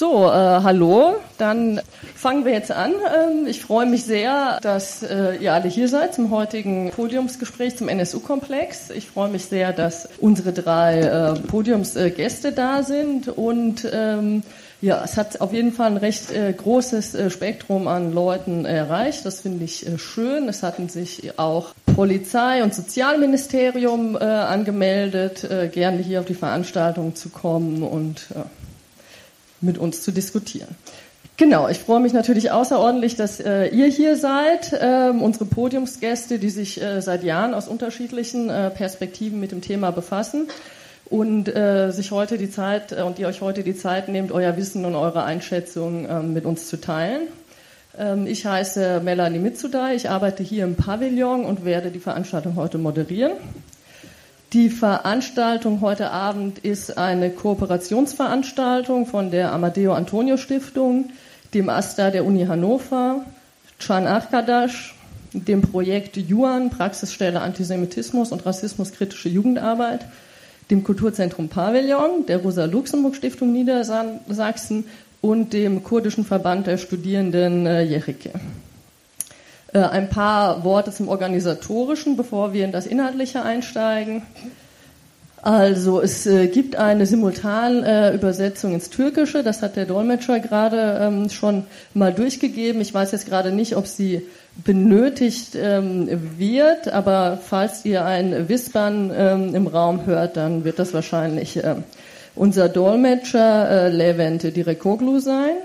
So, äh, hallo, dann fangen wir jetzt an. Ähm, ich freue mich sehr, dass äh, ihr alle hier seid zum heutigen Podiumsgespräch zum NSU-Komplex. Ich freue mich sehr, dass unsere drei äh, Podiumsgäste da sind und ähm, ja, es hat auf jeden Fall ein recht äh, großes äh, Spektrum an Leuten erreicht. Das finde ich äh, schön. Es hatten sich auch Polizei und Sozialministerium äh, angemeldet, äh, gerne hier auf die Veranstaltung zu kommen und mit uns zu diskutieren. Genau, ich freue mich natürlich außerordentlich, dass äh, ihr hier seid, äh, unsere Podiumsgäste, die sich äh, seit Jahren aus unterschiedlichen äh, Perspektiven mit dem Thema befassen und äh, sich heute die Zeit äh, und ihr euch heute die Zeit nehmt, euer Wissen und eure Einschätzung äh, mit uns zu teilen. Ähm, ich heiße Melanie Mitsudai, ich arbeite hier im Pavillon und werde die Veranstaltung heute moderieren. Die Veranstaltung heute Abend ist eine Kooperationsveranstaltung von der Amadeo Antonio Stiftung, dem AStA der Uni Hannover, Can Arkadasch, dem Projekt Juan, Praxisstelle Antisemitismus und Rassismuskritische Jugendarbeit, dem Kulturzentrum Pavillon, der Rosa-Luxemburg-Stiftung Niedersachsen und dem kurdischen Verband der Studierenden äh, Jerike. Äh, ein paar Worte zum Organisatorischen, bevor wir in das Inhaltliche einsteigen. Also es äh, gibt eine Simultanübersetzung äh, ins Türkische, das hat der Dolmetscher gerade ähm, schon mal durchgegeben. Ich weiß jetzt gerade nicht, ob sie benötigt ähm, wird, aber falls ihr ein Wispern ähm, im Raum hört, dann wird das wahrscheinlich äh, unser Dolmetscher äh, Levent Direkoglu sein.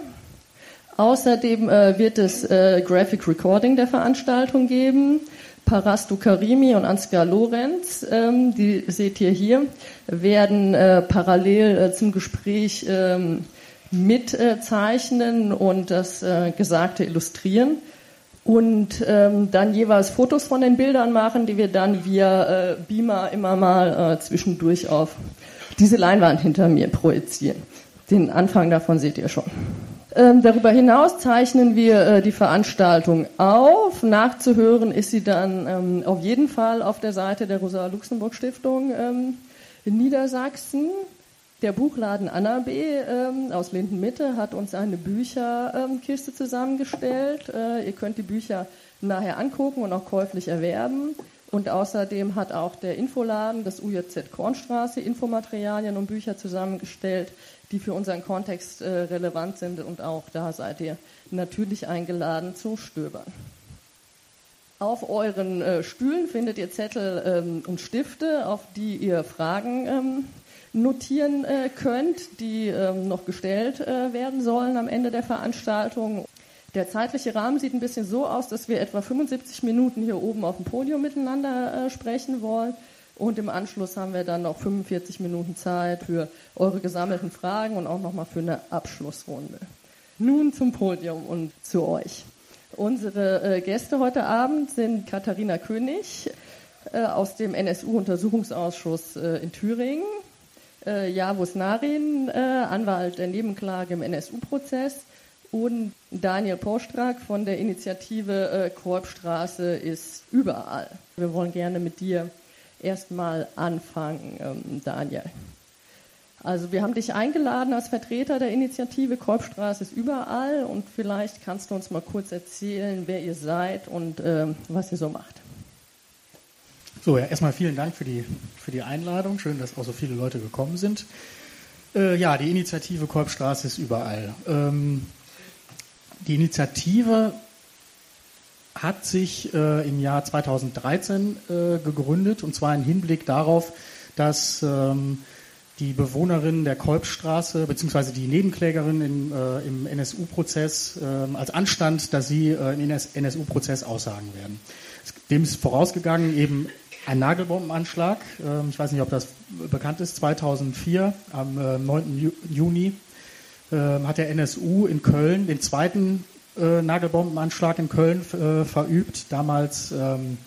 Außerdem äh, wird es äh, Graphic Recording der Veranstaltung geben. Parastu Karimi und Ansgar Lorenz, ähm, die seht ihr hier, werden äh, parallel äh, zum Gespräch ähm, mitzeichnen und das äh, Gesagte illustrieren und ähm, dann jeweils Fotos von den Bildern machen, die wir dann via äh, Beamer immer mal äh, zwischendurch auf diese Leinwand hinter mir projizieren. Den Anfang davon seht ihr schon. Ähm, darüber hinaus zeichnen wir äh, die Veranstaltung auf. Nachzuhören ist sie dann ähm, auf jeden Fall auf der Seite der Rosa-Luxemburg-Stiftung ähm, in Niedersachsen. Der Buchladen Anna B. Ähm, aus Lindenmitte hat uns eine Bücherkiste zusammengestellt. Äh, ihr könnt die Bücher nachher angucken und auch käuflich erwerben. Und außerdem hat auch der Infoladen des UJZ Kornstraße Infomaterialien und Bücher zusammengestellt, die für unseren Kontext äh, relevant sind. Und auch da seid ihr natürlich eingeladen zu stöbern. Auf euren äh, Stühlen findet ihr Zettel ähm, und Stifte, auf die ihr Fragen ähm, notieren äh, könnt, die ähm, noch gestellt werden sollen am Ende der Veranstaltung. Der zeitliche Rahmen sieht ein bisschen so aus, dass wir etwa 75 Minuten hier oben auf dem Podium miteinander sprechen wollen. Und im Anschluss haben wir dann noch 45 Minuten Zeit für eure gesammelten Fragen und auch nochmal für eine Abschlussrunde. Nun zum Podium und zu euch. Unsere äh, Gäste heute Abend sind Katharina König äh, aus dem NSU-Untersuchungsausschuss äh, in Thüringen, Javus Narin, Anwalt der Nebenklage im NSU-Prozess und Daniel Postrak von der Initiative Korbstraße ist überall. Wir wollen gerne mit dir erstmal anfangen, ähm, Daniel. Also wir haben dich eingeladen als Vertreter der Initiative Kolbstraße ist überall und vielleicht kannst du uns mal kurz erzählen, wer ihr seid und äh, was ihr so macht. So, ja, erstmal vielen Dank für die, für die Einladung. Schön, dass auch so viele Leute gekommen sind. Äh, ja, die Initiative Kolbstraße ist überall. Ähm, die Initiative hat sich äh, im Jahr 2013 äh, gegründet und zwar im Hinblick darauf, dass ähm, die Bewohnerinnen der Kolbstraße bzw. die Nebenklägerin im, äh, im NSU-Prozess äh, als Anstand, dass sie äh, im NSU-Prozess aussagen werden. Dem ist vorausgegangen eben ein Nagelbombenanschlag. Ähm, ich weiß nicht, ob das bekannt ist. 2004 am äh, 9. Juni äh, hat der NSU in Köln den zweiten äh, Nagelbombenanschlag in Köln äh, verübt. Damals ähm,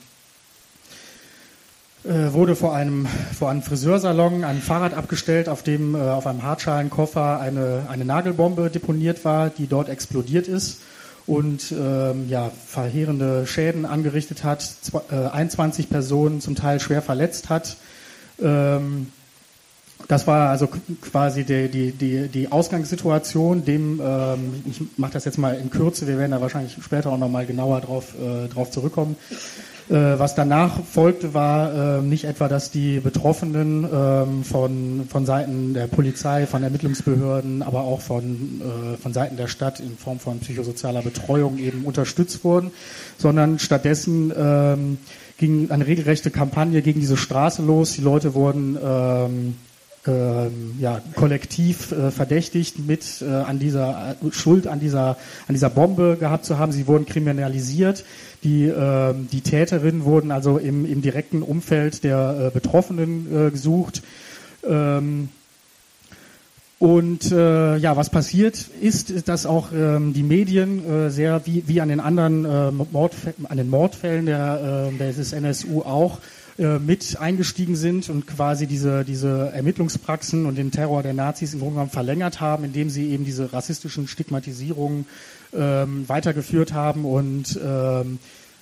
äh, wurde vor einem, vor einem Friseursalon ein Fahrrad abgestellt, auf dem äh, auf einem Hartschalenkoffer eine, eine Nagelbombe deponiert war, die dort explodiert ist und ähm, ja, verheerende Schäden angerichtet hat, zwei, äh, 21 Personen zum Teil schwer verletzt hat. Ähm, das war also quasi die, die, die, die Ausgangssituation. Dem, ähm, ich mache das jetzt mal in Kürze, wir werden da wahrscheinlich später auch nochmal genauer drauf, äh, drauf zurückkommen. Äh, was danach folgte, war äh, nicht etwa, dass die Betroffenen äh, von, von Seiten der Polizei, von Ermittlungsbehörden, aber auch von, äh, von Seiten der Stadt in Form von psychosozialer Betreuung eben unterstützt wurden, sondern stattdessen ähm, ging eine regelrechte Kampagne gegen diese Straße los. Die Leute wurden ähm, ja, kollektiv äh, verdächtigt, mit äh, an dieser äh, Schuld an dieser an dieser Bombe gehabt zu haben. Sie wurden kriminalisiert. Die äh, die Täterinnen wurden also im, im direkten Umfeld der äh, Betroffenen äh, gesucht. Ähm, und äh, ja, was passiert ist, dass auch ähm, die Medien äh, sehr wie, wie an den anderen äh, Mordfällen, an den Mordfällen der, äh, des NSU auch äh, mit eingestiegen sind und quasi diese, diese Ermittlungspraxen und den Terror der Nazis im Grunde genommen verlängert haben, indem sie eben diese rassistischen Stigmatisierungen ähm, weitergeführt haben und ähm,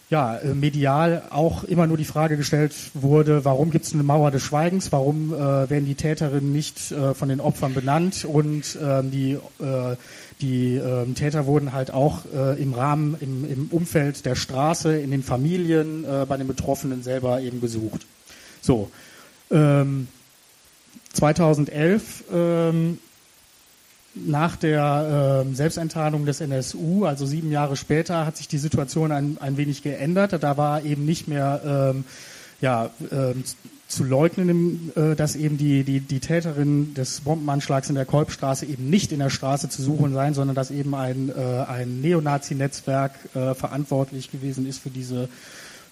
ja, äh, medial auch immer nur die Frage gestellt wurde, warum gibt es eine Mauer des Schweigens, warum äh, werden die Täterinnen nicht äh, von den Opfern benannt? Und ähm, die äh, die ähm, Täter wurden halt auch äh, im Rahmen, im, im, Umfeld der Straße, in den Familien, äh, bei den Betroffenen selber eben gesucht. So, ähm, 2011 ähm, nach der äh, Selbstenttarnung des NSU, also sieben Jahre später, hat sich die Situation ein, ein wenig geändert. Da war eben nicht mehr ähm, ja, ähm, zu leugnen, äh, dass eben die, die, die Täterin des Bombenanschlags in der Kolbstraße eben nicht in der Straße zu suchen sein, sondern dass eben ein, äh, ein Neonazi-Netzwerk äh, verantwortlich gewesen ist für diese,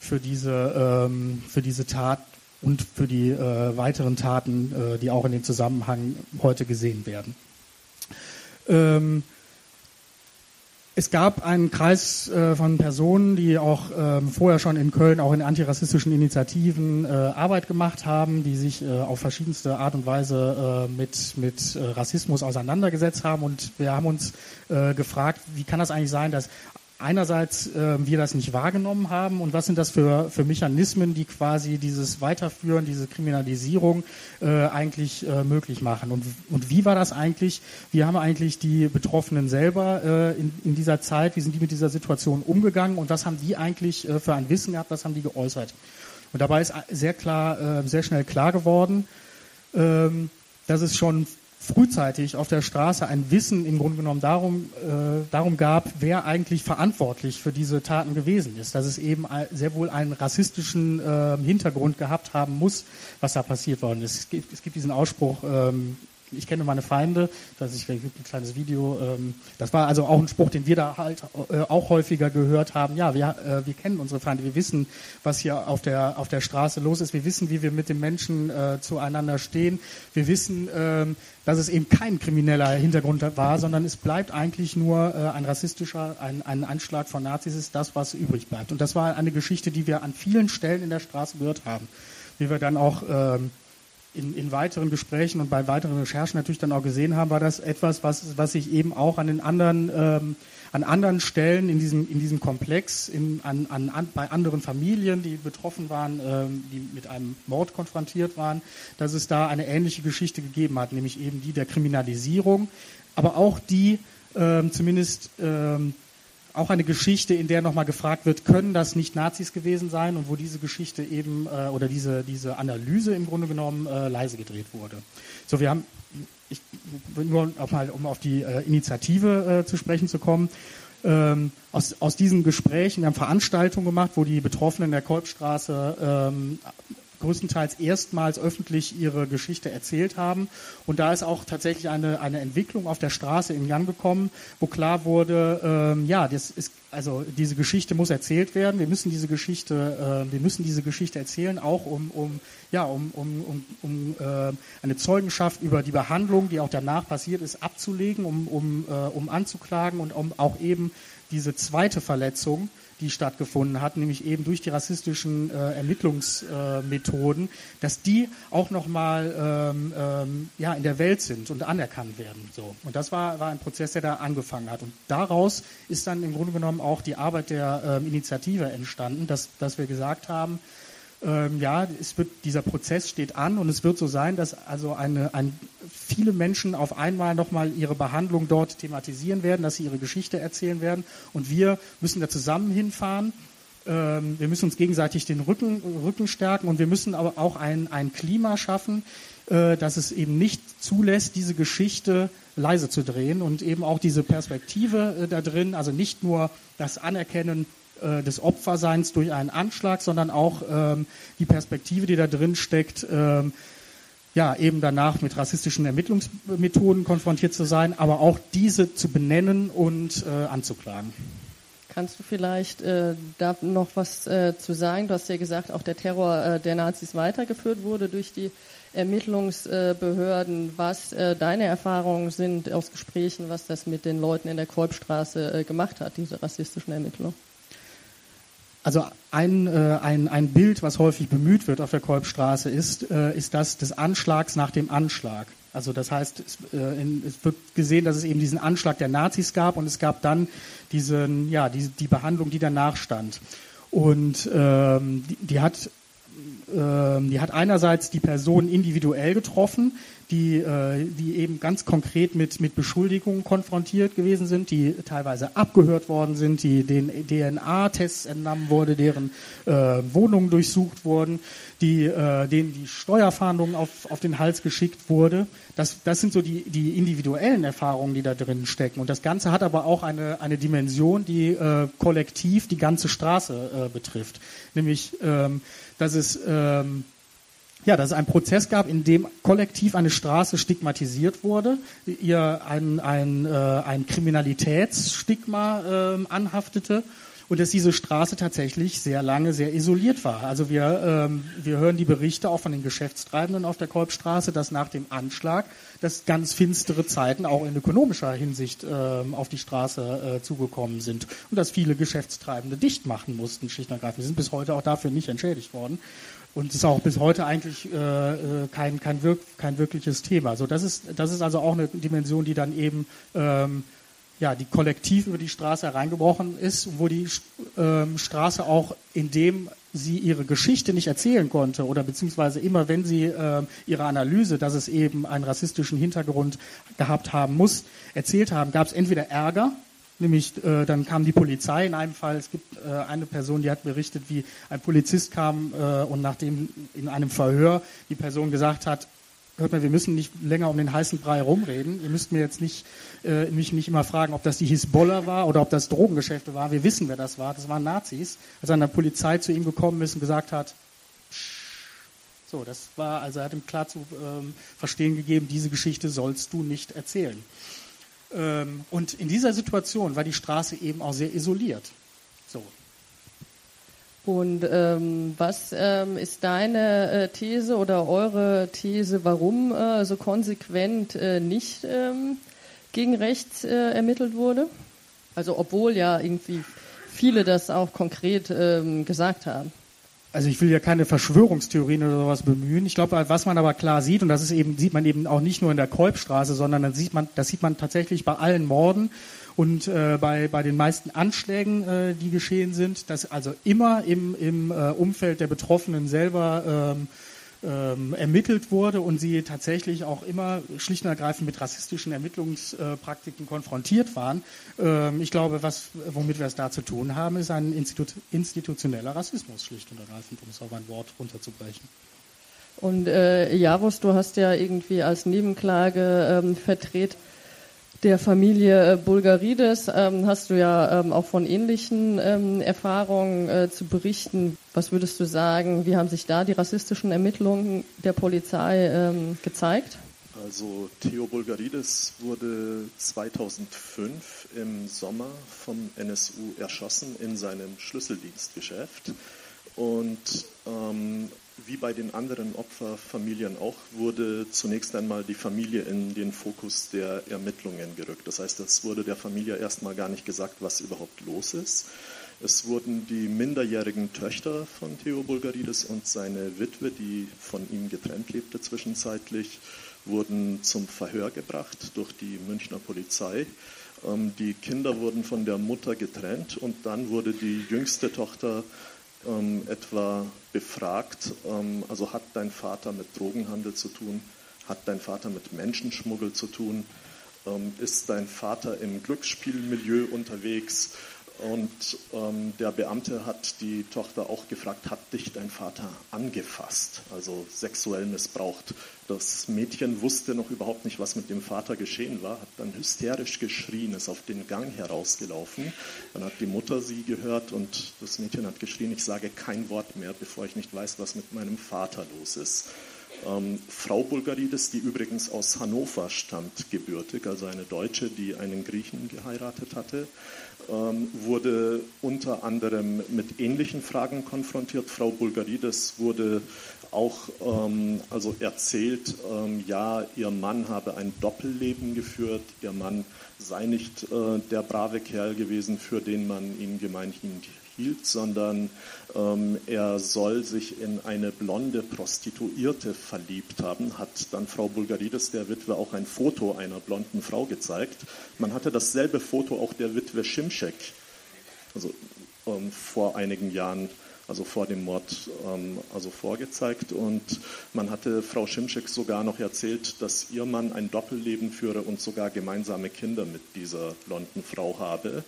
für diese, ähm, für diese Tat und für die weiteren Taten, die auch in dem Zusammenhang heute gesehen werden. Es gab einen Kreis äh, von Personen, die auch ähm, vorher schon in Köln auch in antirassistischen Initiativen äh, Arbeit gemacht haben, die sich äh, auf verschiedenste Art und Weise mit, mit Rassismus auseinandergesetzt haben. Und wir haben uns gefragt, wie kann das eigentlich sein, dass einerseits äh, wir das nicht wahrgenommen haben und was sind das für, für Mechanismen, die quasi dieses Weiterführen, diese Kriminalisierung äh, eigentlich äh, möglich machen. Und, und wie war das eigentlich? Wie haben eigentlich die Betroffenen selber äh, in, in dieser Zeit, wie sind die mit dieser Situation umgegangen und was haben die eigentlich äh, für ein Wissen gehabt, was haben die geäußert? Und dabei ist sehr klar, äh, sehr schnell klar geworden, ähm, dass es schon frühzeitig auf der Straße ein Wissen im Grunde genommen darum, äh, darum gab, wer eigentlich verantwortlich für diese Taten gewesen ist. Dass es eben sehr wohl einen rassistischen äh, Hintergrund gehabt haben muss, was da passiert worden ist. Es gibt, es gibt diesen Ausspruch, ähm, ich kenne meine Feinde, das ist ein kleines Video. Ähm, das war also auch ein Spruch, den wir da halt äh, auch häufiger gehört haben. Ja, wir, äh, wir kennen unsere Feinde, wir wissen, was hier auf der, auf der Straße los ist, wir wissen, wie wir mit den Menschen äh, zueinander stehen, wir wissen, ähm, dass es eben kein krimineller Hintergrund war, sondern es bleibt eigentlich nur äh, ein rassistischer, ein, ein Anschlag von Nazis ist das, was übrig bleibt. Und das war eine Geschichte, die wir an vielen Stellen in der Straße gehört haben. Wie wir dann auch ähm, in, in weiteren Gesprächen und bei weiteren Recherchen natürlich dann auch gesehen haben, war das etwas, was, was sich eben auch an den anderen, ähm, an anderen Stellen in diesem, in diesem Komplex, in, an, an, an, bei anderen Familien, die betroffen waren, ähm, die mit einem Mord konfrontiert waren, dass es da eine ähnliche Geschichte gegeben hat, nämlich eben die der Kriminalisierung, aber auch die ähm, zumindest ähm, auch eine Geschichte, in der nochmal gefragt wird, können das nicht Nazis gewesen sein und wo diese Geschichte eben äh, oder diese, diese Analyse im Grunde genommen äh, leise gedreht wurde. So, wir haben, ich, nur mal, um auf die äh, Initiative äh, zu sprechen zu kommen, ähm, aus, aus diesen Gesprächen, wir haben Veranstaltungen gemacht, wo die Betroffenen der Kolbstraße ähm, größtenteils erstmals öffentlich ihre Geschichte erzählt haben. Und da ist auch tatsächlich eine, eine Entwicklung auf der Straße in Gang gekommen, wo klar wurde, ähm, ja, das ist, also diese Geschichte muss erzählt werden. Wir müssen diese Geschichte, äh, wir müssen diese Geschichte erzählen, auch um, um ja, um, um, um, um äh, eine Zeugenschaft über die Behandlung, die auch danach passiert ist, abzulegen, um, um, äh, um anzuklagen und um auch eben diese zweite Verletzung die stattgefunden hat, nämlich eben durch die rassistischen äh, Ermittlungsmethoden, äh, dass die auch nochmal ähm, ähm, ja, in der Welt sind und anerkannt werden. So. Und das war, war ein Prozess, der da angefangen hat. Und daraus ist dann im Grunde genommen auch die Arbeit der ähm, Initiative entstanden, dass, dass wir gesagt haben, ähm, ja, es wird, dieser Prozess steht an und es wird so sein, dass also eine, ein, viele Menschen auf einmal nochmal ihre Behandlung dort thematisieren werden, dass sie ihre Geschichte erzählen werden und wir müssen da zusammen hinfahren. Ähm, wir müssen uns gegenseitig den Rücken, Rücken stärken und wir müssen aber auch ein, ein Klima schaffen, äh, dass es eben nicht zulässt, diese Geschichte leise zu drehen und eben auch diese Perspektive äh, da drin, also nicht nur das Anerkennen äh, des Opferseins durch einen Anschlag, sondern auch ähm, die Perspektive, die da drin steckt, ähm, ja, eben danach mit rassistischen Ermittlungsmethoden konfrontiert zu sein, aber auch diese zu benennen und äh, anzuklagen. Kannst du vielleicht äh, da noch was äh, zu sagen? Du hast ja gesagt, auch der Terror äh, der Nazis weitergeführt wurde durch die Ermittlungsbehörden. Was äh, deine Erfahrungen sind aus Gesprächen, was das mit den Leuten in der Kolbstraße gemacht hat, diese rassistischen Ermittlungen? Also ein, äh, ein, ein Bild, was häufig bemüht wird auf der Kolbstraße, ist, äh, ist das des Anschlags nach dem Anschlag. Also das heißt, es, äh, in, es, wird gesehen, dass es eben diesen Anschlag der Nazis gab und es gab dann diesen, ja, die, die Behandlung, die danach stand. Und ähm, die, die hat ähm, die hat einerseits die Person individuell getroffen, die, äh, die eben ganz konkret mit, mit Beschuldigungen konfrontiert gewesen sind, die teilweise abgehört worden sind, die den DNA-Tests entnommen wurde, deren äh, Wohnungen durchsucht wurden, die, äh, denen die Steuerfahndung auf, auf den Hals geschickt wurde. Das, das sind so die, die individuellen Erfahrungen, die da drin stecken. Und das Ganze hat aber auch eine, eine Dimension, die äh, kollektiv die ganze Straße äh, betrifft. Nämlich, ähm, dass es ähm, ja, dass es einen Prozess gab, in dem kollektiv eine Straße stigmatisiert wurde, ihr ein, ein, äh, ein Kriminalitätsstigma äh, anhaftete und dass diese Straße tatsächlich sehr lange sehr isoliert war. Also wir, ähm, wir hören die Berichte auch von den Geschäftstreibenden auf der Kolbstraße, dass nach dem Anschlag dass ganz finstere Zeiten auch in ökonomischer Hinsicht ähm, auf die Straße äh, zugekommen sind und dass viele Geschäftstreibende dicht machen mussten, schlicht und ergreifend. Wir sind bis heute auch dafür nicht entschädigt worden. Und es ist auch bis heute eigentlich äh, äh, kein, kein, wirk kein wirkliches Thema. Also das ist, das ist also auch eine Dimension, die dann eben ähm, ja, die kollektiv über die Straße hereingebrochen ist, wo die ähm, Straße auch, indem sie ihre Geschichte nicht erzählen konnte oder beziehungsweise immer wenn sie äh, ihre Analyse, dass es eben einen rassistischen Hintergrund gehabt haben muss, erzählt haben, gab es entweder Ärger, Nämlich, äh, dann kam die Polizei in einem Fall. Es gibt äh, eine Person, die hat berichtet, wie ein Polizist kam äh, und nachdem in einem Verhör die Person gesagt hat, hört mal, wir müssen nicht länger um den heißen Brei rumreden. Ihr müsst mir jetzt nicht, äh, mich nicht immer fragen, ob das die Hisbollah war oder ob das Drogengeschäfte war. Wir wissen, wer das war. Das waren Nazis. Als eine Polizei zu ihm gekommen ist und gesagt hat, so, das war, also er hat ihm klar zu ähm, verstehen gegeben, diese Geschichte sollst du nicht erzählen. Ähm, und in dieser Situation war die Straße eben auch sehr isoliert. So. Und ähm, was ähm, ist deine äh, These oder eure These, warum äh, so konsequent äh, nicht ähm, gegen rechts äh, ermittelt wurde? Also obwohl ja irgendwie viele das auch konkret ähm, gesagt haben also ich will ja keine Verschwörungstheorien oder sowas bemühen. Ich glaube, was man aber klar sieht, und das ist eben, sieht man eben auch nicht nur in der Kolbstraße, sondern das sieht man, das sieht man tatsächlich bei allen Morden und äh, bei, bei den meisten Anschlägen, äh, die geschehen sind, dass also immer im, im äh, Umfeld der Betroffenen selber ähm, ähm, ermittelt wurde und sie tatsächlich auch immer schlicht und ergreifend mit rassistischen Ermittlungspraktiken konfrontiert waren. Ähm, ich glaube, was, womit wir es da zu tun haben, ist ein Institu institutioneller Rassismus, schlicht und ergreifend, um es auf ein Wort runterzubrechen. Und äh, Javus, du hast ja irgendwie als Nebenklage ähm, vertreten, der Familie äh, Bulgarides ähm, hast du ja ähm, auch von ähnlichen ähm, Erfahrungen äh, zu berichten. Was würdest du sagen, wie haben sich da die rassistischen Ermittlungen der Polizei ähm, gezeigt? Also Theo Bulgarides wurde 2005 im Sommer vom NSU erschossen in seinem Schlüsseldienstgeschäft. Und ähm, wie bei den anderen Opferfamilien auch, wurde zunächst einmal die Familie in den Fokus der Ermittlungen gerückt. Das heißt, es wurde der Familie erstmal gar nicht gesagt, was überhaupt los ist. Es wurden die minderjährigen Töchter von Theo Bulgarides und seine Witwe, die von ihm getrennt lebte zwischenzeitlich, wurden zum Verhör gebracht durch die Münchner Polizei. Ähm, die Kinder wurden von der Mutter getrennt und dann wurde die jüngste Tochter ähm, etwa befragt, ähm, also hat dein Vater mit Drogenhandel zu tun, hat dein Vater mit Menschenschmuggel zu tun, ähm, ist dein Vater im Glücksspielmilieu unterwegs, und ähm, der Beamte hat die Tochter auch gefragt, hat dich dein Vater angefasst, also sexuell missbraucht. Das Mädchen wusste noch überhaupt nicht, was mit dem Vater geschehen war, hat dann hysterisch geschrien, ist auf den Gang herausgelaufen. Dann hat die Mutter sie gehört und das Mädchen hat geschrien, ich sage kein Wort mehr, bevor ich nicht weiß, was mit meinem Vater los ist. Ähm, Frau Bulgarides, die übrigens aus Hannover stammt, gebürtig, also eine Deutsche, die einen Griechen geheiratet hatte, wurde unter anderem mit ähnlichen Fragen konfrontiert. Frau Bulgarides wurde auch ähm, also erzählt, ähm, ja, ihr Mann habe ein Doppelleben geführt, ihr Mann sei nicht äh, der brave Kerl gewesen, für den man ihn gemeinhin hielt, sondern ähm, er soll sich in eine blonde Prostituierte verliebt haben, hat dann Frau Bulgarides, der Witwe, auch ein Foto einer blonden Frau gezeigt. Man hatte dasselbe Foto auch der Witwe Schimschek, also ähm, vor einigen Jahren also vor dem Mord, ähm, also vorgezeigt. Und man hatte Frau Schimschek sogar noch erzählt, dass ihr Mann ein Doppelleben führe und sogar gemeinsame Kinder mit dieser blonden Frau habe.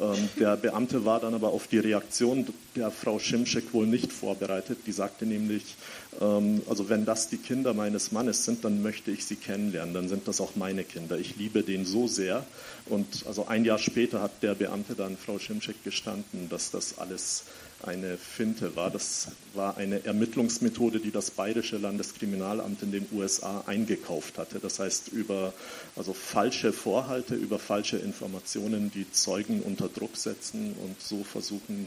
Ähm, der Beamte war dann aber auf die Reaktion der Frau Schimschek wohl nicht vorbereitet. Die sagte nämlich, ähm, also wenn das die Kinder meines Mannes sind, dann möchte ich sie kennenlernen, dann sind das auch meine Kinder. Ich liebe den so sehr. Und also ein Jahr später hat der Beamte dann Frau Schimschek gestanden, dass das alles eine Finte war. Das war eine Ermittlungsmethode, die das Bayerische Landeskriminalamt in den USA eingekauft hatte. Das heißt, über also falsche Vorhalte, über falsche Informationen die Zeugen unter Druck setzen und so versuchen,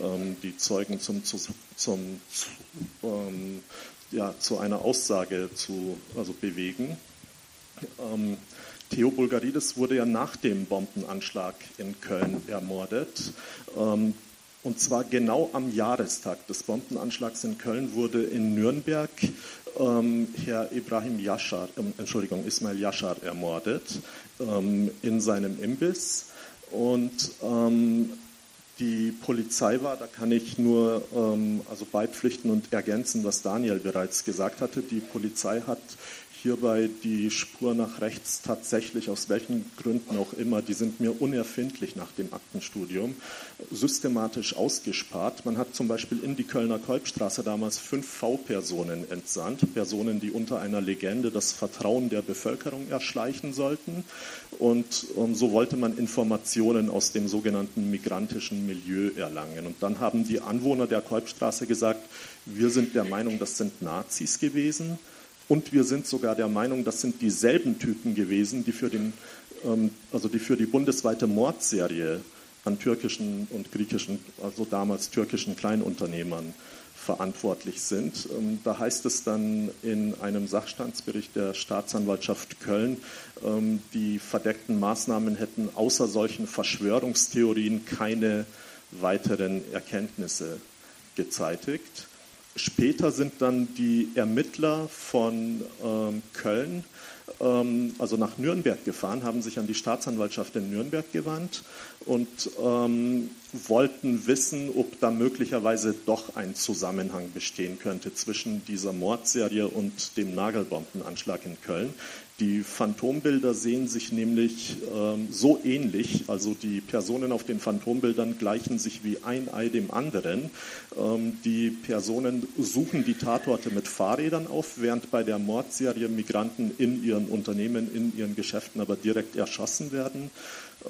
ähm, die Zeugen zum, zum, zum ähm, ja, zu einer Aussage zu also bewegen. Ähm, Theo Bulgarides wurde ja nach dem Bombenanschlag in Köln ermordet. Ähm, und zwar genau am Jahrestag des Bombenanschlags in Köln wurde in Nürnberg ähm, Herr Ibrahim Yashar, äh, Entschuldigung, Ismail Yashar ermordet ähm, in seinem Imbiss. Und ähm, die Polizei war, da kann ich nur ähm, also beipflichten und ergänzen, was Daniel bereits gesagt hatte. Die Polizei hat hierbei die Spur nach rechts tatsächlich, aus welchen Gründen auch immer, die sind mir unerfindlich nach dem Aktenstudium, systematisch ausgespart. Man hat zum Beispiel in die Kölner Kolbstraße damals fünf V-Personen entsandt, Personen, die unter einer Legende das Vertrauen der Bevölkerung erschleichen sollten. Und, und so wollte man Informationen aus dem sogenannten migrantischen Milieu erlangen. Und dann haben die Anwohner der Kolbstraße gesagt, wir sind der Meinung, das sind Nazis gewesen. Und wir sind sogar der Meinung, das sind dieselben Typen gewesen, die für, den, ähm, also die, für die bundesweite Mordserie an türkischen und griechischen, also damals türkischen Kleinunternehmern verantwortlich sind. Ähm, da heißt es dann in einem Sachstandsbericht der Staatsanwaltschaft Köln, ähm, die verdeckten Maßnahmen hätten außer solchen Verschwörungstheorien keine weiteren Erkenntnisse gezeitigt. Später sind dann die Ermittler von ähm, Köln, ähm, also nach Nürnberg gefahren, haben sich an die Staatsanwaltschaft in Nürnberg gewandt und ähm, wollten wissen, ob da möglicherweise doch ein Zusammenhang bestehen könnte zwischen dieser Mordserie und dem Nagelbombenanschlag in Köln. Die Phantombilder sehen sich nämlich ähm, so ähnlich, also die Personen auf den Phantombildern gleichen sich wie ein Ei dem anderen. Ähm, die Personen suchen die Tatorte mit Fahrrädern auf, während bei der Mordserie Migranten in ihren Unternehmen, in ihren Geschäften aber direkt erschossen werden.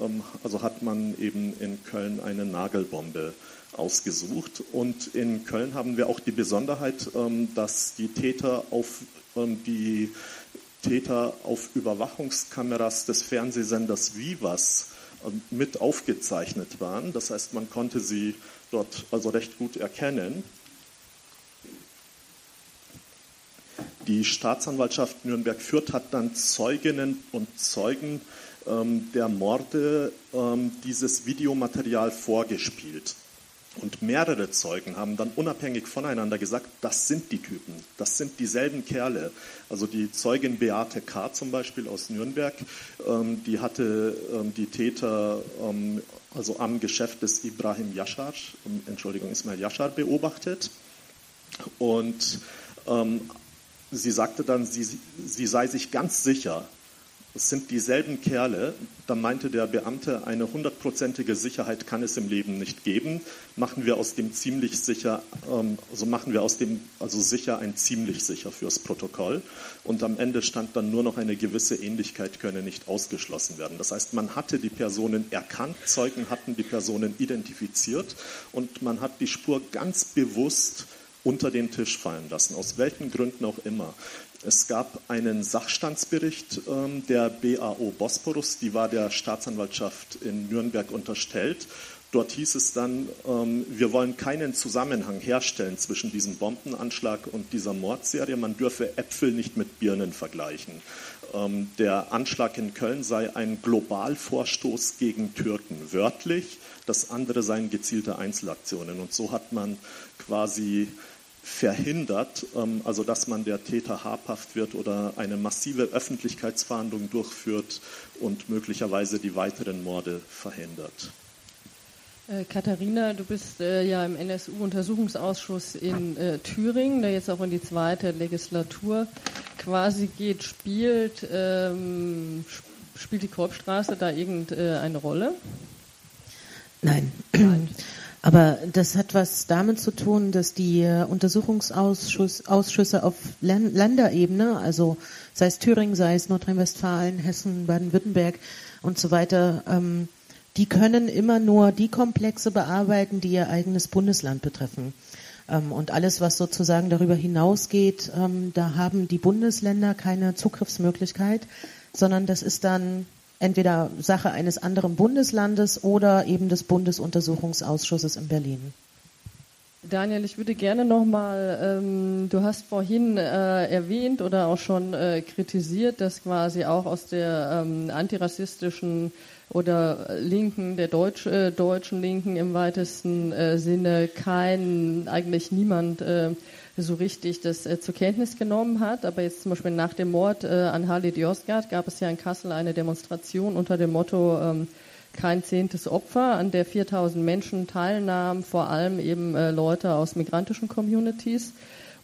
Ähm, also hat man eben in Köln eine Nagelbombe ausgesucht. Und in Köln haben wir auch die Besonderheit, ähm, dass die Täter auf ähm, die Täter auf Überwachungskameras des Fernsehsenders Vivas mit aufgezeichnet waren. Das heißt, man konnte sie dort also recht gut erkennen. Die Staatsanwaltschaft Nürnberg-Fürth hat dann Zeuginnen und Zeugen ähm, der Morde ähm, dieses Videomaterial vorgespielt. Und mehrere Zeugen haben dann unabhängig voneinander gesagt, das sind die Typen, das sind dieselben Kerle. Also die Zeugin Beate K. zum Beispiel aus Nürnberg, ähm, die hatte ähm, die Täter ähm, also am Geschäft des Ibrahim Yashar, ähm, Entschuldigung, Ismail Yashar beobachtet. Und ähm, sie sagte dann, sie, sie sei sich ganz sicher, es sind dieselben Kerle. Da meinte der Beamte, eine hundertprozentige Sicherheit kann es im Leben nicht geben. Machen wir aus dem ziemlich sicher, ähm, also machen wir aus dem also sicher ein ziemlich sicher fürs Protokoll. Und am Ende stand dann nur noch eine gewisse Ähnlichkeit könne nicht ausgeschlossen werden. Das heißt, man hatte die Personen erkannt, Zeugen hatten die Personen identifiziert und man hat die Spur ganz bewusst unter den Tisch fallen lassen, aus welchen Gründen auch immer. Es gab einen Sachstandsbericht ähm, der BAO Bosporus, die war der Staatsanwaltschaft in Nürnberg unterstellt. Dort hieß es dann, ähm, wir wollen keinen Zusammenhang herstellen zwischen diesem Bombenanschlag und dieser Mordserie. Man dürfe Äpfel nicht mit Birnen vergleichen. Ähm, der Anschlag in Köln sei ein Globalvorstoß gegen Türken, wörtlich. Das andere seien gezielte Einzelaktionen. Und so hat man quasi verhindert, ähm, also dass man der Täter habhaft wird oder eine massive Öffentlichkeitsverhandlung durchführt und möglicherweise die weiteren Morde verhindert. Äh, Katharina, du bist äh, ja im NSU-Untersuchungsausschuss in äh, Thüringen, der jetzt auch in die zweite Legislatur quasi geht. Spielt, ähm, spielt die Kolbstraße da irgendeine Rolle? Nein. Nein. Aber das hat was damit zu tun, dass die äh, Untersuchungsausschüsse auf Länderebene, also sei es Thüringen, sei es Nordrhein-Westfalen, Hessen, Baden-Württemberg und so weiter, ähm, die können immer nur die Komplexe bearbeiten, die ihr eigenes Bundesland betreffen. Ähm, und alles, was sozusagen darüber hinausgeht, ähm, da haben die Bundesländer keine Zugriffsmöglichkeit, sondern das ist dann entweder Sache eines anderen Bundeslandes oder eben des Bundesuntersuchungsausschusses in Berlin. Daniel, ich würde gerne nochmal, ähm, du hast vorhin äh, erwähnt oder auch schon äh, kritisiert, dass quasi auch aus der ähm, antirassistischen oder Linken, der Deutsch, äh, deutschen Linken im weitesten äh, Sinne kein, eigentlich niemand äh, so richtig das äh, zur Kenntnis genommen hat. Aber jetzt zum Beispiel nach dem Mord äh, an Halit Yozgat gab es ja in Kassel eine Demonstration unter dem Motto ähm, kein zehntes Opfer, an der 4000 Menschen teilnahmen, vor allem eben äh, Leute aus migrantischen Communities.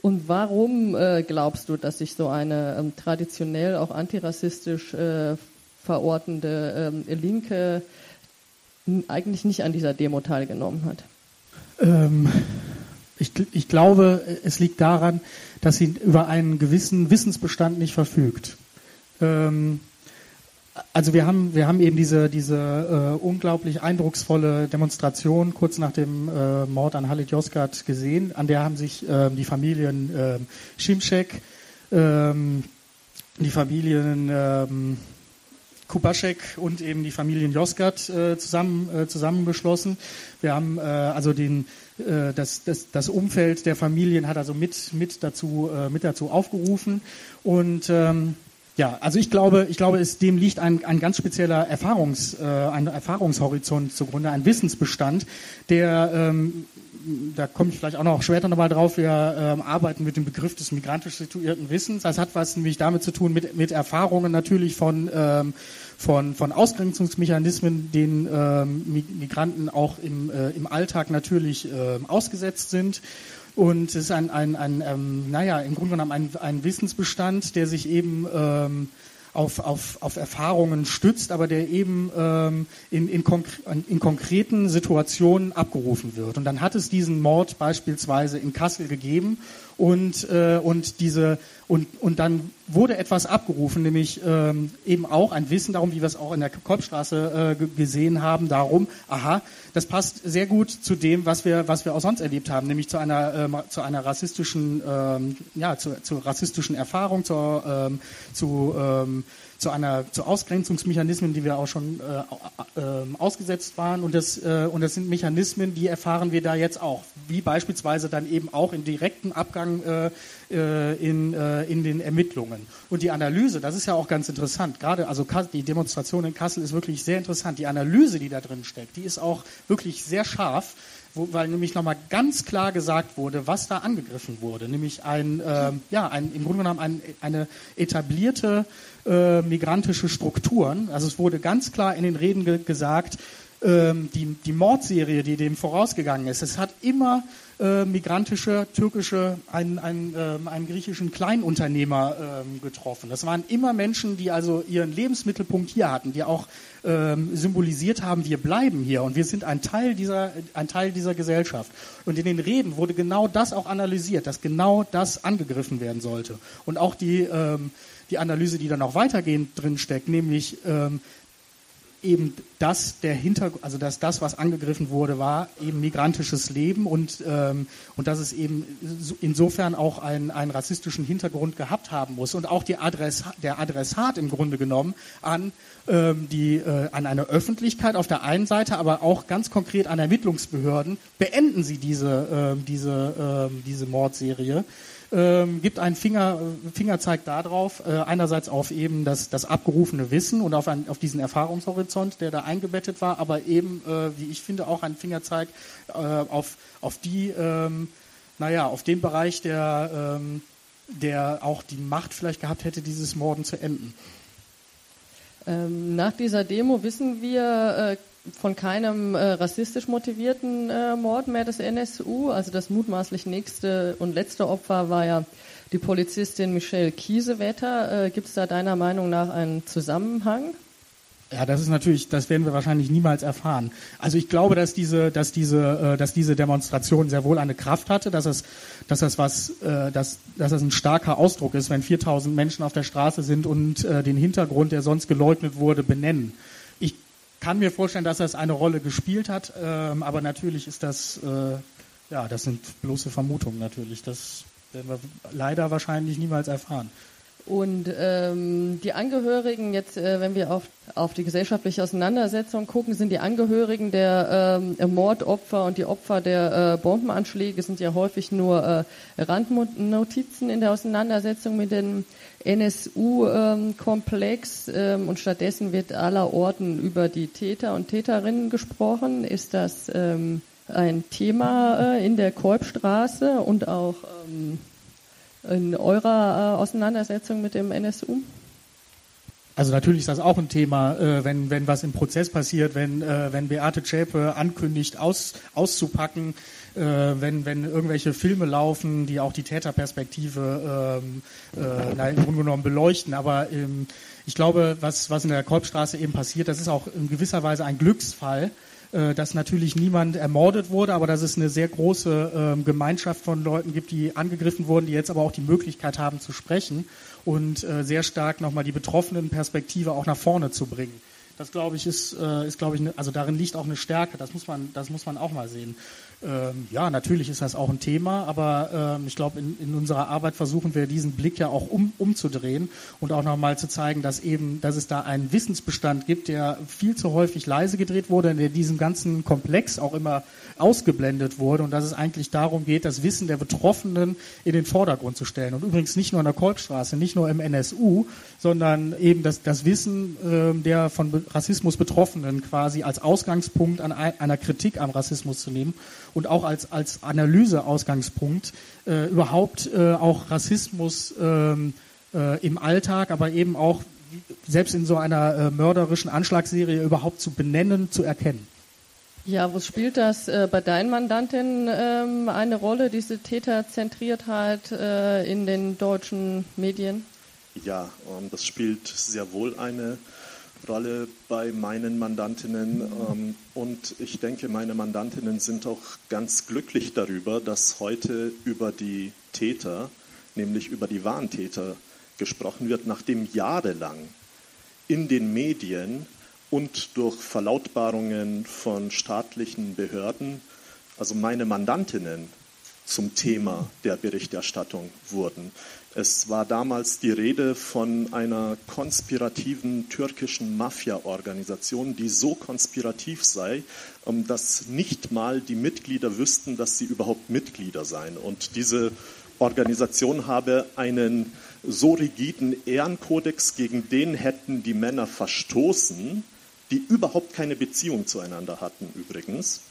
Und warum äh, glaubst du, dass sich so eine ähm, traditionell auch antirassistisch äh, verortende ähm, Linke eigentlich nicht an dieser Demo teilgenommen hat? Ähm, ich, ich glaube, es liegt daran, dass sie über einen gewissen Wissensbestand nicht verfügt. Ähm, also wir haben, wir haben eben diese, diese äh, unglaublich eindrucksvolle Demonstration kurz nach dem äh, Mord an Halit Yozgat gesehen. An der haben sich äh, die Familien äh, Schimschek, ähm, die Familien ähm, Kubaschek und eben die Familien Josgat äh, zusammen, äh, zusammengeschlossen. Wir haben äh, also den, das, das, das Umfeld der Familien hat also mit, mit, dazu, äh, mit dazu aufgerufen. Und ähm, ja, also ich glaube, ich glaube, es, dem liegt ein, ein ganz spezieller Erfahrungs, äh, ein Erfahrungshorizont zugrunde, ein Wissensbestand, der ähm, da komme ich vielleicht auch noch später nochmal drauf, wir ähm, arbeiten mit dem Begriff des migrantisch situierten Wissens. Das hat was nämlich damit zu tun, mit, mit Erfahrungen natürlich von, ähm, von, von Ausgrenzungsmechanismen, denen ähm, Migranten auch im, äh, im Alltag natürlich äh, ausgesetzt sind. Und es ist ein, ein, ein ähm, naja, im Grunde genommen ein, ein Wissensbestand, der sich eben ähm, auf, auf, auf Erfahrungen stützt, aber der eben ähm, in, in, konkre in konkreten Situationen abgerufen wird. Und dann hat es diesen Mord beispielsweise in Kassel gegeben und, äh, und, diese, und, und dann wurde etwas abgerufen, nämlich ähm, eben auch ein Wissen darum, wie wir es auch in der Kolbstraße äh, gesehen haben, darum, aha, das passt sehr gut zu dem, was wir, was wir auch sonst erlebt haben, nämlich zu einer, ähm, zu einer rassistischen, ähm, ja, zu, zu rassistischen Erfahrung, zur, ähm, zu, ähm, zu einer zu Ausgrenzungsmechanismen, die wir auch schon äh, äh, ausgesetzt waren. Und das, äh, und das sind Mechanismen, die erfahren wir da jetzt auch, wie beispielsweise dann eben auch in direktem Abgang äh, in, äh, in den Ermittlungen. Und die Analyse, das ist ja auch ganz interessant. Gerade also die Demonstration in Kassel ist wirklich sehr interessant. Die Analyse, die da drin steckt, die ist auch wirklich sehr scharf wo, weil nämlich nochmal ganz klar gesagt wurde, was da angegriffen wurde, nämlich ein, äh, ja, ein, im Grunde genommen ein, eine etablierte äh, migrantische Strukturen. Also es wurde ganz klar in den Reden ge gesagt, ähm, die, die Mordserie, die dem vorausgegangen ist, es hat immer äh, migrantische, türkische, einen, einen, äh, einen griechischen Kleinunternehmer äh, getroffen. Das waren immer Menschen, die also ihren Lebensmittelpunkt hier hatten, die auch ähm, symbolisiert haben, wir bleiben hier und wir sind ein Teil dieser, ein Teil dieser Gesellschaft. Und in den Reden wurde genau das auch analysiert, dass genau das angegriffen werden sollte. Und auch die, ähm, die Analyse, die dann auch weitergehend drin steckt, nämlich ähm, eben das der Hintergrund, also dass das, was angegriffen wurde, war eben migrantisches Leben und ähm, und dass es eben insofern auch einen, einen rassistischen Hintergrund gehabt haben muss. Und auch die Adress, der Adressat im Grunde genommen an ähm, die äh, an eine Öffentlichkeit auf der einen Seite, aber auch ganz konkret an Ermittlungsbehörden beenden Sie diese äh, diese äh, diese Mordserie ähm, gibt einen Finger, Fingerzeig darauf, äh, einerseits auf eben das, das abgerufene Wissen und auf, ein, auf diesen Erfahrungshorizont, der da eingebettet war, aber eben, äh, wie ich finde, auch ein Fingerzeig äh, auf, auf die, ähm, naja, auf den Bereich, der, ähm, der auch die Macht vielleicht gehabt hätte, dieses Morden zu enden. Ähm, nach dieser Demo wissen wir, äh, von keinem äh, rassistisch motivierten äh, Mord mehr des NSU. Also das mutmaßlich nächste und letzte Opfer war ja die Polizistin Michelle Kiesewetter. Äh, Gibt es da deiner Meinung nach einen Zusammenhang? Ja, das ist natürlich, das werden wir wahrscheinlich niemals erfahren. Also ich glaube, dass diese, dass diese, äh, dass diese Demonstration sehr wohl eine Kraft hatte, dass es, dass das was, äh, dass, dass das ein starker Ausdruck ist, wenn 4000 Menschen auf der Straße sind und äh, den Hintergrund, der sonst geleugnet wurde, benennen kann mir vorstellen, dass das eine Rolle gespielt hat, ähm, aber natürlich ist das, äh, ja, das sind bloße Vermutungen natürlich. Das werden wir leider wahrscheinlich niemals erfahren. Und ähm, die Angehörigen, jetzt, äh, wenn wir auf, auf die gesellschaftliche Auseinandersetzung gucken, sind die Angehörigen der ähm, Mordopfer und die Opfer der äh, Bombenanschläge sind ja häufig nur äh, Randnotizen in der Auseinandersetzung mit den NSU-Komplex ähm, und stattdessen wird aller Orten über die Täter und Täterinnen gesprochen. Ist das ähm, ein Thema äh, in der Kolbstraße und auch ähm, in eurer äh, Auseinandersetzung mit dem NSU? Also natürlich ist das auch ein Thema, äh, wenn, wenn was im Prozess passiert, wenn, äh, wenn Beate Zschäpe ankündigt, aus, auszupacken, äh, wenn, wenn irgendwelche Filme laufen, die auch die Täterperspektive ähm, äh, na, im Grunde genommen beleuchten. Aber ähm, ich glaube, was, was in der Kolbstraße eben passiert, das ist auch in gewisser Weise ein Glücksfall, äh, dass natürlich niemand ermordet wurde, aber dass es eine sehr große äh, Gemeinschaft von Leuten gibt, die angegriffen wurden, die jetzt aber auch die Möglichkeit haben zu sprechen und äh, sehr stark nochmal die betroffenen Perspektive auch nach vorne zu bringen. Das glaube ich ist, äh, ist glaube ich, ne, also darin liegt auch eine Stärke. Das muss man, das muss man auch mal sehen. Ähm, ja, natürlich ist das auch ein Thema, aber ähm, ich glaube, in, in, unserer Arbeit versuchen wir diesen Blick ja auch um, umzudrehen und auch nochmal zu zeigen, dass eben, dass es da einen Wissensbestand gibt, der viel zu häufig leise gedreht wurde, der diesem ganzen Komplex auch immer ausgeblendet wurde und dass es eigentlich darum geht, das Wissen der Betroffenen in den Vordergrund zu stellen. Und übrigens nicht nur an der Kolbstraße, nicht nur im NSU, sondern eben das, das Wissen äh, der von Rassismus Betroffenen quasi als Ausgangspunkt an einer Kritik am Rassismus zu nehmen und auch als, als Analyseausgangspunkt äh, überhaupt äh, auch Rassismus ähm, äh, im Alltag, aber eben auch selbst in so einer äh, mörderischen Anschlagsserie überhaupt zu benennen, zu erkennen. Ja, wo spielt das äh, bei deinen Mandantinnen ähm, eine Rolle, diese Täterzentriertheit äh, in den deutschen Medien? Ja, ähm, das spielt sehr wohl eine Rolle bei meinen Mandantinnen. Ähm, und ich denke, meine Mandantinnen sind auch ganz glücklich darüber, dass heute über die Täter, nämlich über die Warntäter, gesprochen wird, nachdem jahrelang in den Medien und durch Verlautbarungen von staatlichen Behörden, also meine Mandantinnen, zum Thema der Berichterstattung wurden. Es war damals die Rede von einer konspirativen türkischen Mafia-Organisation, die so konspirativ sei, ähm, dass nicht mal die Mitglieder wüssten, dass sie überhaupt Mitglieder seien. Und diese Organisation habe einen so rigiden Ehrenkodex, gegen den hätten die Männer verstoßen, die überhaupt keine Beziehung zueinander hatten übrigens.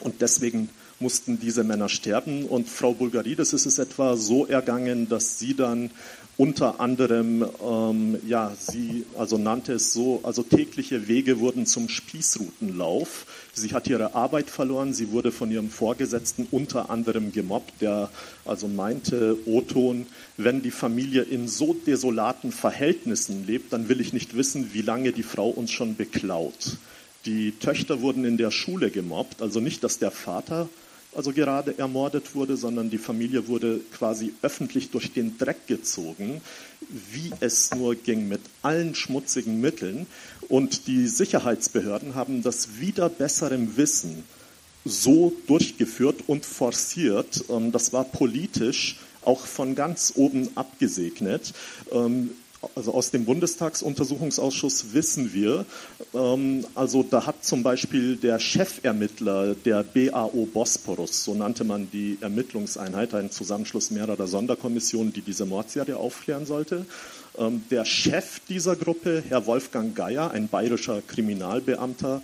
Und deswegen mussten diese Männer sterben. Und Frau Bulgarides ist es etwa so ergangen, dass sie dann unter anderem, ähm, ja, sie also nannte es so, also tägliche Wege wurden zum Spießrutenlauf. Sie hat ihre Arbeit verloren, sie wurde von ihrem Vorgesetzten unter anderem gemobbt, der also meinte, Oton, wenn die Familie in so desolaten Verhältnissen lebt, dann will ich nicht wissen, wie lange die Frau uns schon beklaut. Die Töchter wurden in der Schule gemobbt, also nicht, dass der Vater also gerade ermordet wurde, sondern die Familie wurde quasi öffentlich durch den Dreck gezogen, wie es nur ging, mit allen schmutzigen Mitteln. Und die Sicherheitsbehörden haben das wieder besserem Wissen so durchgeführt und forciert. Ähm, das war politisch auch von ganz oben abgesegnet. Also aus dem Bundestagsuntersuchungsausschuss wissen wir, ähm, also da hat zum Beispiel der Chefermittler der BAO Bosporus, so nannte man die Ermittlungseinheit, ein Zusammenschluss mehrerer Sonderkommissionen, die diese Mordserie aufklären sollte, ähm, der Chef dieser Gruppe, Herr Wolfgang Geier, ein bayerischer Kriminalbeamter,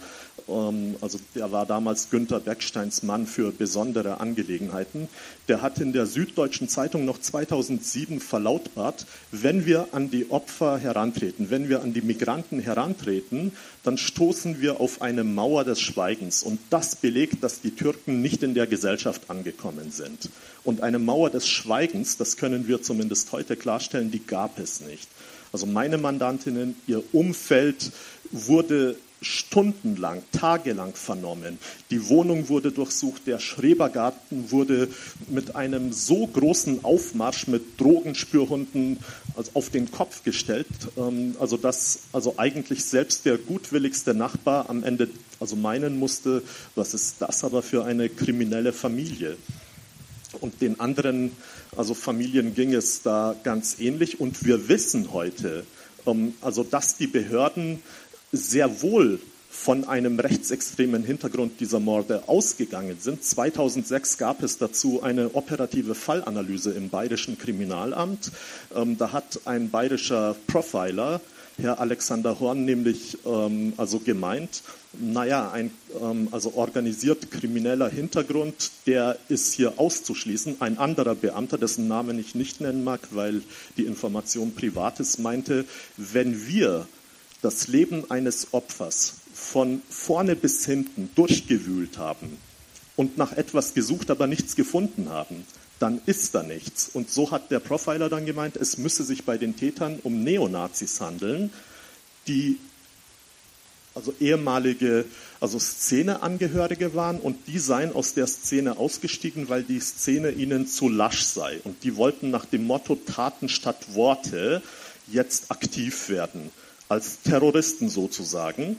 also der war damals Günter Becksteins Mann für besondere Angelegenheiten, der hat in der Süddeutschen Zeitung noch 2007 verlautbart, wenn wir an die Opfer herantreten, wenn wir an die Migranten herantreten, dann stoßen wir auf eine Mauer des Schweigens. Und das belegt, dass die Türken nicht in der Gesellschaft angekommen sind. Und eine Mauer des Schweigens, das können wir zumindest heute klarstellen, die gab es nicht. Also meine Mandantinnen, ihr Umfeld wurde stundenlang, tagelang vernommen. Die Wohnung wurde durchsucht, der Schrebergarten wurde mit einem so großen Aufmarsch mit Drogenspürhunden auf den Kopf gestellt, ähm, also dass also eigentlich selbst der gutwilligste Nachbar am Ende also meinen musste, was ist das aber für eine kriminelle Familie? Und den anderen, also Familien ging es da ganz ähnlich. Und wir wissen heute, ähm, also dass die Behörden sehr wohl von einem rechtsextremen Hintergrund dieser Morde ausgegangen sind. 2006 gab es dazu eine operative Fallanalyse im bayerischen Kriminalamt. Ähm, da hat ein bayerischer Profiler, Herr Alexander Horn, nämlich ähm, also gemeint, naja, ein ähm, also organisiert krimineller Hintergrund, der ist hier auszuschließen. Ein anderer Beamter, dessen Namen ich nicht nennen mag, weil die Information privat ist, meinte, wenn wir das Leben eines Opfers von vorne bis hinten durchgewühlt haben und nach etwas gesucht, aber nichts gefunden haben, dann ist da nichts. Und so hat der Profiler dann gemeint, es müsse sich bei den Tätern um Neonazis handeln, die also ehemalige also Szeneangehörige waren und die seien aus der Szene ausgestiegen, weil die Szene ihnen zu lasch sei. Und die wollten nach dem Motto Taten statt Worte jetzt aktiv werden als Terroristen sozusagen.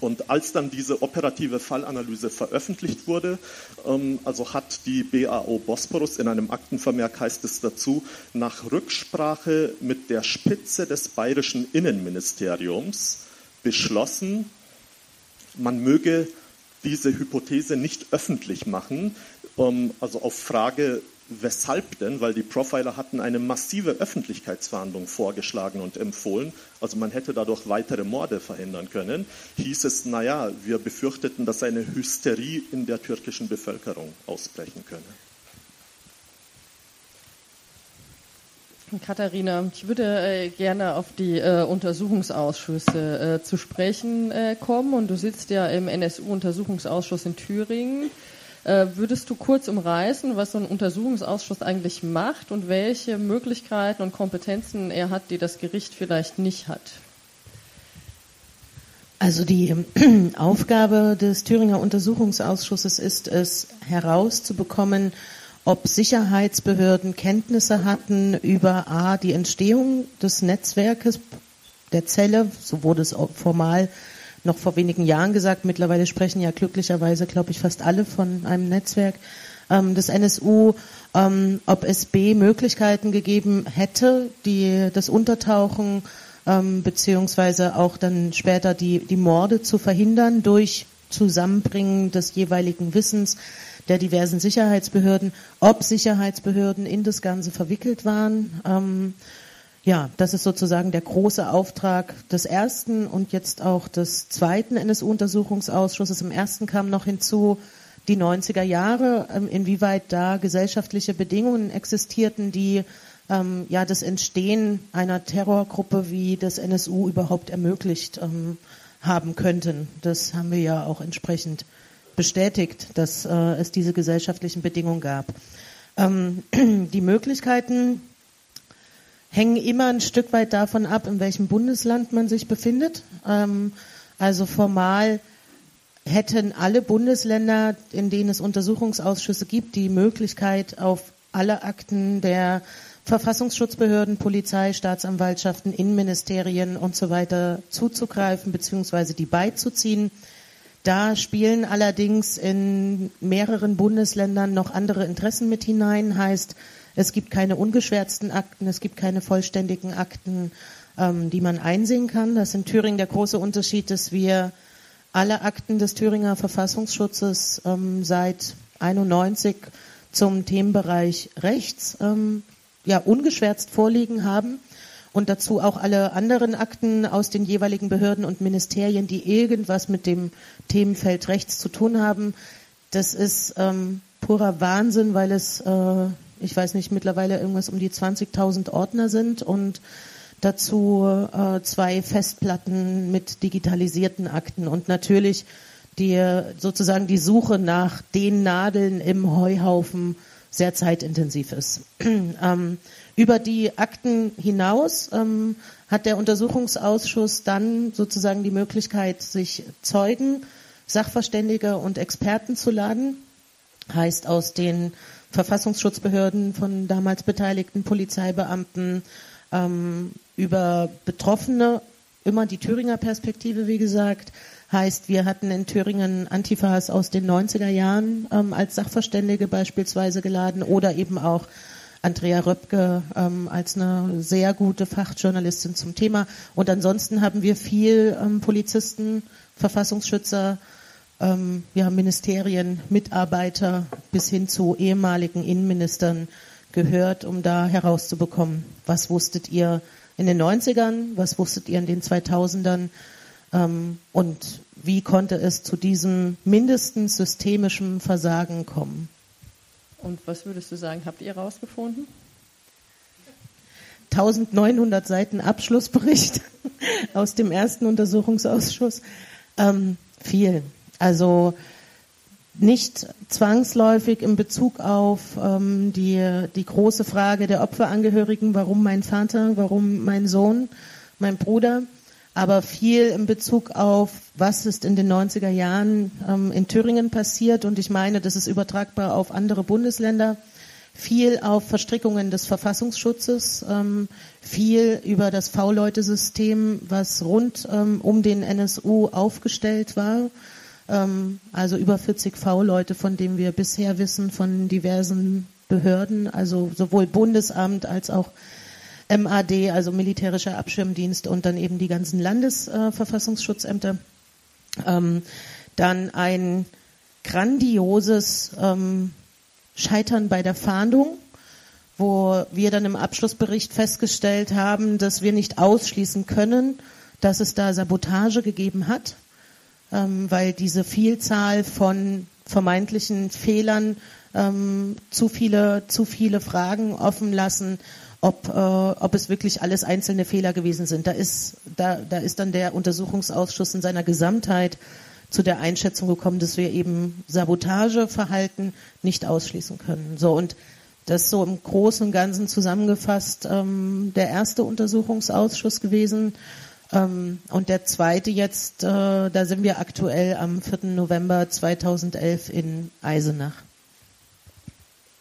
Und als dann diese operative Fallanalyse veröffentlicht wurde, ähm, also hat die BAO Bosporus in einem Aktenvermerk heißt es dazu, nach Rücksprache mit der Spitze des bayerischen Innenministeriums beschlossen, man möge diese Hypothese nicht öffentlich machen, ähm, also auf Frage Weshalb denn? Weil die Profiler hatten eine massive Öffentlichkeitsverhandlung vorgeschlagen und empfohlen. Also man hätte dadurch weitere Morde verhindern können. Hieß es, naja, wir befürchteten, dass eine Hysterie in der türkischen Bevölkerung ausbrechen könne. Katharina, ich würde äh, gerne auf die äh, Untersuchungsausschüsse äh, zu sprechen äh, kommen. Und du sitzt ja im NSU-Untersuchungsausschuss in Thüringen. Äh, würdest du kurz umreißen, was so ein Untersuchungsausschuss eigentlich macht und welche Möglichkeiten und Kompetenzen er hat, die das Gericht vielleicht nicht hat? Also die Aufgabe des Thüringer Untersuchungsausschusses ist es herauszubekommen, ob Sicherheitsbehörden Kenntnisse hatten über A, die Entstehung des Netzwerkes der Zelle, so wurde es formal noch vor wenigen Jahren gesagt. Mittlerweile sprechen ja glücklicherweise, glaube ich, fast alle von einem Netzwerk ähm, des NSU, ähm, ob es B Möglichkeiten gegeben hätte, die das Untertauchen ähm, beziehungsweise auch dann später die, die Morde zu verhindern durch Zusammenbringen des jeweiligen Wissens der diversen Sicherheitsbehörden, ob Sicherheitsbehörden in das Ganze verwickelt waren. Ähm, ja, das ist sozusagen der große Auftrag des ersten und jetzt auch des zweiten NSU-Untersuchungsausschusses. Im ersten kam noch hinzu die 90er Jahre, ähm, inwieweit da gesellschaftliche Bedingungen existierten, die ähm, ja das Entstehen einer Terrorgruppe wie des NSU überhaupt ermöglicht ähm, haben könnten. Das haben wir ja auch entsprechend bestätigt, dass äh, es diese gesellschaftlichen Bedingungen gab. Ähm, die Möglichkeiten hängen immer ein Stück weit davon ab, in welchem Bundesland man sich befindet. Ähm, also formal hätten alle Bundesländer, in denen es Untersuchungsausschüsse gibt, die Möglichkeit, auf alle Akten der Verfassungsschutzbehörden, Polizei, Staatsanwaltschaften, Innenministerien und so weiter zuzugreifen bzw. die beizuziehen. Da spielen allerdings in mehreren Bundesländern noch andere Interessen mit hinein. Heißt, es gibt keine ungeschwärzten Akten, es gibt keine vollständigen Akten, ähm, die man einsehen kann. Das ist in Thüringen der große Unterschied, dass wir alle Akten des Thüringer Verfassungsschutzes ähm, seit 91 zum Themenbereich Rechts ähm, ja, ungeschwärzt vorliegen haben und dazu auch alle anderen Akten aus den jeweiligen Behörden und Ministerien, die irgendwas mit dem Themenfeld Rechts zu tun haben. Das ist ähm, purer Wahnsinn, weil es, äh, ich weiß nicht, mittlerweile irgendwas um die 20.000 Ordner sind und dazu äh, zwei Festplatten mit digitalisierten Akten und natürlich die sozusagen die Suche nach den Nadeln im Heuhaufen sehr zeitintensiv ist. ähm, über die Akten hinaus ähm, hat der Untersuchungsausschuss dann sozusagen die Möglichkeit, sich Zeugen, Sachverständige und Experten zu laden. Heißt aus den Verfassungsschutzbehörden von damals beteiligten Polizeibeamten ähm, über Betroffene, immer die Thüringer Perspektive, wie gesagt, Heißt, wir hatten in Thüringen Antifas aus den 90er Jahren ähm, als Sachverständige beispielsweise geladen oder eben auch Andrea Röpke ähm, als eine sehr gute Fachjournalistin zum Thema. Und ansonsten haben wir viel ähm, Polizisten, Verfassungsschützer, ähm, ja, Ministerien, Mitarbeiter bis hin zu ehemaligen Innenministern gehört, um da herauszubekommen, was wusstet ihr in den 90ern, was wusstet ihr in den 2000ern, ähm, und wie konnte es zu diesem mindestens systemischen Versagen kommen? Und was würdest du sagen, habt ihr herausgefunden? 1900 Seiten Abschlussbericht aus dem ersten Untersuchungsausschuss. Ähm, viel. Also nicht zwangsläufig in Bezug auf ähm, die, die große Frage der Opferangehörigen, warum mein Vater, warum mein Sohn, mein Bruder, aber viel in Bezug auf, was ist in den 90er Jahren ähm, in Thüringen passiert. Und ich meine, das ist übertragbar auf andere Bundesländer. Viel auf Verstrickungen des Verfassungsschutzes, ähm, viel über das V-Leute-System, was rund ähm, um den NSU aufgestellt war. Ähm, also über 40 V-Leute, von denen wir bisher wissen, von diversen Behörden, also sowohl Bundesamt als auch MAD, also militärischer Abschirmdienst und dann eben die ganzen Landesverfassungsschutzämter. Ähm, dann ein grandioses ähm, Scheitern bei der Fahndung, wo wir dann im Abschlussbericht festgestellt haben, dass wir nicht ausschließen können, dass es da Sabotage gegeben hat, ähm, weil diese Vielzahl von vermeintlichen Fehlern ähm, zu viele zu viele Fragen offen lassen ob, äh, ob es wirklich alles einzelne Fehler gewesen sind. Da ist, da, da ist dann der Untersuchungsausschuss in seiner Gesamtheit zu der Einschätzung gekommen, dass wir eben Sabotageverhalten nicht ausschließen können. So und das so im Großen und Ganzen zusammengefasst ähm, der erste Untersuchungsausschuss gewesen. Ähm, und der zweite jetzt, äh, da sind wir aktuell am 4. November 2011 in Eisenach.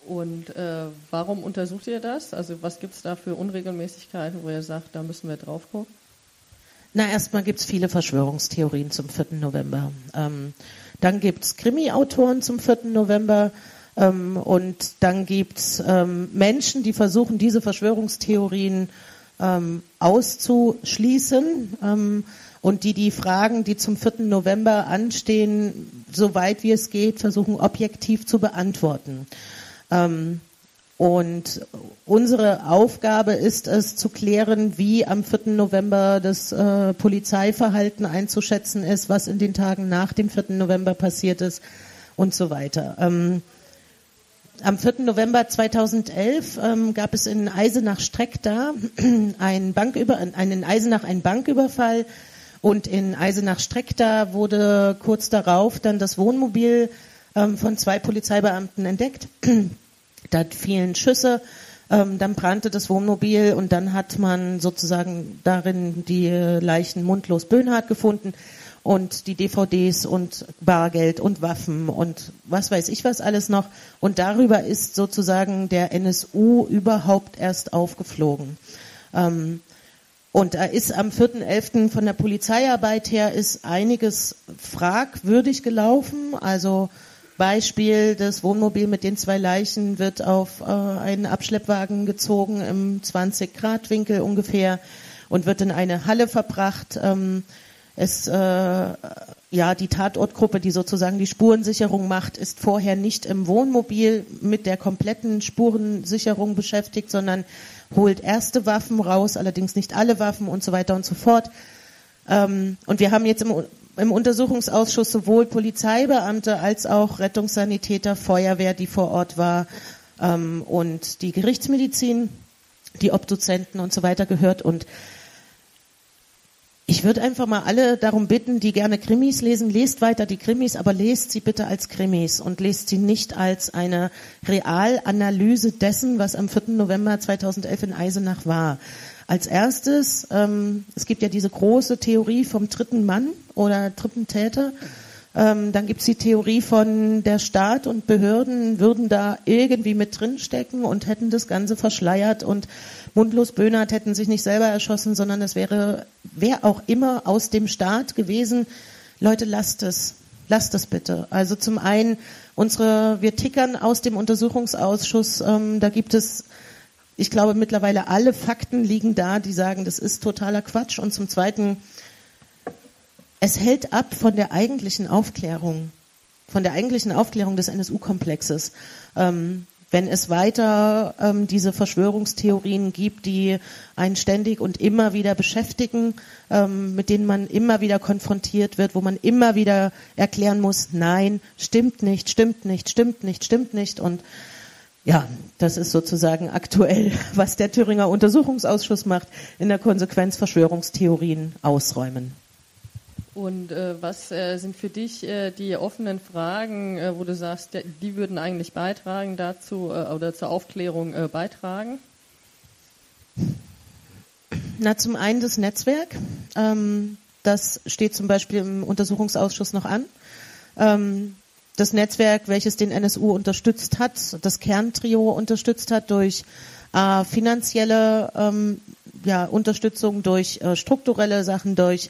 Und äh, warum untersucht ihr das? Also was gibt es da für Unregelmäßigkeiten, wo ihr sagt, da müssen wir drauf gucken? Na, erstmal gibt es viele Verschwörungstheorien zum 4. November. Ähm, dann gibt es Krimi-Autoren zum 4. November. Ähm, und dann gibt es ähm, Menschen, die versuchen, diese Verschwörungstheorien ähm, auszuschließen ähm, und die die Fragen, die zum 4. November anstehen, soweit wie es geht, versuchen objektiv zu beantworten. Ähm, und unsere Aufgabe ist es zu klären, wie am 4. November das äh, Polizeiverhalten einzuschätzen ist, was in den Tagen nach dem 4. November passiert ist und so weiter. Ähm, am 4. November 2011 ähm, gab es in Eisenach-Streck da einen, Banküber einen Eisenach einen Banküberfall und in Eisenach-Streck da wurde kurz darauf dann das Wohnmobil ähm, von zwei Polizeibeamten entdeckt. da fielen Schüsse, ähm, dann brannte das Wohnmobil und dann hat man sozusagen darin die Leichen mundlos Böhnhardt gefunden und die DVDs und Bargeld und Waffen und was weiß ich was alles noch. Und darüber ist sozusagen der NSU überhaupt erst aufgeflogen. Ähm, und da ist am 4.11. von der Polizeiarbeit her ist einiges fragwürdig gelaufen. Also Beispiel, das Wohnmobil mit den zwei Leichen wird auf äh, einen Abschleppwagen gezogen im 20 Grad Winkel ungefähr und wird in eine Halle verbracht. Ähm, es, äh, ja, die Tatortgruppe, die sozusagen die Spurensicherung macht, ist vorher nicht im Wohnmobil mit der kompletten Spurensicherung beschäftigt, sondern holt erste Waffen raus, allerdings nicht alle Waffen und so weiter und so fort. Ähm, und wir haben jetzt im, im Untersuchungsausschuss sowohl Polizeibeamte als auch Rettungssanitäter, Feuerwehr, die vor Ort war, ähm, und die Gerichtsmedizin, die Obduzenten und so weiter gehört und ich würde einfach mal alle darum bitten, die gerne Krimis lesen, lest weiter die Krimis, aber lest sie bitte als Krimis und lest sie nicht als eine Realanalyse dessen, was am 4. November 2011 in Eisenach war. Als erstes, ähm, es gibt ja diese große Theorie vom dritten Mann oder dritten Täter. Ähm, dann gibt's die Theorie von der Staat und Behörden würden da irgendwie mit drinstecken und hätten das Ganze verschleiert und Mundlos Böhnert hätten sich nicht selber erschossen, sondern es wäre wer auch immer aus dem Staat gewesen. Leute, lasst es. Lasst es bitte. Also zum einen unsere, wir tickern aus dem Untersuchungsausschuss, ähm, da gibt es ich glaube mittlerweile alle Fakten liegen da, die sagen, das ist totaler Quatsch. Und zum Zweiten, es hält ab von der eigentlichen Aufklärung, von der eigentlichen Aufklärung des NSU-Komplexes. Ähm, wenn es weiter ähm, diese Verschwörungstheorien gibt, die einen ständig und immer wieder beschäftigen, ähm, mit denen man immer wieder konfrontiert wird, wo man immer wieder erklären muss, nein, stimmt nicht, stimmt nicht, stimmt nicht, stimmt nicht. Und ja, das ist sozusagen aktuell, was der Thüringer Untersuchungsausschuss macht, in der Konsequenz Verschwörungstheorien ausräumen. Und äh, was äh, sind für dich äh, die offenen Fragen, äh, wo du sagst, die würden eigentlich beitragen dazu äh, oder zur Aufklärung äh, beitragen? Na, zum einen das Netzwerk. Ähm, das steht zum Beispiel im Untersuchungsausschuss noch an. Ähm, das Netzwerk, welches den NSU unterstützt hat, das Kerntrio unterstützt hat durch äh, finanzielle ähm, ja, Unterstützung, durch äh, strukturelle Sachen, durch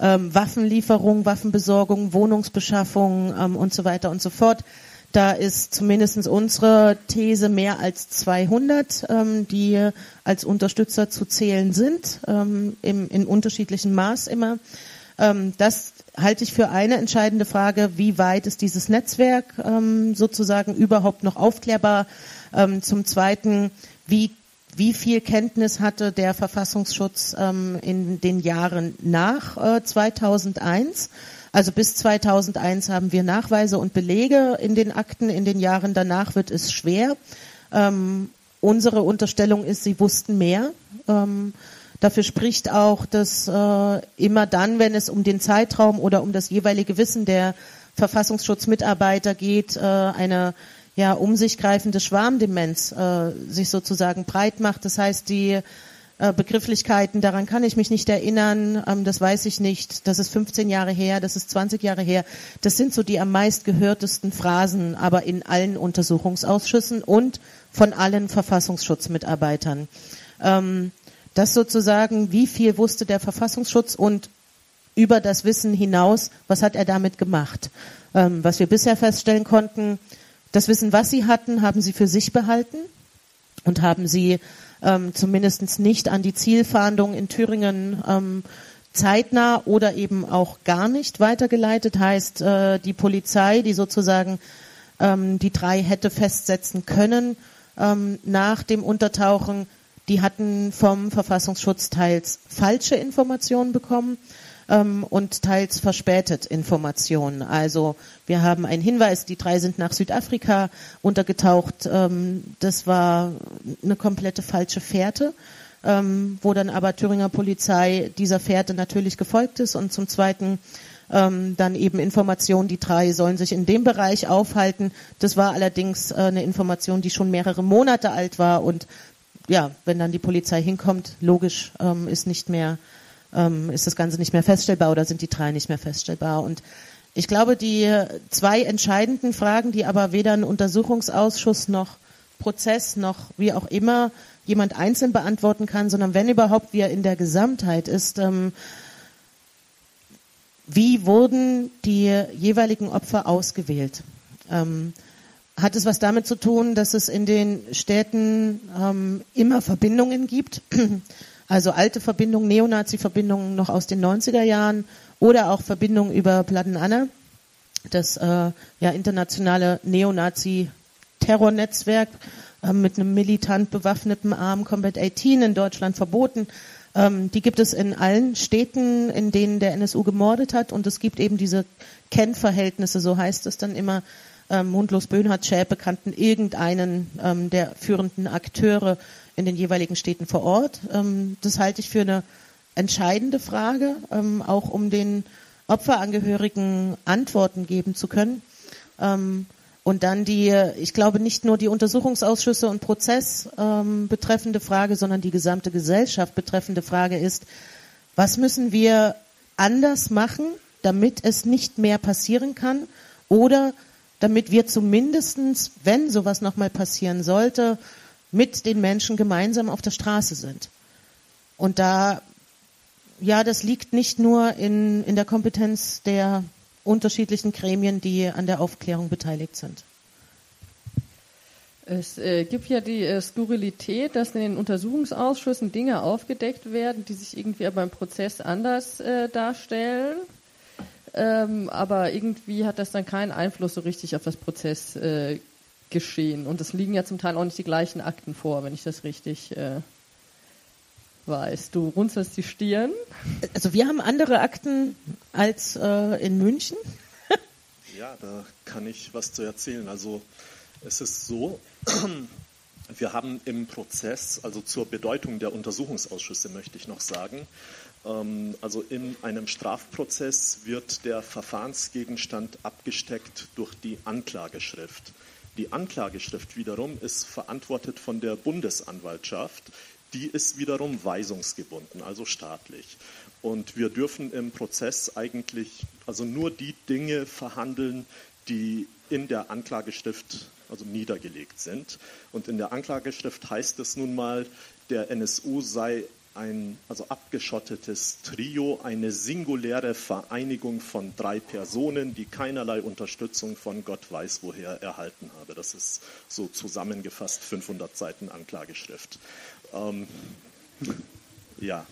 ähm, Waffenlieferung, Waffenbesorgung, Wohnungsbeschaffung ähm, und so weiter und so fort. Da ist zumindest unsere These mehr als 200, ähm, die als Unterstützer zu zählen sind, ähm, im, in unterschiedlichem Maß immer. Ähm, das halte ich für eine entscheidende Frage, wie weit ist dieses Netzwerk ähm, sozusagen überhaupt noch aufklärbar? Ähm, zum Zweiten, wie wie viel Kenntnis hatte der Verfassungsschutz ähm, in den Jahren nach äh, 2001? Also bis 2001 haben wir Nachweise und Belege in den Akten. In den Jahren danach wird es schwer. Ähm, unsere Unterstellung ist, sie wussten mehr. Ähm, dafür spricht auch, dass äh, immer dann, wenn es um den Zeitraum oder um das jeweilige Wissen der Verfassungsschutzmitarbeiter geht, äh, eine ja, um sich greifende Schwarmdemenz äh, sich sozusagen breit macht. Das heißt, die äh, Begrifflichkeiten, daran kann ich mich nicht erinnern, ähm, das weiß ich nicht, das ist 15 Jahre her, das ist 20 Jahre her. Das sind so die am meist gehörtesten Phrasen, aber in allen Untersuchungsausschüssen und von allen Verfassungsschutzmitarbeitern. Ähm, das sozusagen, wie viel wusste der Verfassungsschutz und über das Wissen hinaus, was hat er damit gemacht? Ähm, was wir bisher feststellen konnten, das Wissen, was sie hatten, haben sie für sich behalten und haben sie ähm, zumindest nicht an die Zielfahndung in Thüringen ähm, zeitnah oder eben auch gar nicht weitergeleitet. Heißt, äh, die Polizei, die sozusagen ähm, die drei hätte festsetzen können, ähm, nach dem Untertauchen, die hatten vom Verfassungsschutz teils falsche Informationen bekommen ähm, und teils verspätet Informationen. Also wir haben einen Hinweis, die drei sind nach Südafrika untergetaucht. Ähm, das war eine komplette falsche Fährte. Ähm, wo dann aber Thüringer Polizei dieser Fährte natürlich gefolgt ist und zum Zweiten ähm, dann eben Informationen, die drei sollen sich in dem Bereich aufhalten. Das war allerdings äh, eine Information, die schon mehrere Monate alt war und ja, wenn dann die Polizei hinkommt, logisch ähm, ist nicht mehr, ähm, ist das Ganze nicht mehr feststellbar oder sind die drei nicht mehr feststellbar. Und ich glaube, die zwei entscheidenden Fragen, die aber weder ein Untersuchungsausschuss noch Prozess noch wie auch immer jemand einzeln beantworten kann, sondern wenn überhaupt wir in der Gesamtheit ist, ähm, wie wurden die jeweiligen Opfer ausgewählt? Ähm, hat es was damit zu tun, dass es in den Städten ähm, immer Verbindungen gibt? Also alte Verbindungen, Neonazi-Verbindungen noch aus den 90er Jahren oder auch Verbindungen über Platten das äh, ja, internationale Neonazi-Terrornetzwerk äh, mit einem militant bewaffneten Arm Combat 18 in Deutschland verboten. Ähm, die gibt es in allen Städten, in denen der NSU gemordet hat und es gibt eben diese Kennverhältnisse, so heißt es dann immer, ähm, Mundlos Böhnhardt, Schäpe kannten irgendeinen ähm, der führenden Akteure in den jeweiligen Städten vor Ort. Ähm, das halte ich für eine entscheidende Frage, ähm, auch um den Opferangehörigen Antworten geben zu können. Ähm, und dann die, ich glaube, nicht nur die Untersuchungsausschüsse und Prozess betreffende Frage, sondern die gesamte Gesellschaft betreffende Frage ist, was müssen wir anders machen, damit es nicht mehr passieren kann oder damit wir zumindestens, wenn sowas nochmal passieren sollte, mit den Menschen gemeinsam auf der Straße sind. Und da, ja, das liegt nicht nur in, in der Kompetenz der unterschiedlichen Gremien, die an der Aufklärung beteiligt sind. Es äh, gibt ja die äh, Skurrilität, dass in den Untersuchungsausschüssen Dinge aufgedeckt werden, die sich irgendwie aber im Prozess anders äh, darstellen. Ähm, aber irgendwie hat das dann keinen Einfluss so richtig auf das Prozessgeschehen. Äh, Und es liegen ja zum Teil auch nicht die gleichen Akten vor, wenn ich das richtig äh, weiß. Du runzelst die Stirn. Also wir haben andere Akten als äh, in München. ja, da kann ich was zu erzählen. Also es ist so, wir haben im Prozess, also zur Bedeutung der Untersuchungsausschüsse möchte ich noch sagen, ähm, also in einem Strafprozess wird der Verfahrensgegenstand abgesteckt durch die Anklageschrift. Die Anklageschrift wiederum ist verantwortet von der Bundesanwaltschaft. Die ist wiederum weisungsgebunden, also staatlich. Und wir dürfen im Prozess eigentlich also nur die Dinge verhandeln, die in der Anklageschrift also niedergelegt sind. Und in der Anklageschrift heißt es nun mal, der NSU sei ein also abgeschottetes Trio, eine singuläre Vereinigung von drei Personen, die keinerlei Unterstützung von Gott weiß woher erhalten habe. Das ist so zusammengefasst 500 Seiten Anklageschrift. Ähm, ja.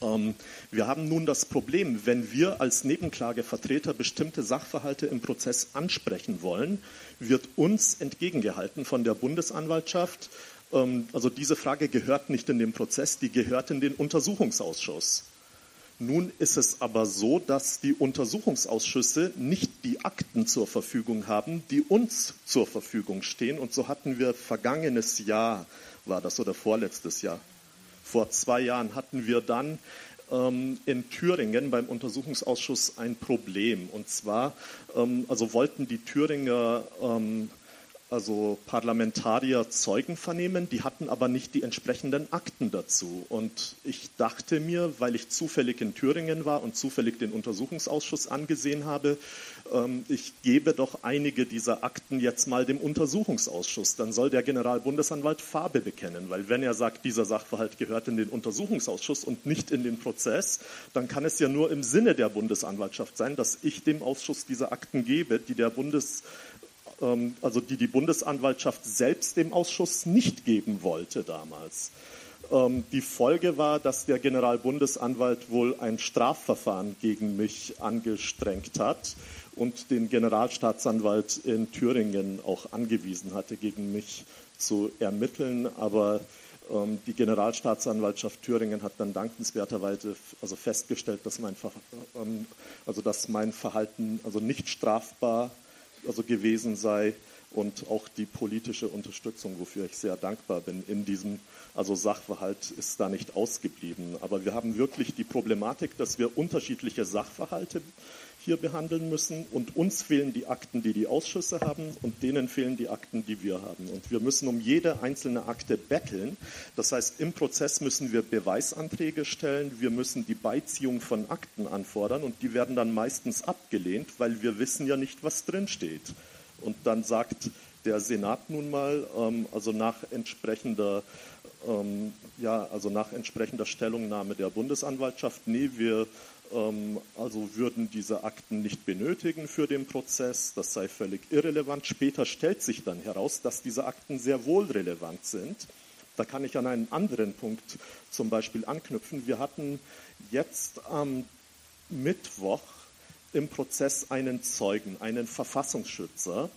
Ähm, wir haben nun das Problem, wenn wir als Nebenklagevertreter bestimmte Sachverhalte im Prozess ansprechen wollen, wird uns entgegengehalten von der Bundesanwaltschaft, also diese Frage gehört nicht in den Prozess, die gehört in den Untersuchungsausschuss. Nun ist es aber so, dass die Untersuchungsausschüsse nicht die Akten zur Verfügung haben, die uns zur Verfügung stehen. Und so hatten wir vergangenes Jahr, war das oder vorletztes Jahr, vor zwei Jahren hatten wir dann ähm, in Thüringen beim Untersuchungsausschuss ein Problem. Und zwar, ähm, also wollten die Thüringer ähm, also Parlamentarier Zeugen vernehmen, die hatten aber nicht die entsprechenden Akten dazu. Und ich dachte mir, weil ich zufällig in Thüringen war und zufällig den Untersuchungsausschuss angesehen habe, ähm, ich gebe doch einige dieser Akten jetzt mal dem Untersuchungsausschuss. Dann soll der Generalbundesanwalt Farbe bekennen, weil wenn er sagt, dieser Sachverhalt gehört in den Untersuchungsausschuss und nicht in den Prozess, dann kann es ja nur im Sinne der Bundesanwaltschaft sein, dass ich dem Ausschuss diese Akten gebe, die der Bundes ähm, also die die Bundesanwaltschaft selbst dem Ausschuss nicht geben wollte damals. Ähm, die Folge war, dass der Generalbundesanwalt wohl ein Strafverfahren gegen mich angestrengt hat und den Generalstaatsanwalt in Thüringen auch angewiesen hatte, gegen mich zu ermitteln. Aber ähm, die Generalstaatsanwaltschaft Thüringen hat dann dankenswerterweise also festgestellt, dass mein, ähm, also dass mein Verhalten also nicht strafbar also gewesen sei und auch die politische Unterstützung, wofür ich sehr dankbar bin in diesem also Sachverhalt ist da nicht ausgeblieben. Aber wir haben wirklich die Problematik, dass wir unterschiedliche Sachverhalte hier behandeln müssen und uns fehlen die Akten, die die Ausschüsse haben und denen fehlen die Akten, die wir haben. Und wir müssen um jede einzelne Akte betteln. Das heißt, im Prozess müssen wir Beweisanträge stellen, wir müssen die Beiziehung von Akten anfordern und die werden dann meistens abgelehnt, weil wir wissen ja nicht, was drinsteht. Und dann sagt der Senat nun mal, ähm, also nach entsprechender ähm, ja, also nach entsprechender Stellungnahme der Bundesanwaltschaft, nee, wir also würden diese Akten nicht benötigen für den Prozess, das sei völlig irrelevant. Später stellt sich dann heraus, dass diese Akten sehr wohl relevant sind. Da kann ich an einen anderen Punkt zum Beispiel anknüpfen. Wir hatten jetzt am Mittwoch im Prozess einen Zeugen, einen Verfassungsschützer,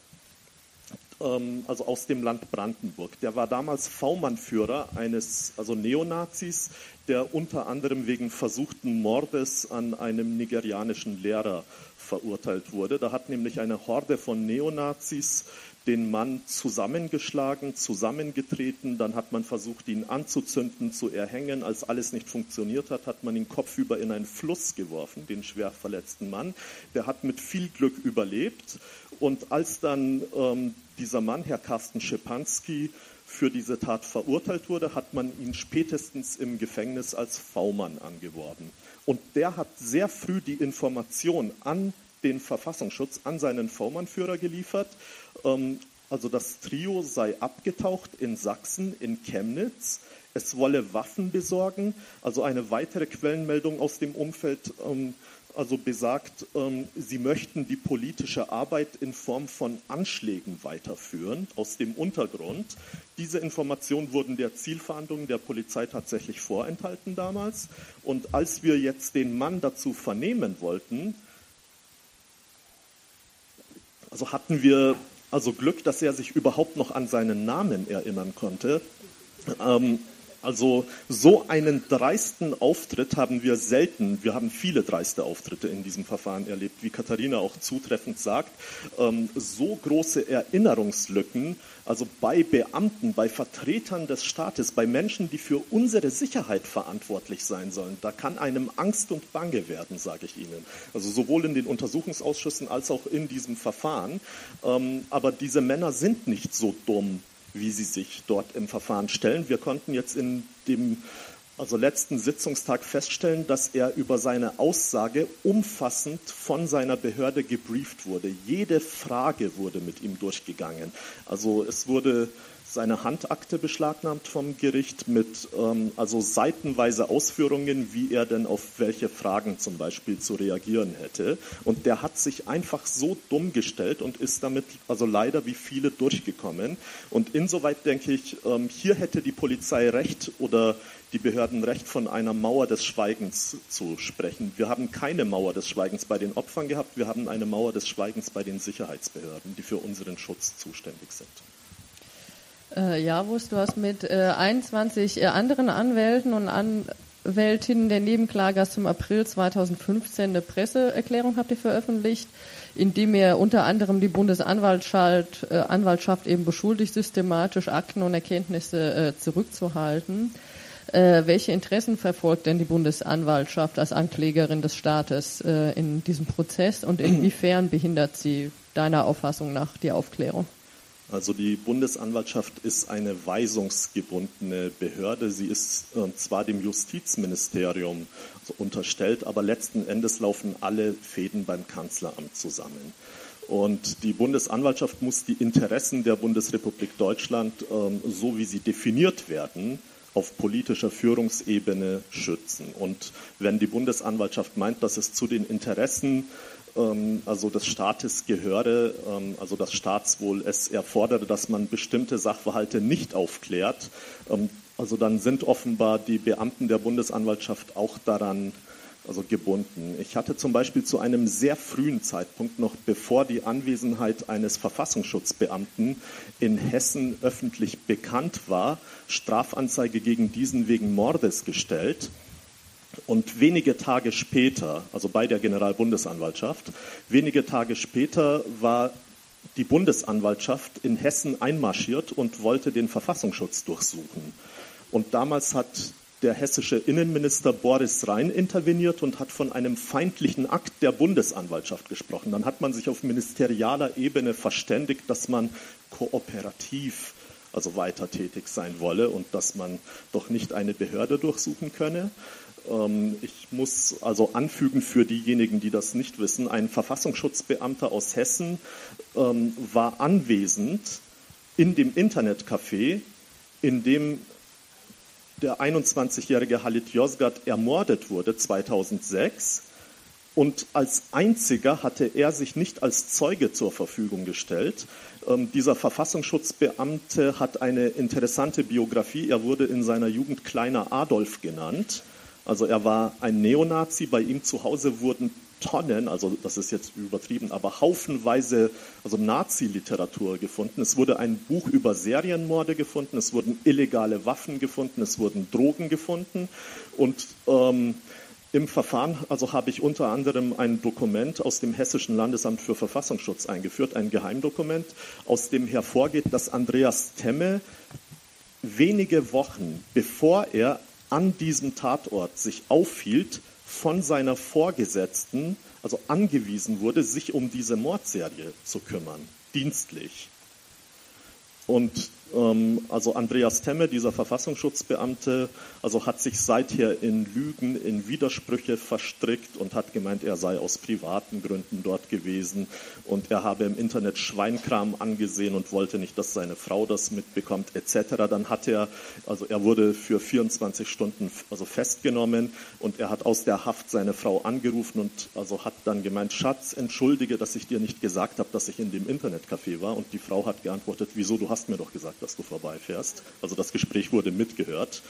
ähm, also aus dem Land Brandenburg. Der war damals V-Mann-Führer eines, also Neonazis, der unter anderem wegen versuchten Mordes an einem nigerianischen Lehrer verurteilt wurde. Da hat nämlich eine Horde von Neonazis den Mann zusammengeschlagen, zusammengetreten, dann hat man versucht, ihn anzuzünden, zu erhängen. Als alles nicht funktioniert hat, hat man ihn kopfüber in einen Fluss geworfen, den schwer verletzten Mann. Der hat mit viel Glück überlebt. Und als dann ähm, dieser Mann, Herr Carsten Schepanski, für diese Tat verurteilt wurde, hat man ihn spätestens im Gefängnis als V-Mann angeworben. Und der hat sehr früh die Information an den Verfassungsschutz, an seinen V-Mann-Führer geliefert. Ähm, also das Trio sei abgetaucht in Sachsen, in Chemnitz. Es wolle Waffen besorgen. Also eine weitere Quellenmeldung aus dem Umfeld ähm, also besagt, ähm, sie möchten die politische Arbeit in Form von Anschlägen weiterführen aus dem Untergrund. Diese Informationen wurden der Zielverhandlung der Polizei tatsächlich vorenthalten damals. Und als wir jetzt den Mann dazu vernehmen wollten, also hatten wir also Glück, dass er sich überhaupt noch an seinen Namen erinnern konnte. Ähm, also so einen dreisten Auftritt haben wir selten. Wir haben viele dreiste Auftritte in diesem Verfahren erlebt, wie Katharina auch zutreffend sagt. Ähm, so große Erinnerungslücken, also bei Beamten, bei Vertretern des Staates, bei Menschen, die für unsere Sicherheit verantwortlich sein sollen, da kann einem Angst und Bange werden, sage ich Ihnen. Also sowohl in den Untersuchungsausschüssen als auch in diesem Verfahren. Ähm, aber diese Männer sind nicht so dumm, wie sie sich dort im Verfahren stellen. Wir konnten jetzt in dem also letzten Sitzungstag feststellen, dass er über seine Aussage umfassend von seiner Behörde gebrieft wurde. Jede Frage wurde mit ihm durchgegangen. Also es wurde seine Handakte beschlagnahmt vom Gericht mit ähm, also seitenweise Ausführungen, wie er denn auf welche Fragen zum Beispiel zu reagieren hätte. Und der hat sich einfach so dumm gestellt und ist damit also leider wie viele durchgekommen. Und insoweit denke ich, ähm, hier hätte die Polizei recht oder die Behörden recht, von einer Mauer des Schweigens zu sprechen. Wir haben keine Mauer des Schweigens bei den Opfern gehabt, wir haben eine Mauer des Schweigens bei den Sicherheitsbehörden, die für unseren Schutz zuständig sind. Äh, Javus, du hast mit äh, 21 äh, anderen Anwälten und Anwältinnen der Nebenklagers zum April 2015 eine Presseerklärung habt ihr veröffentlicht, in dem ihr unter anderem die Bundesanwaltschaft äh, Anwaltschaft eben beschuldigt, systematisch Akten und Erkenntnisse äh, zurückzuhalten. Äh, welche Interessen verfolgt denn die Bundesanwaltschaft als Anklägerin des Staates äh, in diesem Prozess und inwiefern behindert sie deiner Auffassung nach die Aufklärung? Also die Bundesanwaltschaft ist eine weisungsgebundene Behörde. Sie ist äh, zwar dem Justizministerium unterstellt, aber letzten Endes laufen alle Fäden beim Kanzleramt zusammen. Und die Bundesanwaltschaft muss die Interessen der Bundesrepublik Deutschland, ähm, so wie sie definiert werden, auf politischer Führungsebene schützen. Und wenn die Bundesanwaltschaft meint, dass es zu den Interessen ähm, also des Staates gehöre, ähm, also das Staatswohl es erfordere, dass man bestimmte Sachverhalte nicht aufklärt, ähm, also dann sind offenbar die Beamten der Bundesanwaltschaft auch daran also gebunden. Ich hatte zum Beispiel zu einem sehr frühen Zeitpunkt, noch bevor die Anwesenheit eines Verfassungsschutzbeamten in Hessen öffentlich bekannt war, Strafanzeige gegen diesen wegen Mordes gestellt. Und wenige Tage später, also bei der Generalbundesanwaltschaft, wenige Tage später war die Bundesanwaltschaft in Hessen einmarschiert und wollte den Verfassungsschutz durchsuchen. Und damals hat der hessische Innenminister Boris Rhein interveniert und hat von einem feindlichen Akt der Bundesanwaltschaft gesprochen. Dann hat man sich auf ministerialer Ebene verständigt, dass man kooperativ also weiter tätig sein wolle und dass man doch nicht eine Behörde durchsuchen könne. Ähm, ich muss also anfügen für diejenigen, die das nicht wissen, ein Verfassungsschutzbeamter aus Hessen ähm, war anwesend in dem Internetcafé, in dem der 21-jährige Halit Yozgat ermordet wurde 2006. Und als einziger hatte er sich nicht als Zeuge zur Verfügung gestellt. Ähm, dieser Verfassungsschutzbeamte hat eine interessante Biografie. Er wurde in seiner Jugend kleiner Adolf genannt. Also er war ein Neonazi. Bei ihm zu Hause wurden Tonnen, also das ist jetzt übertrieben, aber haufenweise also Nazi-Literatur gefunden. Es wurde ein Buch über Serienmorde gefunden, es wurden illegale Waffen gefunden, es wurden Drogen gefunden und ähm, im Verfahren also habe ich unter anderem ein Dokument aus dem Hessischen Landesamt für Verfassungsschutz eingeführt, ein Geheimdokument, aus dem hervorgeht, dass Andreas Temme wenige Wochen bevor er an diesem Tatort sich aufhielt, von seiner Vorgesetzten, also angewiesen wurde, sich um diese Mordserie zu kümmern, dienstlich. Und also Andreas Temme, dieser Verfassungsschutzbeamte, also hat sich seither in Lügen, in Widersprüche verstrickt und hat gemeint, er sei aus privaten Gründen dort gewesen und er habe im Internet Schweinkram angesehen und wollte nicht, dass seine Frau das mitbekommt, etc. Dann hat er, also er wurde für 24 Stunden also festgenommen und er hat aus der Haft seine Frau angerufen und also hat dann gemeint, Schatz, entschuldige, dass ich dir nicht gesagt habe, dass ich in dem Internetcafé war. Und die Frau hat geantwortet, wieso, du hast mir doch gesagt, dass du vorbeifährst. Also das Gespräch wurde mitgehört.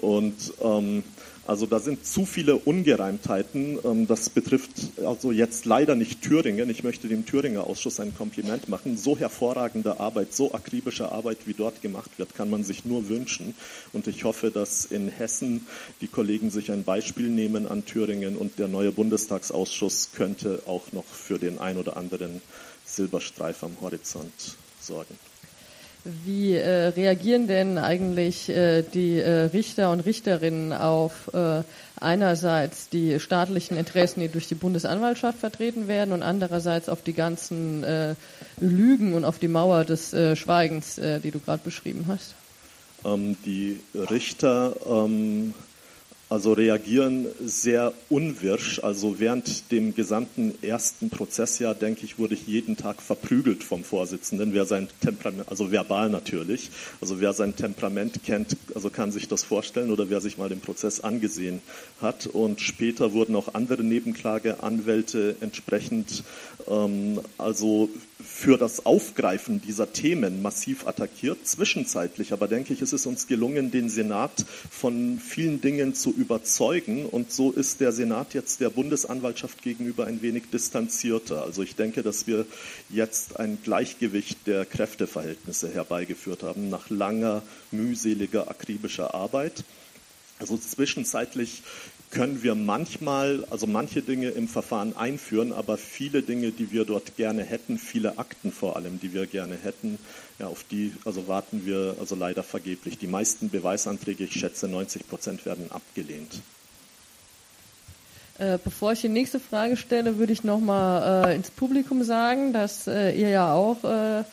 Und ähm, also da sind zu viele Ungereimtheiten. Ähm, das betrifft also jetzt leider nicht Thüringen. Ich möchte dem Thüringer Ausschuss ein Kompliment machen. So hervorragende Arbeit, so akribische Arbeit, wie dort gemacht wird, kann man sich nur wünschen. Und ich hoffe, dass in Hessen die Kollegen sich ein Beispiel nehmen an Thüringen und der neue Bundestagsausschuss könnte auch noch für den ein oder anderen Silberstreif am Horizont sorgen. Wie äh, reagieren denn eigentlich äh, die äh, Richter und Richterinnen auf äh, einerseits die staatlichen Interessen, die durch die Bundesanwaltschaft vertreten werden, und andererseits auf die ganzen äh, Lügen und auf die Mauer des äh, Schweigens, die du gerade beschrieben hast? Ähm, die Richter ähm, also reagieren sehr unwirsch. Also während dem gesamten ersten Prozessjahr, denke ich, wurde ich jeden Tag verprügelt vom Vorsitzenden, wer sein Temperament, also verbal natürlich, also wer sein Temperament kennt, also kann sich das vorstellen oder wer sich mal den Prozess angesehen hat. Und später wurden auch andere Nebenklageanwälte entsprechend ähm, also für das Aufgreifen dieser Themen massiv attackiert. Zwischenzeitlich aber denke ich, ist es uns gelungen, den Senat von vielen Dingen zu überzeugen. Und so ist der Senat jetzt der Bundesanwaltschaft gegenüber ein wenig distanzierter. Also ich denke, dass wir jetzt ein Gleichgewicht der Kräfteverhältnisse herbeigeführt haben nach langer, mühseliger, akribischer Arbeit. Also zwischenzeitlich können wir manchmal, also manche Dinge im Verfahren einführen, aber viele Dinge, die wir dort gerne hätten, viele Akten vor allem, die wir gerne hätten, ja, auf die also warten wir also leider vergeblich. Die meisten Beweisanträge, ich schätze 90 Prozent, werden abgelehnt. Äh, bevor ich die nächste Frage stelle, würde ich noch mal äh, ins Publikum sagen, dass äh, ihr ja auch äh,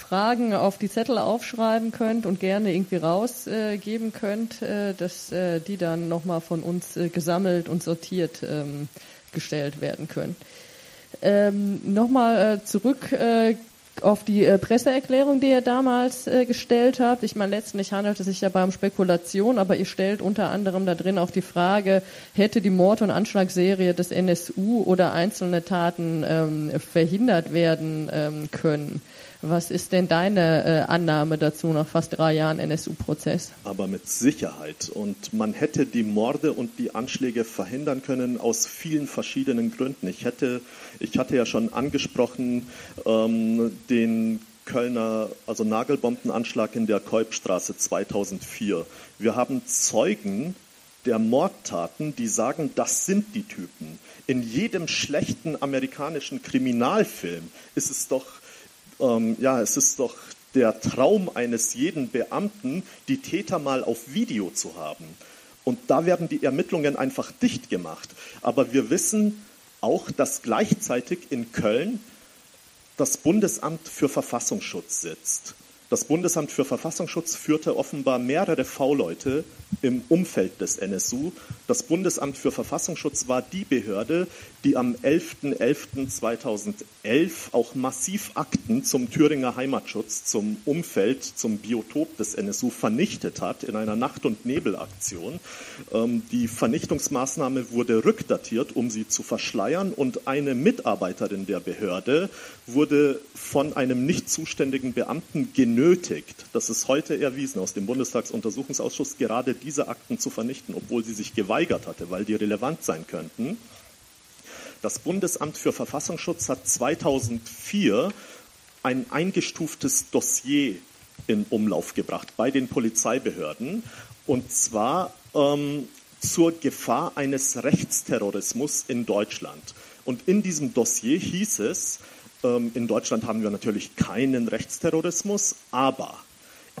Fragen auf die Zettel aufschreiben könnt und gerne irgendwie rausgeben äh, könnt, äh, dass äh, die dann nochmal von uns äh, gesammelt und sortiert ähm, gestellt werden können. Ähm, nochmal äh, zurück äh, auf die Presseerklärung, die ihr damals gestellt habt. Ich meine, letztendlich handelt es sich ja um Spekulation, aber ihr stellt unter anderem da drin auch die Frage, hätte die Mord- und Anschlagsserie des NSU oder einzelne Taten ähm, verhindert werden ähm, können? Was ist denn deine äh, Annahme dazu nach fast drei Jahren NSU-Prozess? Aber mit Sicherheit. Und man hätte die Morde und die Anschläge verhindern können aus vielen verschiedenen Gründen. Ich hätte, ich hatte ja schon angesprochen, ähm, den Kölner, also Nagelbombenanschlag in der Kolbstraße 2004. Wir haben Zeugen der Mordtaten, die sagen, das sind die Typen. In jedem schlechten amerikanischen Kriminalfilm ist es doch, ähm, ja, es ist doch der Traum eines jeden Beamten, die Täter mal auf Video zu haben. Und da werden die Ermittlungen einfach dicht gemacht. Aber wir wissen auch, dass gleichzeitig in Köln das Bundesamt für Verfassungsschutz sitzt. Das Bundesamt für Verfassungsschutz führte offenbar mehrere V-Leute im Umfeld des NSU. Das Bundesamt für Verfassungsschutz war die Behörde, die am 11.11.2011 auch massiv Akten zum Thüringer Heimatschutz, zum Umfeld, zum Biotop des NSU vernichtet hat in einer Nacht- und Nebelaktion. Ähm, die Vernichtungsmaßnahme wurde rückdatiert, um sie zu verschleiern und eine Mitarbeiterin der Behörde wurde von einem nicht zuständigen Beamten genötigt, das ist heute erwiesen aus dem Bundestagsuntersuchungsausschuss, gerade diese Akten zu vernichten, obwohl sie sich geweigert hatte, weil die relevant sein könnten. Das Bundesamt für Verfassungsschutz hat 2004 ein eingestuftes Dossier in Umlauf gebracht bei den Polizeibehörden und zwar ähm, zur Gefahr eines Rechtsterrorismus in Deutschland. Und in diesem Dossier hieß es, ähm, in Deutschland haben wir natürlich keinen Rechtsterrorismus, aber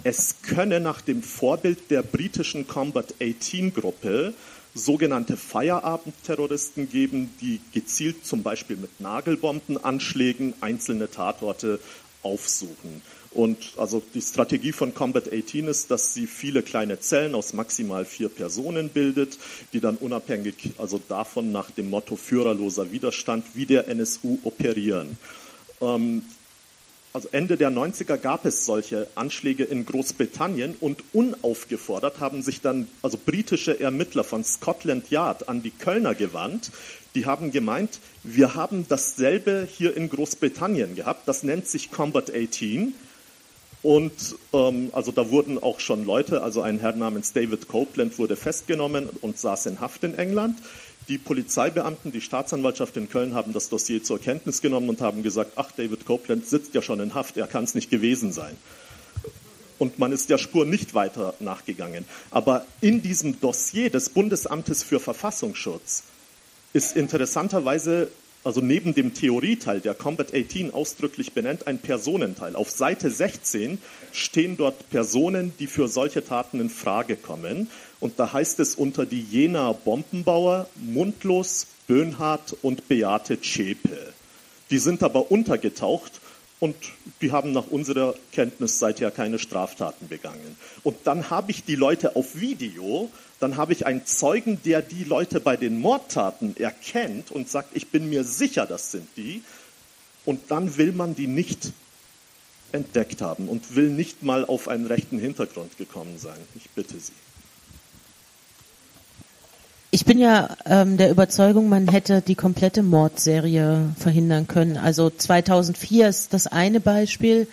es könne nach dem Vorbild der britischen Combat 18 Gruppe sogenannte Feierabendterroristen geben, die gezielt zum Beispiel mit Nagelbombenanschlägen einzelne Tatorte aufsuchen. Und also die Strategie von Combat 18 ist, dass sie viele kleine Zellen aus maximal vier Personen bildet, die dann unabhängig also davon nach dem Motto führerloser Widerstand wie der NSU operieren. Ähm, also Ende der 90er gab es solche Anschläge in Großbritannien und unaufgefordert haben sich dann also britische Ermittler von Scotland Yard an die Kölner gewandt. Die haben gemeint, wir haben dasselbe hier in Großbritannien gehabt, das nennt sich Combat 18. Und ähm, also da wurden auch schon Leute, also ein Herr namens David Copeland wurde festgenommen und saß in Haft in England. Die Polizeibeamten, die Staatsanwaltschaft in Köln haben das Dossier zur Kenntnis genommen und haben gesagt, ach, David Copeland sitzt ja schon in Haft, er kann es nicht gewesen sein. Und man ist der Spur nicht weiter nachgegangen. Aber in diesem Dossier des Bundesamtes für Verfassungsschutz ist interessanterweise also neben dem Theorieteil, der Combat 18 ausdrücklich benennt, ein Personenteil. Auf Seite 16 stehen dort Personen, die für solche Taten in Frage kommen. Und da heißt es unter die Jena Bombenbauer Mundlos, Böhnhardt und Beate Zschäpe. Die sind aber untergetaucht und die haben nach unserer Kenntnis seither keine Straftaten begangen. Und dann habe ich die Leute auf Video dann habe ich einen Zeugen, der die Leute bei den Mordtaten erkennt und sagt, ich bin mir sicher, das sind die. Und dann will man die nicht entdeckt haben und will nicht mal auf einen rechten Hintergrund gekommen sein. Ich bitte Sie. Ich bin ja ähm, der Überzeugung, man hätte die komplette Mordserie verhindern können. Also 2004 ist das eine Beispiel,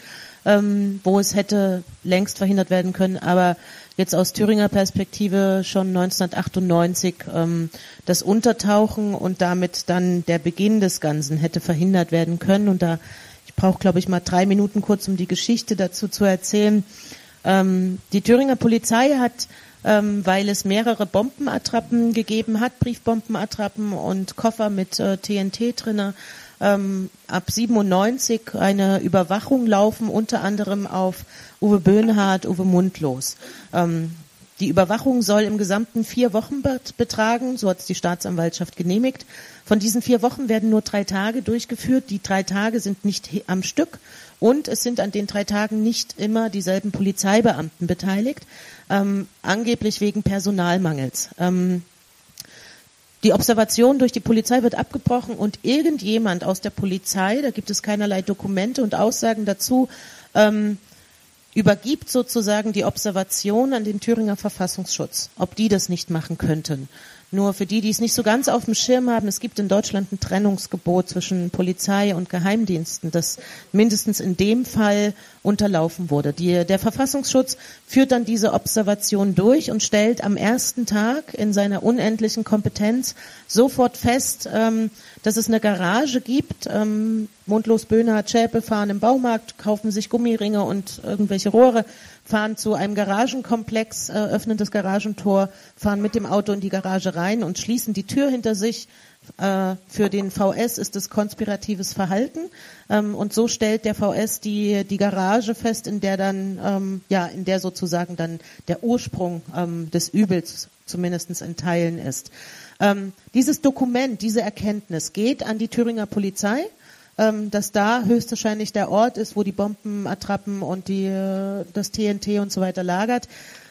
ähm, wo es hätte längst verhindert werden können, aber jetzt aus Thüringer Perspektive schon 1998 ähm, das Untertauchen und damit dann der Beginn des Ganzen hätte verhindert werden können. Und da, ich brauche, glaube ich, mal drei Minuten kurz, um die Geschichte dazu zu erzählen. Ähm, die Thüringer Polizei hat ähm, weil es mehrere Bombenattrappen gegeben hat, Briefbombenattrappen und Koffer mit äh, TNT drinne, ähm, ab 97 eine Überwachung laufen, unter anderem auf Uwe Böhnhardt, Uwe Mundlos. Ähm, die Überwachung soll im gesamten vier Wochen betragen, so hat es die Staatsanwaltschaft genehmigt. Von diesen vier Wochen werden nur drei Tage durchgeführt. Die drei Tage sind nicht am Stück und es sind an den drei Tagen nicht immer dieselben Polizeibeamten beteiligt, ähm, angeblich wegen Personalmangels. Ähm, die Observation durch die Polizei wird abgebrochen und irgendjemand aus der Polizei, da gibt es keinerlei Dokumente und Aussagen dazu, ähm, übergibt sozusagen die Observation an den Thüringer Verfassungsschutz, ob die das nicht machen könnten. Nur für die, die es nicht so ganz auf dem Schirm haben, es gibt in Deutschland ein Trennungsgebot zwischen Polizei und Geheimdiensten, das mindestens in dem Fall unterlaufen wurde. Die, der Verfassungsschutz führt dann diese Observation durch und stellt am ersten Tag in seiner unendlichen Kompetenz sofort fest, ähm, dass es eine Garage gibt. Ähm, Mundlos Böhner, Schäpe fahren im Baumarkt, kaufen sich Gummiringe und irgendwelche Rohre fahren zu einem Garagenkomplex, äh, öffnen das Garagentor, fahren mit dem Auto in die Garage rein und schließen die Tür hinter sich. Äh, für den VS ist es konspiratives Verhalten ähm, und so stellt der VS die die Garage fest, in der dann ähm, ja in der sozusagen dann der Ursprung ähm, des Übels zumindest in Teilen ist. Ähm, dieses Dokument, diese Erkenntnis geht an die Thüringer Polizei ähm, dass da höchstwahrscheinlich der Ort ist, wo die Bombenattrappen und die, äh, das TNT und so weiter lagert.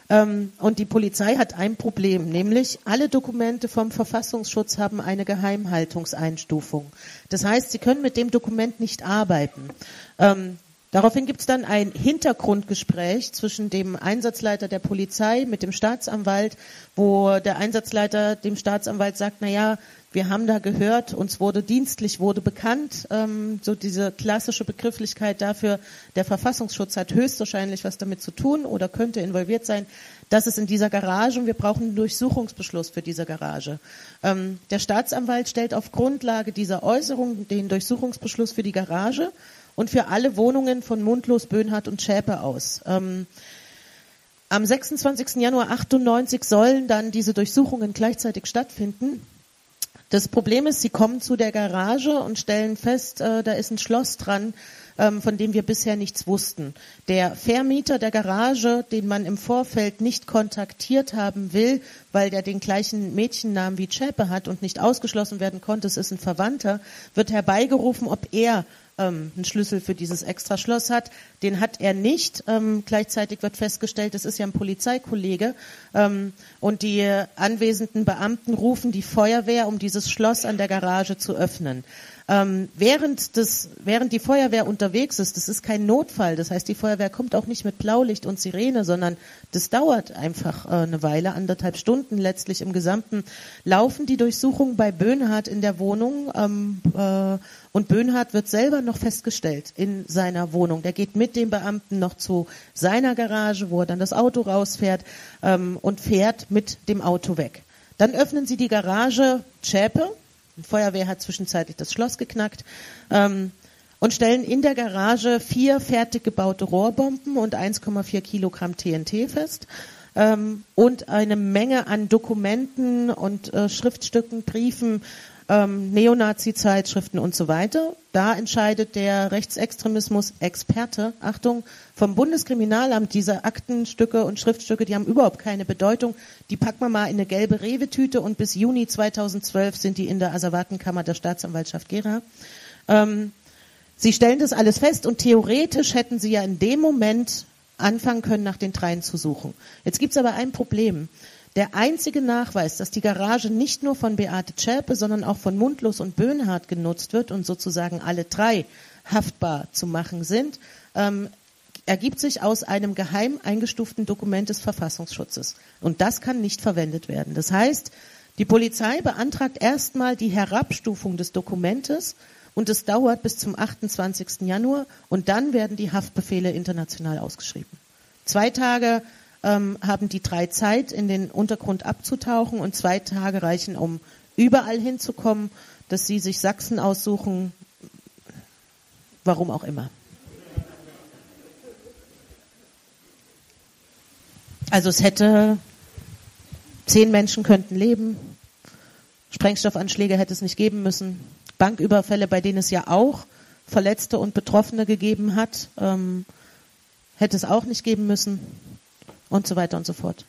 Ähm, und die Polizei hat ein Problem, nämlich alle Dokumente vom Verfassungsschutz haben eine Geheimhaltungseinstufung. Das heißt, sie können mit dem Dokument nicht arbeiten. Ähm, Daraufhin gibt es dann ein Hintergrundgespräch zwischen dem Einsatzleiter der Polizei mit dem Staatsanwalt, wo der Einsatzleiter dem Staatsanwalt sagt, na ja, wir haben da gehört, uns wurde dienstlich, wurde bekannt, ähm, so diese klassische Begrifflichkeit dafür, der Verfassungsschutz hat höchstwahrscheinlich was damit zu tun oder könnte involviert sein. Das ist in dieser Garage und wir brauchen einen Durchsuchungsbeschluss für diese Garage. Ähm, der Staatsanwalt stellt auf Grundlage dieser Äußerung den Durchsuchungsbeschluss für die Garage und für alle Wohnungen von Mundlos, Böhnhardt und Schäpe aus. Ähm, am 26. Januar 98 sollen dann diese Durchsuchungen gleichzeitig stattfinden. Das Problem ist, sie kommen zu der Garage und stellen fest, äh, da ist ein Schloss dran, ähm, von dem wir bisher nichts wussten. Der Vermieter der Garage, den man im Vorfeld nicht kontaktiert haben will, weil der den gleichen Mädchennamen wie Zschäpe hat und nicht ausgeschlossen werden konnte, es ist ein Verwandter, wird herbeigerufen, ob er ähm, einen Schlüssel für dieses Extraschloss hat. Den hat er nicht. Ähm, gleichzeitig wird festgestellt, es ist ja ein Polizeikollege. Ähm, und die anwesenden Beamten rufen die Feuerwehr, um dieses Schloss an der Garage zu öffnen. Ähm, während, das, während die Feuerwehr unterwegs ist, das ist kein Notfall, das heißt, die Feuerwehr kommt auch nicht mit Blaulicht und Sirene, sondern das dauert einfach äh, eine Weile, anderthalb Stunden letztlich im Gesamten, laufen die Durchsuchungen bei Böhnhardt in der Wohnung ähm, äh, und Böhnhardt wird selber noch festgestellt in seiner Wohnung. Der geht mit dem Beamten noch zu seiner Garage, wo er dann das Auto rausfährt ähm, und fährt mit dem Auto weg. Dann öffnen sie die Garage Zschäpe, die Feuerwehr hat zwischenzeitlich das Schloss geknackt ähm, und stellen in der Garage vier fertig gebaute Rohrbomben und 1,4 Kilogramm TNT fest ähm, und eine Menge an Dokumenten und äh, Schriftstücken, Briefen, ähm, Neonazi-Zeitschriften und so weiter. Da entscheidet der Rechtsextremismus-Experte, Achtung, vom Bundeskriminalamt diese Aktenstücke und Schriftstücke, die haben überhaupt keine Bedeutung. Die packen wir mal in eine gelbe Rewe-Tüte und bis Juni 2012 sind die in der Asservatenkammer der Staatsanwaltschaft Gera. Ähm, sie stellen das alles fest und theoretisch hätten sie ja in dem Moment anfangen können, nach den dreien zu suchen. Jetzt gibt's aber ein Problem. Der einzige Nachweis, dass die Garage nicht nur von Beate Zschäpe, sondern auch von Mundlos und Böhnhardt genutzt wird und sozusagen alle drei haftbar zu machen sind, ähm, ergibt sich aus einem geheim eingestuften Dokument des Verfassungsschutzes. Und das kann nicht verwendet werden. Das heißt, die Polizei beantragt erstmal die Herabstufung des Dokumentes und es dauert bis zum 28. Januar und dann werden die Haftbefehle international ausgeschrieben. Zwei Tage ähm, haben die drei Zeit, in den Untergrund abzutauchen und zwei Tage reichen, um überall hinzukommen, dass sie sich Sachsen aussuchen, warum auch immer. Also es hätte zehn Menschen könnten leben, Sprengstoffanschläge hätte es nicht geben müssen, Banküberfälle, bei denen es ja auch Verletzte und Betroffene gegeben hat, ähm, hätte es auch nicht geben müssen und so weiter und so fort.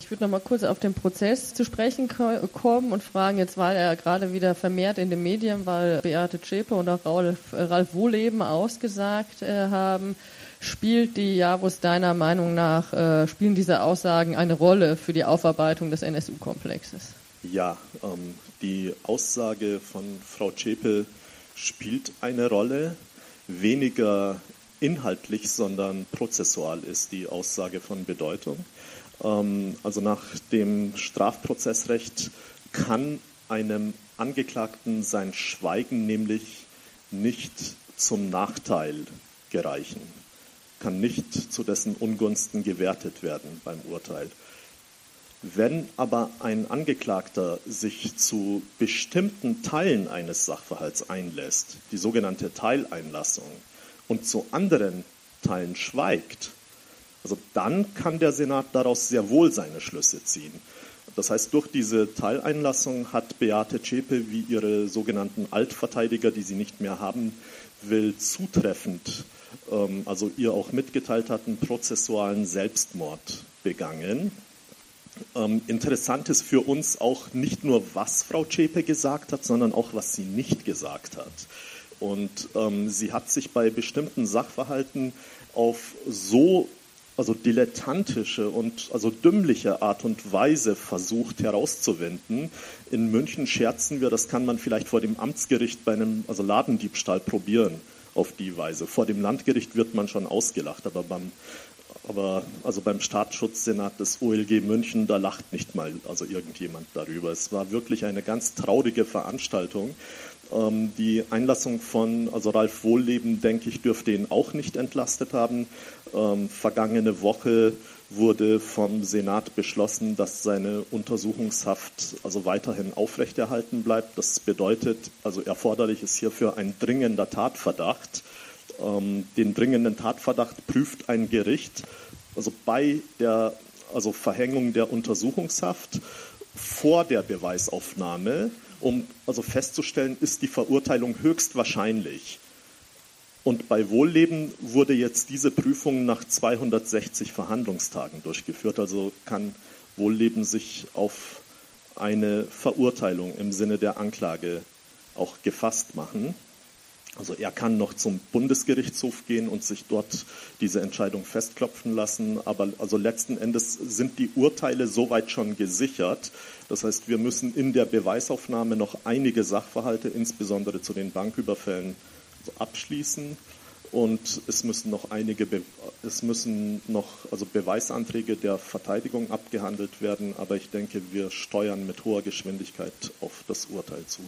Ich würde noch mal kurz auf den Prozess zu sprechen kommen und fragen, jetzt war er gerade wieder vermehrt in den Medien, weil Beate Zschäpe und auch Ralf, Ralf Wohleben ausgesagt äh, haben, spielt die Javus deiner Meinung nach, äh, spielen diese Aussagen eine Rolle für die Aufarbeitung des NSU-Komplexes? Ja, ähm, die Aussage von Frau Zschäpe spielt eine Rolle, weniger inhaltlich, sondern prozessual ist die Aussage von Bedeutung. Ähm, also nach dem Strafprozessrecht kann einem Angeklagten sein Schweigen nämlich nicht zum Nachteil gereichen, kann nicht zu dessen Ungunsten gewertet werden beim Urteil. Wenn aber ein Angeklagter sich zu bestimmten Teilen eines Sachverhalts einlässt, die sogenannte Teileinlassung, und zu anderen Teilen schweigt, also dann kann der Senat daraus sehr wohl seine Schlüsse ziehen. Das heißt, durch diese Teileinlassung hat Beate Zschäpe wie ihre sogenannten Altverteidiger, die sie nicht mehr haben will, zutreffend, ähm, also ihr auch mitgeteilt hatten, prozessualen Selbstmord begangen. Ähm, interessant ist für uns auch nicht nur, was Frau Zschäpe gesagt hat, sondern auch, was sie nicht gesagt hat. Und ähm, sie hat sich bei bestimmten Sachverhalten auf so also dilettantische und also dümmliche Art und Weise versucht herauszuwenden. In München scherzen wir, das kann man vielleicht vor dem Amtsgericht bei einem also Ladendiebstahl probieren auf die Weise. Vor dem Landgericht wird man schon ausgelacht, aber beim aber also beim Staatsschutzsenat des OLG München, da lacht nicht mal also irgendjemand darüber. Es war wirklich eine ganz traurige Veranstaltung. Ähm, die Einlassung von also Ralf Wohlleben, denke ich, dürfte ihn auch nicht entlastet haben. Ähm, vergangene Woche wurde vom Senat beschlossen, dass seine Untersuchungshaft also weiterhin aufrechterhalten bleibt. Das bedeutet, also erforderlich ist hierfür ein dringender Tatverdacht. Ähm, den dringenden Tatverdacht prüft ein Gericht, also bei der also Verhängung der Untersuchungshaft vor der Beweisaufnahme um also festzustellen, ist die Verurteilung höchstwahrscheinlich. Und bei Wohlleben wurde jetzt diese Prüfung nach 260 Verhandlungstagen durchgeführt. Also kann Wohlleben sich auf eine Verurteilung im Sinne der Anklage auch gefasst machen. Also er kann noch zum Bundesgerichtshof gehen und sich dort diese Entscheidung festklopfen lassen. Aber also letzten Endes sind die Urteile soweit schon gesichert. Das heißt, wir müssen in der Beweisaufnahme noch einige Sachverhalte, insbesondere zu den Banküberfällen, abschließen. Und es müssen noch einige, Be es müssen noch also Beweisanträge der Verteidigung abgehandelt werden. Aber ich denke, wir steuern mit hoher Geschwindigkeit auf das Urteil zu.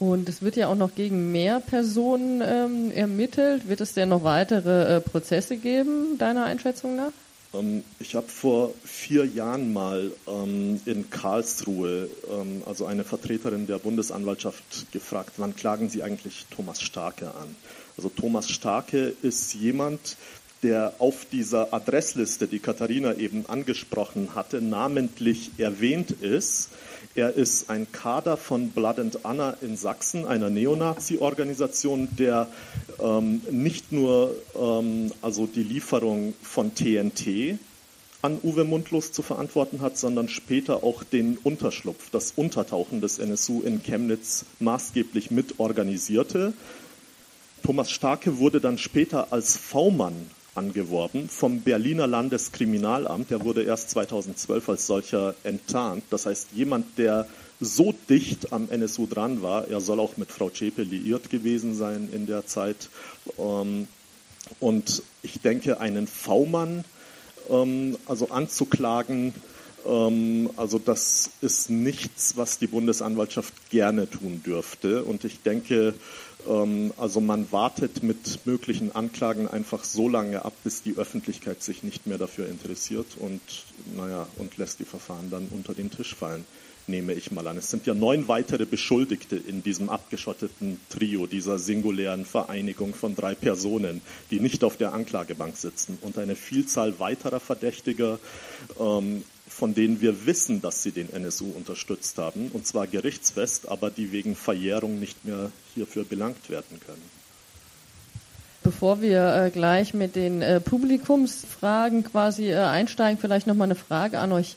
Und es wird ja auch noch gegen mehr Personen ähm, ermittelt. Wird es denn noch weitere äh, Prozesse geben, deiner Einschätzung nach? Ähm, ich habe vor vier Jahren mal ähm, in Karlsruhe, ähm, also eine Vertreterin der Bundesanwaltschaft, gefragt, wann klagen Sie eigentlich Thomas Starke an? Also Thomas Starke ist jemand, der auf dieser Adressliste, die Katharina eben angesprochen hatte, namentlich erwähnt ist er ist ein Kader von Blood and Anna in Sachsen, einer Neonazi-Organisation, der ähm, nicht nur ähm, also die Lieferung von TNT an Uwe Mundlos zu verantworten hat, sondern später auch den Unterschlupf, das Untertauchen des NSU in Chemnitz maßgeblich mitorganisierte. Thomas Starke wurde dann später als V-Mann angeworben vom Berliner Landeskriminalamt. Der wurde erst 2012 als solcher enttarnt. Das heißt, jemand, der so dicht am NSU dran war, er soll auch mit Frau Zschäpe liiert gewesen sein in der Zeit. Ähm, und ich denke, einen V-Mann ähm, also anzuklagen, ähm, also das ist nichts, was die Bundesanwaltschaft gerne tun dürfte. Und ich denke, also man wartet mit möglichen Anklagen einfach so lange ab, bis die Öffentlichkeit sich nicht mehr dafür interessiert und, naja, und lässt die Verfahren dann unter den Tisch fallen, nehme ich mal an. Es sind ja neun weitere Beschuldigte in diesem abgeschotteten Trio, dieser singulären Vereinigung von drei Personen, die nicht auf der Anklagebank sitzen und eine Vielzahl weiterer Verdächtiger. Ähm, von denen wir wissen, dass sie den NSU unterstützt haben, und zwar gerichtsfest, aber die wegen Verjährung nicht mehr hierfür belangt werden können. Bevor wir äh, gleich mit den äh, Publikumsfragen quasi äh, einsteigen, vielleicht nochmal eine Frage an euch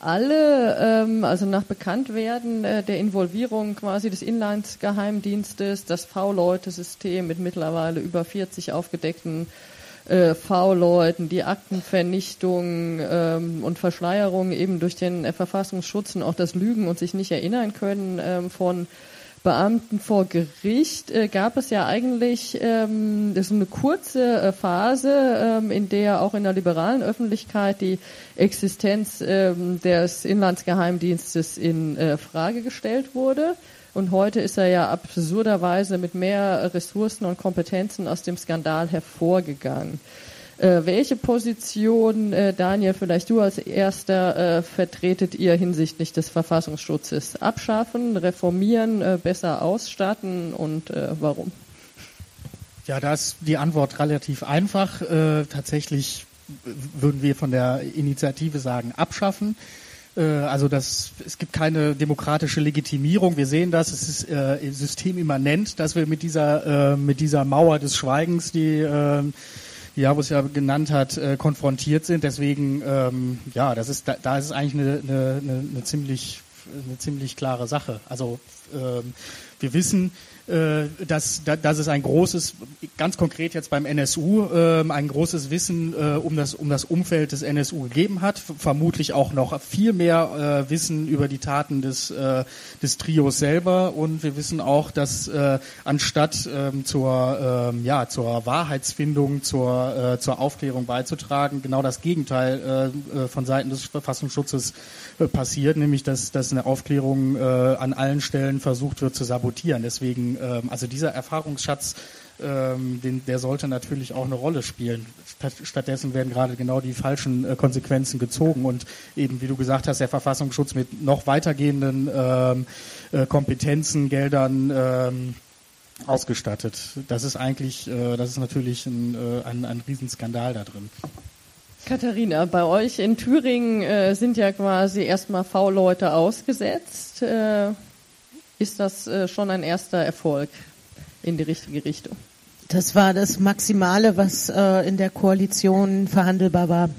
alle, ähm, also nach Bekanntwerden äh, der Involvierung quasi des Inlandsgeheimdienstes, das V-Leute-System mit mittlerweile über 40 aufgedeckten äh, V-Leuten, die Aktenvernichtung ähm, und Verschleierung eben durch den Verfassungsschutz und auch das Lügen und sich nicht erinnern können ähm, von Beamten vor Gericht äh, gab es ja eigentlich ähm, so eine kurze äh, Phase, ähm, in der auch in der liberalen Öffentlichkeit die Existenz ähm, des Inlandsgeheimdienstes in äh, Frage gestellt wurde. Und heute ist er ja absurderweise mit mehr Ressourcen und Kompetenzen aus dem Skandal hervorgegangen. Äh, welche Position, äh, Daniel, vielleicht du als Erster, äh, vertretet ihr hinsichtlich des Verfassungsschutzes? Abschaffen, reformieren, äh, besser ausstatten und äh, warum? Ja, da ist die Antwort relativ einfach. Äh, tatsächlich würden wir von der Initiative sagen, abschaffen. Also das, es gibt keine demokratische Legitimierung. Wir sehen das. Es ist äh, systemimmanent, dass wir mit dieser äh, mit dieser Mauer des Schweigens, die äh, die Jabus ja genannt hat, äh, konfrontiert sind. Deswegen, ähm, ja, das ist, da, da ist es eigentlich eine, eine, eine, ziemlich, eine ziemlich klare Sache. Also ähm, wir wissen, äh, dass, dass es ein großes, ganz konkret jetzt beim NSU, ähm, ein großes Wissen äh, um, das, um das Umfeld des NSU gegeben hat, vermutlich auch noch viel mehr äh, Wissen über die Taten des, des Trios selber und wir wissen auch, dass anstatt ähm, zur, ähm, ja, zur Wahrheitsfindung, zur, zur Aufklärung beizutragen, genau das Gegenteil von Seiten des Verfassungsschutzes passiert, nämlich dass, dass eine Aufklärung an allen Stellen versucht wird zu sabotieren. Deswegen ähm, also dieser Erfahrungsschatz, ähm, den, der sollte natürlich auch eine Rolle spielen. Stattdessen werden gerade genau die falschen äh, Konsequenzen gezogen und eben, wie du gesagt hast, der Verfassungsschutz mit noch weitergehenden ähm, äh, Kompetenzen, Geldern ähm, ausgestattet. Das ist eigentlich, äh, das ist natürlich ein, äh, ein, ein Riesenskandal da drin. Katharina, bei euch in Thüringen äh, sind ja quasi erstmal V-Leute ausgesetzt. Ist das äh, schon ein erster Erfolg in die richtige Richtung. Das war das Maximale, was äh, in der Koalition verhandelbar war.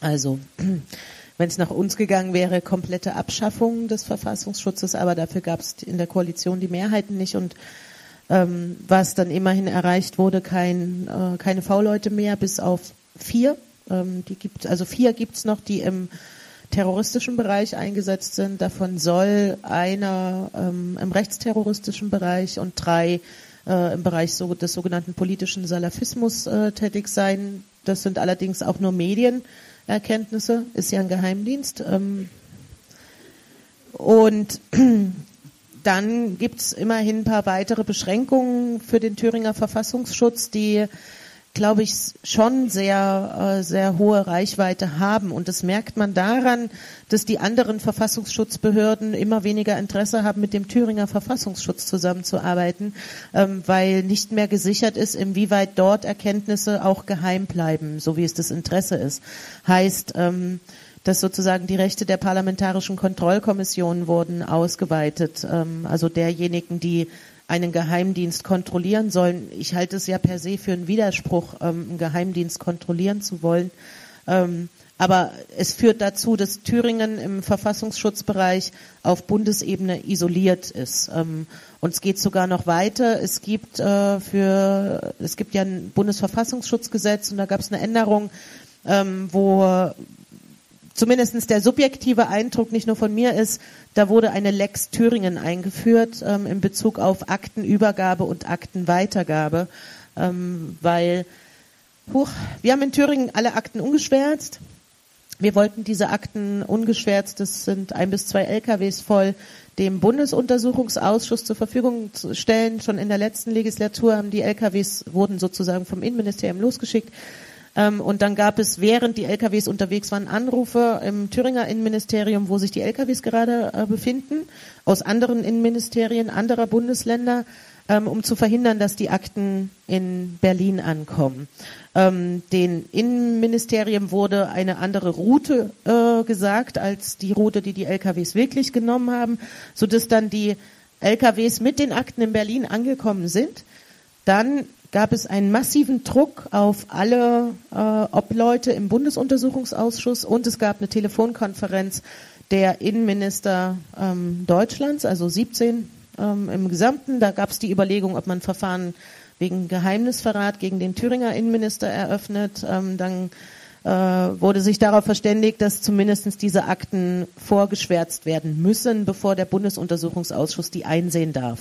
Also, wenn es nach uns gegangen wäre, komplette Abschaffung des Verfassungsschutzes, aber dafür gab es in der Koalition die Mehrheiten nicht und ähm, was dann immerhin erreicht wurde, kein, äh, keine V-Leute mehr, bis auf vier. Ähm, die gibt, also vier gibt's noch, die im terroristischen Bereich eingesetzt sind. Davon soll einer ähm, im rechtsterroristischen Bereich und drei äh, im Bereich so, des sogenannten politischen Salafismus äh, tätig sein. Das sind allerdings auch nur Medienerkenntnisse, ist ja ein Geheimdienst. Ähm, und dann gibt's immerhin ein paar weitere Beschränkungen für den Thüringer Verfassungsschutz, die glaube ich, schon sehr, äh, sehr hohe Reichweite haben. Und das merkt man daran, dass die anderen Verfassungsschutzbehörden immer weniger Interesse haben, mit dem Thüringer Verfassungsschutz zusammenzuarbeiten, ähm, weil nicht mehr gesichert ist, inwieweit dort Erkenntnisse auch geheim bleiben, so wie es das Interesse ist. Heißt, ähm, dass sozusagen die Rechte der parlamentarischen Kontrollkommission wurden ausgeweitet, ähm, also derjenigen, die einen Geheimdienst kontrollieren sollen. Ich halte es ja per se für einen Widerspruch, ähm, einen Geheimdienst kontrollieren zu wollen. Ähm, aber es führt dazu, dass Thüringen im Verfassungsschutzbereich auf Bundesebene isoliert ist. Ähm, und es geht sogar noch weiter. Es gibt äh, für es gibt ja ein Bundesverfassungsschutzgesetz und da gab es eine Änderung, ähm, wo zumindest der subjektive Eindruck nicht nur von mir ist, da wurde eine Lex Thüringen eingeführt ähm, in Bezug auf Aktenübergabe und Aktenweitergabe, ähm, weil huch, wir haben in Thüringen alle Akten ungeschwärzt. Wir wollten diese Akten ungeschwärzt, das sind ein bis zwei LKWs voll, dem Bundesuntersuchungsausschuss zur Verfügung stellen. Schon in der letzten Legislatur haben die LKWs wurden sozusagen vom Innenministerium losgeschickt. Ähm, und dann gab es, während die LKWs unterwegs waren, Anrufe im Thüringer Innenministerium, wo sich die LKWs gerade äh, befinden, aus anderen Innenministerien anderer Bundesländer, ähm, um zu verhindern, dass die Akten in Berlin ankommen. Ähm, den Innenministerium wurde eine andere Route äh, gesagt als die Route, die die LKWs wirklich genommen haben, so dass dann die LKWs mit den Akten in Berlin angekommen sind. Dann gab es einen massiven Druck auf alle äh, Obleute im Bundesuntersuchungsausschuss und es gab eine Telefonkonferenz der Innenminister ähm, Deutschlands, also 17 ähm, im Gesamten. Da gab es die Überlegung, ob man Verfahren wegen Geheimnisverrat gegen den Thüringer Innenminister eröffnet. Ähm, dann äh, wurde sich darauf verständigt, dass zumindest diese Akten vorgeschwärzt werden müssen, bevor der Bundesuntersuchungsausschuss die einsehen darf.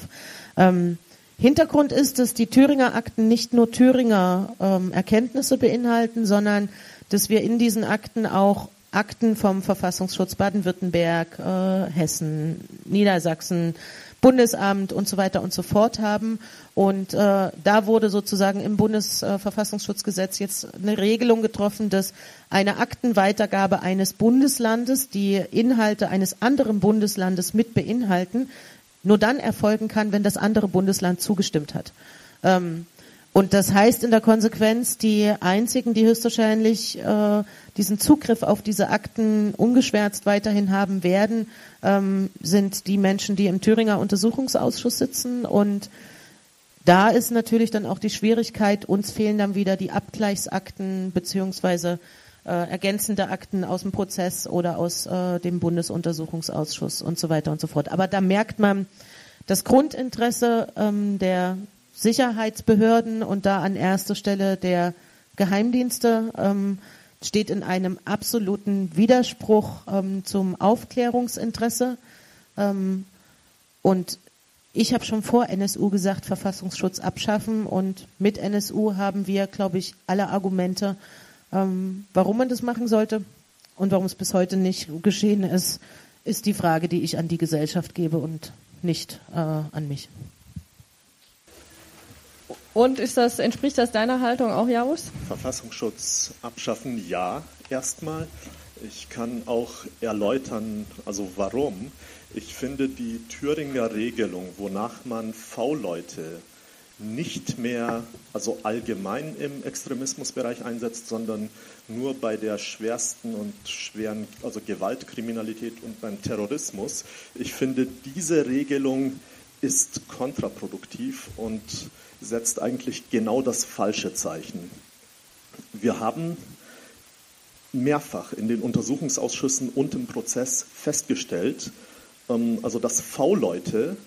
Ähm, Hintergrund ist, dass die Thüringer Akten nicht nur Thüringer ähm, Erkenntnisse beinhalten, sondern dass wir in diesen Akten auch Akten vom Verfassungsschutz Baden-Württemberg, äh, Hessen, Niedersachsen, Bundesamt und so weiter und so fort haben. Und äh, da wurde sozusagen im Bundesverfassungsschutzgesetz jetzt eine Regelung getroffen, dass eine Aktenweitergabe eines Bundeslandes, die Inhalte eines anderen Bundeslandes mit beinhalten, nur dann erfolgen kann, wenn das andere Bundesland zugestimmt hat. Ähm, und das heißt in der Konsequenz, die einzigen, die höchstwahrscheinlich äh, diesen Zugriff auf diese Akten ungeschwärzt weiterhin haben werden, ähm, sind die Menschen, die im Thüringer Untersuchungsausschuss sitzen. Und da ist natürlich dann auch die Schwierigkeit, uns fehlen dann wieder die Abgleichsakten beziehungsweise äh, ergänzende Akten aus dem Prozess oder aus äh, dem Bundesuntersuchungsausschuss und so weiter und so fort. Aber da merkt man das Grundinteresse ähm, der Sicherheitsbehörden und da an erster Stelle der Geheimdienste ähm, steht in einem absoluten Widerspruch ähm, zum Aufklärungsinteresse. Ähm, und ich habe schon vor NSU gesagt, Verfassungsschutz abschaffen und mit NSU haben wir, glaube ich, alle Argumente, ähm, warum man das machen sollte und warum es bis heute nicht geschehen ist, ist die Frage, die ich an die Gesellschaft gebe und nicht äh, an mich. Und ist das, entspricht das deiner Haltung auch, Jaus? Verfassungsschutz abschaffen, ja, erstmal. Ich kann auch erläutern, also warum. Ich finde die Thüringer Regelung, wonach man V-Leute nicht mehr, also allgemein im Extremismusbereich einsetzt, sondern nur bei der schwersten und schweren, also Gewaltkriminalität und beim Terrorismus. Ich finde, diese Regelung ist kontraproduktiv und setzt eigentlich genau das falsche Zeichen. Wir haben mehrfach in den Untersuchungsausschüssen und im Prozess festgestellt, ähm, also dass V-Leute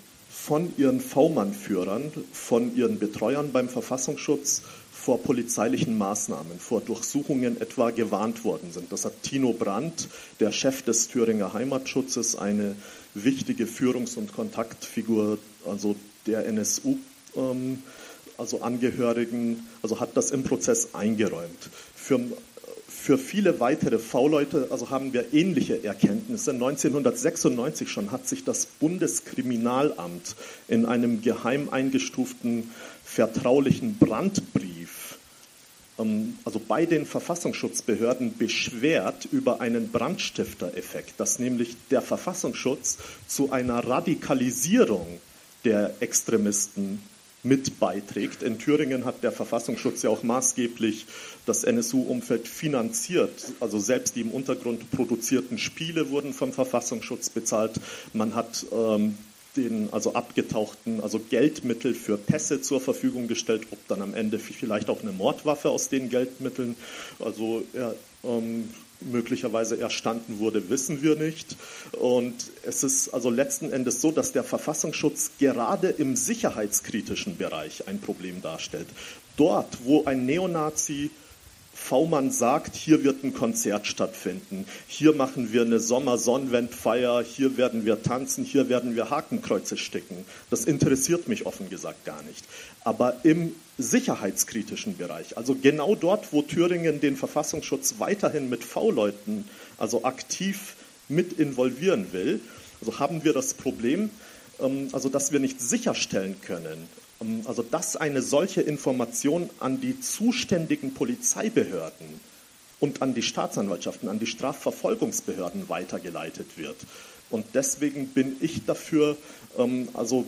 von ihren V-Mann-Führern, von ihren Betreuern beim Verfassungsschutz vor polizeilichen Maßnahmen, vor Durchsuchungen etwa gewarnt worden sind. Das hat Tino Brandt, der Chef des Thüringer Heimatschutzes, eine wichtige Führungs- und Kontaktfigur, also der NSU, ähm, also Angehörigen, also hat das im Prozess eingeräumt. Für, für viele weitere V-Leute also haben wir ähnliche Erkenntnisse. 1996 schon hat sich das Bundeskriminalamt in einem geheim eingestuften vertraulichen Brandbrief ähm, also bei den Verfassungsschutzbehörden beschwert über einen Brandstiftereffekt, dass nämlich der Verfassungsschutz zu einer Radikalisierung der Extremisten mit beiträgt. In Thüringen hat der Verfassungsschutz ja auch maßgeblich das NSU-Umfeld finanziert. Also selbst die im Untergrund produzierten Spiele wurden vom Verfassungsschutz bezahlt. Man hat ähm, den also abgetauchten, also Geldmittel für Pässe zur Verfügung gestellt, ob dann am Ende vielleicht auch eine Mordwaffe aus den Geldmitteln, also ja, ähm, möglicherweise erstanden wurde, wissen wir nicht. Und es ist also letzten Endes so, dass der Verfassungsschutz gerade im sicherheitskritischen Bereich ein Problem darstellt. Dort, wo ein Neonazi V-Mann sagt, hier wird ein Konzert stattfinden, hier machen wir eine Sommersonnenwendfeier, hier werden wir tanzen, hier werden wir Hakenkreuze stecken. Das interessiert mich offen gesagt gar nicht. Aber im sicherheitskritischen Bereich, also genau dort, wo Thüringen den Verfassungsschutz weiterhin mit V-Leuten, also aktiv mit involvieren will, also haben wir das Problem, ähm, also dass wir nicht sicherstellen können, ähm, also dass eine solche Information an die zuständigen Polizeibehörden und an die Staatsanwaltschaften, an die Strafverfolgungsbehörden weitergeleitet wird. Und deswegen bin ich dafür, ähm, also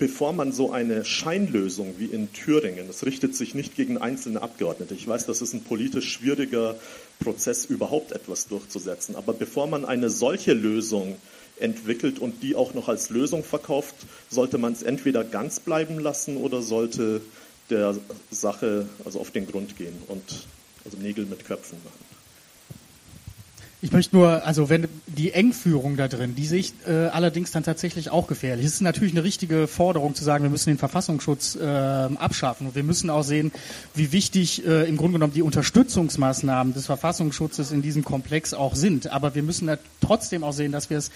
bevor man so eine Scheinlösung wie in Thüringen, das richtet sich nicht gegen einzelne Abgeordnete, ich weiß, das ist ein politisch schwieriger Prozess, überhaupt etwas durchzusetzen, aber bevor man eine solche Lösung entwickelt und die auch noch als Lösung verkauft, sollte man es entweder ganz bleiben lassen oder sollte der Sache also auf den Grund gehen und also Nägel mit Köpfen machen. Ich möchte nur, also wenn die Engführung da drin, die sehe ich äh, allerdings dann tatsächlich auch gefährlich. Es ist natürlich eine richtige Forderung zu sagen, wir müssen den Verfassungsschutz äh, abschaffen und wir müssen auch sehen, wie wichtig äh, im Grunde genommen die Unterstützungsmaßnahmen des Verfassungsschutzes in diesem Komplex auch sind. Aber wir müssen trotzdem auch sehen, dass wir es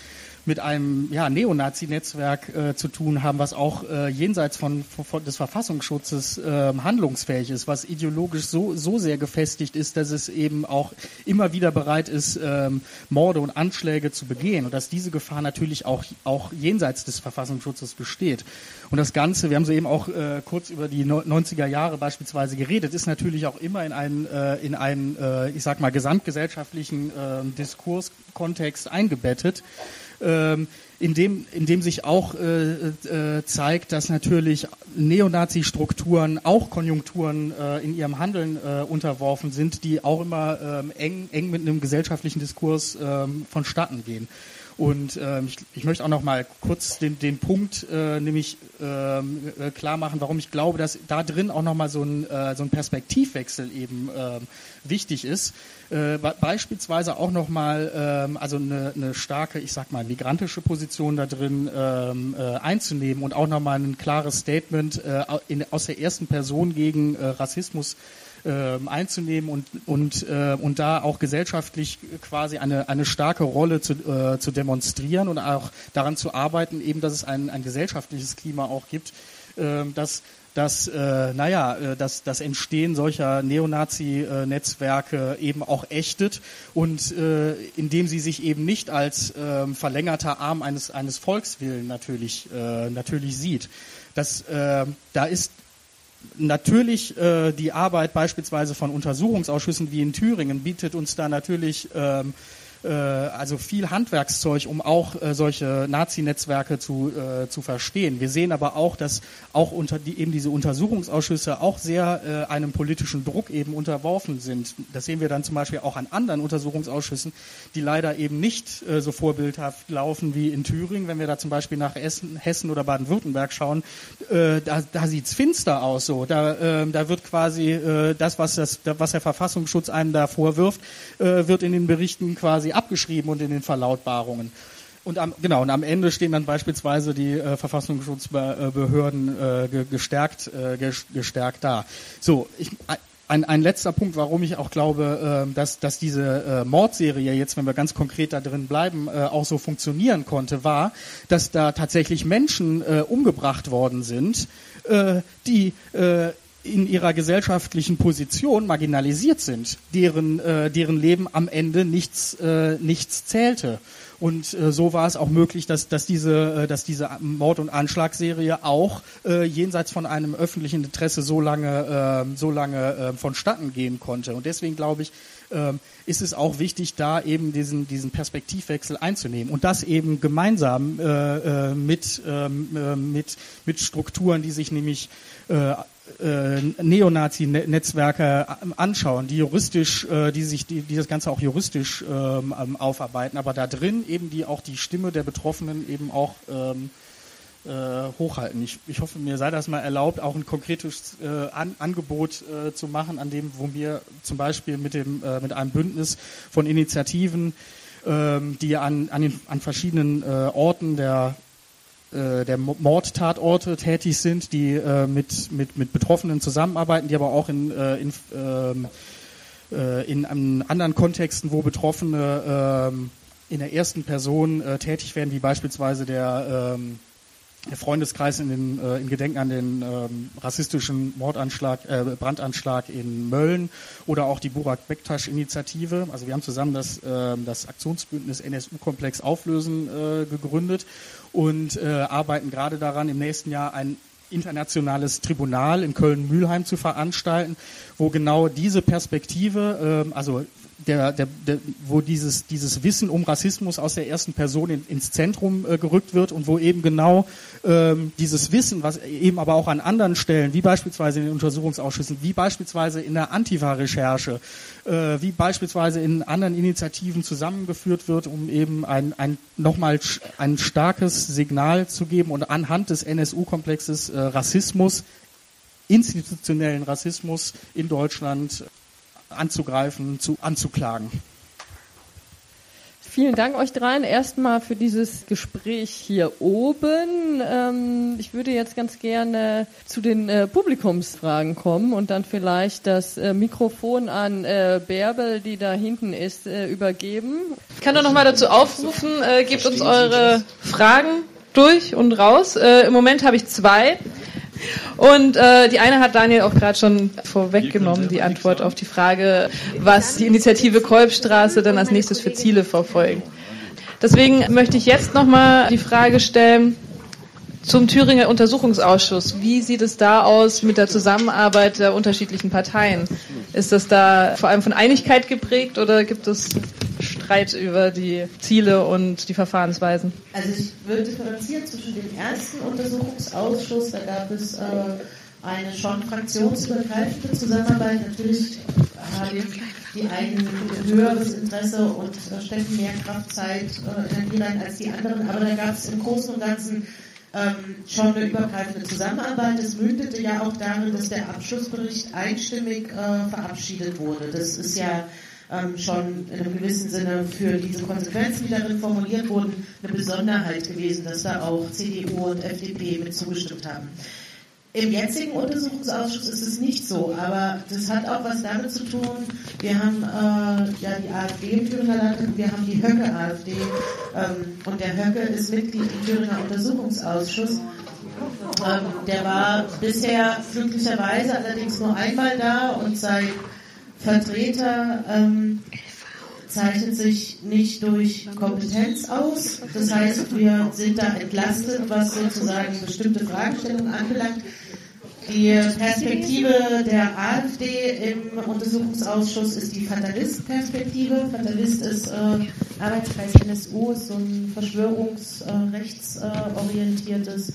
mit einem ja, Neonazi-Netzwerk äh, zu tun haben, was auch äh, jenseits von, von, des Verfassungsschutzes äh, handlungsfähig ist, was ideologisch so, so sehr gefestigt ist, dass es eben auch immer wieder bereit ist, ähm, Morde und Anschläge zu begehen und dass diese Gefahr natürlich auch, auch jenseits des Verfassungsschutzes besteht. Und das Ganze, wir haben so eben auch äh, kurz über die 90er Jahre beispielsweise geredet, ist natürlich auch immer in einen, äh, in einen äh, ich sag mal, gesamtgesellschaftlichen äh, Diskurskontext eingebettet ähm, in, dem, in dem sich auch äh, äh, zeigt, dass natürlich Neonazi-Strukturen auch Konjunkturen äh, in ihrem Handeln äh, unterworfen sind, die auch immer ähm, eng, eng mit einem gesellschaftlichen Diskurs ähm, vonstatten gehen. Und ähm, ich, ich möchte auch noch mal kurz den, den Punkt äh, nämlich ähm, äh, klar machen, warum ich glaube, dass da drin auch noch mal so ein, äh, so ein Perspektivwechsel eben äh, wichtig ist. Äh, beispielsweise auch noch mal ähm, also eine, eine starke, ich sag mal, migrantische Position da drin ähm, äh, einzunehmen und auch noch mal ein klares Statement äh, in, aus der ersten Person gegen äh, Rassismus äh, einzunehmen und, und, äh, und da auch gesellschaftlich quasi eine, eine starke Rolle zu, äh, zu demonstrieren und auch daran zu arbeiten, eben, dass es ein, ein gesellschaftliches Klima auch gibt, äh, das dass, äh, naja, äh, dass das Entstehen solcher Neonazi-Netzwerke eben auch ächtet und äh, indem sie sich eben nicht als äh, verlängerter Arm eines, eines Volkswillen natürlich, äh, natürlich sieht. Das, äh, da ist natürlich äh, die Arbeit beispielsweise von Untersuchungsausschüssen wie in Thüringen bietet uns da natürlich ähm, äh, also viel Handwerkszeug, um auch äh, solche Nazi-Netzwerke zu, äh, zu verstehen. Wir sehen aber auch, dass auch unter die, eben diese Untersuchungsausschüsse auch sehr äh, einem politischen Druck eben unterworfen sind. Das sehen wir dann zum Beispiel auch an anderen Untersuchungsausschüssen, die leider eben nicht äh, so vorbildhaft laufen wie in Thüringen. Wenn wir da zum Beispiel nach Essen, Hessen oder Baden-Württemberg schauen, äh, da, da sieht's finster aus. So, da, äh, da wird quasi äh, das, was das, was der Verfassungsschutz einem da vorwirft, äh, wird in den Berichten quasi abgeschrieben und in den Verlautbarungen. Und am, genau, und am Ende stehen dann beispielsweise die äh, Verfassungsschutzbehörden äh, gestärkt, äh, gestärkt da. So, ich, ein, ein letzter Punkt, warum ich auch glaube, äh, dass, dass diese äh, Mordserie jetzt, wenn wir ganz konkret da drin bleiben, äh, auch so funktionieren konnte, war, dass da tatsächlich Menschen äh, umgebracht worden sind, äh, die äh, in ihrer gesellschaftlichen Position marginalisiert sind, deren, äh, deren Leben am Ende nichts, äh, nichts zählte. Und äh, so war es auch möglich, dass, dass, diese, äh, dass diese Mord- und Anschlagsserie auch äh, jenseits von einem öffentlichen Interesse so lange, äh, so lange äh, vonstatten gehen konnte. Und deswegen glaube ich, äh, ist es auch wichtig, da eben diesen, diesen Perspektivwechsel einzunehmen und das eben gemeinsam äh, äh, mit, äh, mit, mit Strukturen, die sich nämlich äh, äh, Neonazi-Netzwerke anschauen, die juristisch, äh, die sich, die, die das Ganze auch juristisch ähm, ähm, aufarbeiten, aber da drin eben die auch die Stimme der Betroffenen eben auch ähm, äh, hochhalten. Ich, ich hoffe, mir sei das mal erlaubt, auch ein konkretes äh, An Angebot äh, zu machen, an dem, wo wir zum Beispiel mit dem äh, mit einem Bündnis von Initiativen, ähm, die an an, den, an verschiedenen äh, Orten der äh, der Mordtatorte tätig sind, die äh, mit, mit, mit Betroffenen zusammenarbeiten, die aber auch in, äh, in, ähm, äh, in, anderen Kontexten, wo Betroffene äh, in der ersten Person äh, tätig werden, wie beispielsweise der ähm, der Freundeskreis in, den, äh, in Gedenken an den ähm, rassistischen Mordanschlag, äh, Brandanschlag in Mölln oder auch die Burak Bektasch-Initiative. Also wir haben zusammen das, äh, das Aktionsbündnis NSU-Komplex Auflösen äh, gegründet und äh, arbeiten gerade daran, im nächsten Jahr ein internationales Tribunal in Köln-Mülheim zu veranstalten, wo genau diese Perspektive, äh, also der, der, der, wo dieses, dieses Wissen um Rassismus aus der ersten Person in, ins Zentrum äh, gerückt wird und wo eben genau ähm, dieses Wissen, was eben aber auch an anderen Stellen, wie beispielsweise in den Untersuchungsausschüssen, wie beispielsweise in der Antifa-Recherche, äh, wie beispielsweise in anderen Initiativen zusammengeführt wird, um eben ein, ein nochmal ein starkes Signal zu geben und anhand des NSU-Komplexes äh, Rassismus, institutionellen Rassismus in Deutschland anzugreifen, zu, anzuklagen. Vielen Dank euch dreien erstmal für dieses Gespräch hier oben. Ähm, ich würde jetzt ganz gerne zu den äh, Publikumsfragen kommen und dann vielleicht das äh, Mikrofon an äh, Bärbel, die da hinten ist, äh, übergeben. Ich kann doch noch mal dazu aufrufen, äh, gebt uns eure Fragen durch und raus. Äh, Im Moment habe ich zwei. Und äh, die eine hat Daniel auch gerade schon vorweggenommen, die Antwort auf die Frage, was die Initiative Kolbstraße dann als nächstes für Ziele verfolgt. Deswegen möchte ich jetzt nochmal die Frage stellen zum Thüringer Untersuchungsausschuss. Wie sieht es da aus mit der Zusammenarbeit der unterschiedlichen Parteien? Ist das da vor allem von Einigkeit geprägt oder gibt es Streit über die Ziele und die Verfahrensweisen? Also ich würde differenzieren zwischen dem ersten Untersuchungsausschuss, da gab es äh, eine schon fraktionsübergreifende Zusammenarbeit. Natürlich haben die einen ein höheres Interesse und äh, stecken mehr Kraft, Zeit, äh, Energie rein als die anderen, aber da gab es im Großen und Ganzen ähm, schon eine übergreifende Zusammenarbeit. Es mündete ja auch darin, dass der Abschlussbericht einstimmig äh, verabschiedet wurde. Das ist ja ähm, schon in einem gewissen Sinne für diese Konsequenzen, die darin formuliert wurden, eine Besonderheit gewesen, dass da auch CDU und FDP mit zugestimmt haben. Im jetzigen Untersuchungsausschuss ist es nicht so, aber das hat auch was damit zu tun. Wir haben äh, ja die AfD im Thüringer Land und wir haben die Höcke-AfD. Ähm, und der Höcke ist Mitglied im Thüringer Untersuchungsausschuss. Ähm, der war bisher glücklicherweise allerdings nur einmal da und sein Vertreter ähm, zeichnet sich nicht durch Kompetenz aus. Das heißt, wir sind da entlastet, was sozusagen bestimmte Fragestellungen anbelangt. Die Perspektive der AfD im Untersuchungsausschuss ist die Fatalist-Perspektive. Fatalist ist äh, Arbeitskreis NSU, ist so ein verschwörungsrechtsorientiertes äh,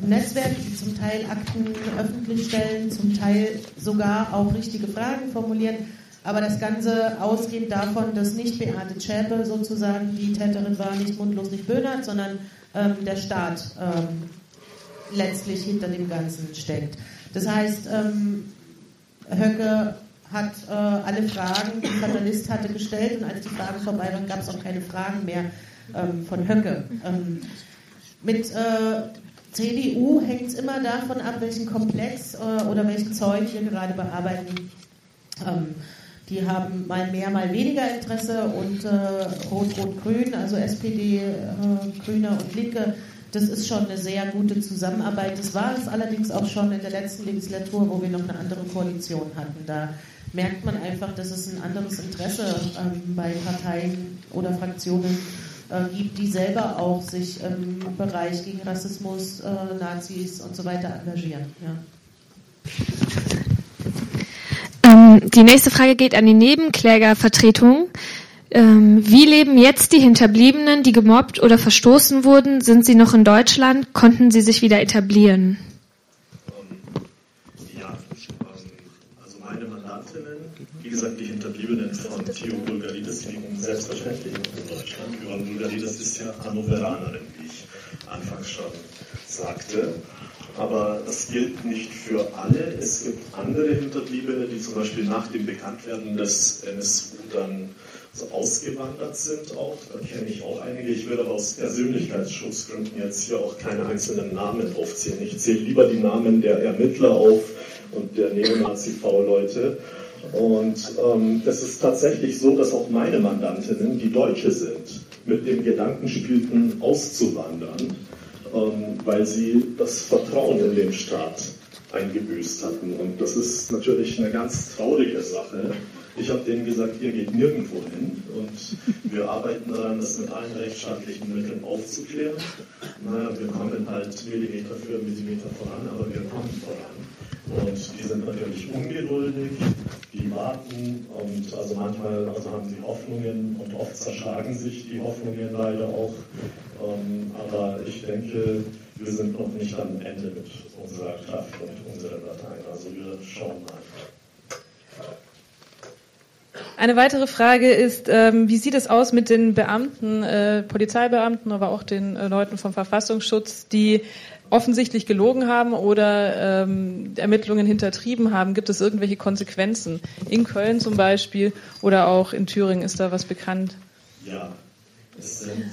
Netzwerk, die zum Teil Akten öffentlich stellen, zum Teil sogar auch richtige Fragen formulieren. Aber das Ganze ausgehend davon, dass nicht Beate Zschäpe sozusagen die Täterin war, nicht mundlos, nicht Böhnert, sondern ähm, der Staat ähm, letztlich hinter dem Ganzen steckt. Das heißt, ähm, Höcke hat äh, alle Fragen, die Journalist hatte, gestellt und als die Fragen vorbei waren, gab es auch keine Fragen mehr ähm, von Höcke. Ähm, mit äh, CDU hängt immer davon ab, welchen Komplex äh, oder welchen Zeug wir gerade bearbeiten. Ähm, die haben mal mehr, mal weniger Interesse und äh, Rot-Rot-Grün, also SPD, äh, Grüne und Linke, das ist schon eine sehr gute Zusammenarbeit. Das war es allerdings auch schon in der letzten Legislatur, wo wir noch eine andere Koalition hatten. Da merkt man einfach, dass es ein anderes Interesse ähm, bei Parteien oder Fraktionen gibt, die selber auch sich im Bereich gegen Rassismus, äh, Nazis und so weiter engagieren. Ja. Ähm, die nächste Frage geht an die Nebenklägervertretung. Ähm, wie leben jetzt die Hinterbliebenen, die gemobbt oder verstoßen wurden? Sind sie noch in Deutschland? Konnten sie sich wieder etablieren? Ähm, ja, ähm, also meine Mandantinnen, wie gesagt, die Hinterbliebenen von Theo Bulgarides liegen selbstverständlich noch in Deutschland. Johann Bulgarides ist ja Hannoveranerin, wie ich anfangs schon sagte. Aber das gilt nicht für alle. Es gibt andere Hinterbliebene, die zum Beispiel nach dem Bekanntwerden des NSU dann so ausgewandert sind auch. Da kenne ich auch einige. Ich würde aber aus Persönlichkeitsschutzgründen jetzt hier auch keine einzelnen Namen aufzählen. Ich zähle lieber die Namen der Ermittler auf und der Neonazi-V-Leute. Und ähm, es ist tatsächlich so, dass auch meine Mandantinnen, die Deutsche sind, mit dem Gedanken spielten, auszuwandern, ähm, weil sie das Vertrauen in den Staat eingebüßt hatten. Und das ist natürlich eine ganz traurige Sache. Ich habe denen gesagt, ihr geht nirgendwo hin und wir arbeiten daran, das mit allen rechtsstaatlichen Mitteln aufzuklären. Naja, wir kommen halt Millimeter für Millimeter voran, aber wir kommen voran. Und die sind natürlich ungeduldig, die warten und also manchmal also haben sie Hoffnungen und oft zerschlagen sich die Hoffnungen leider auch. Ähm, aber ich denke, wir sind noch nicht am Ende mit unserer Kraft und unseren Dateien. Also wir schauen mal. Eine weitere Frage ist, ähm, wie sieht es aus mit den Beamten, äh, Polizeibeamten, aber auch den äh, Leuten vom Verfassungsschutz, die offensichtlich gelogen haben oder ähm, Ermittlungen hintertrieben haben? Gibt es irgendwelche Konsequenzen? In Köln zum Beispiel oder auch in Thüringen ist da was bekannt? Ja, Es sind,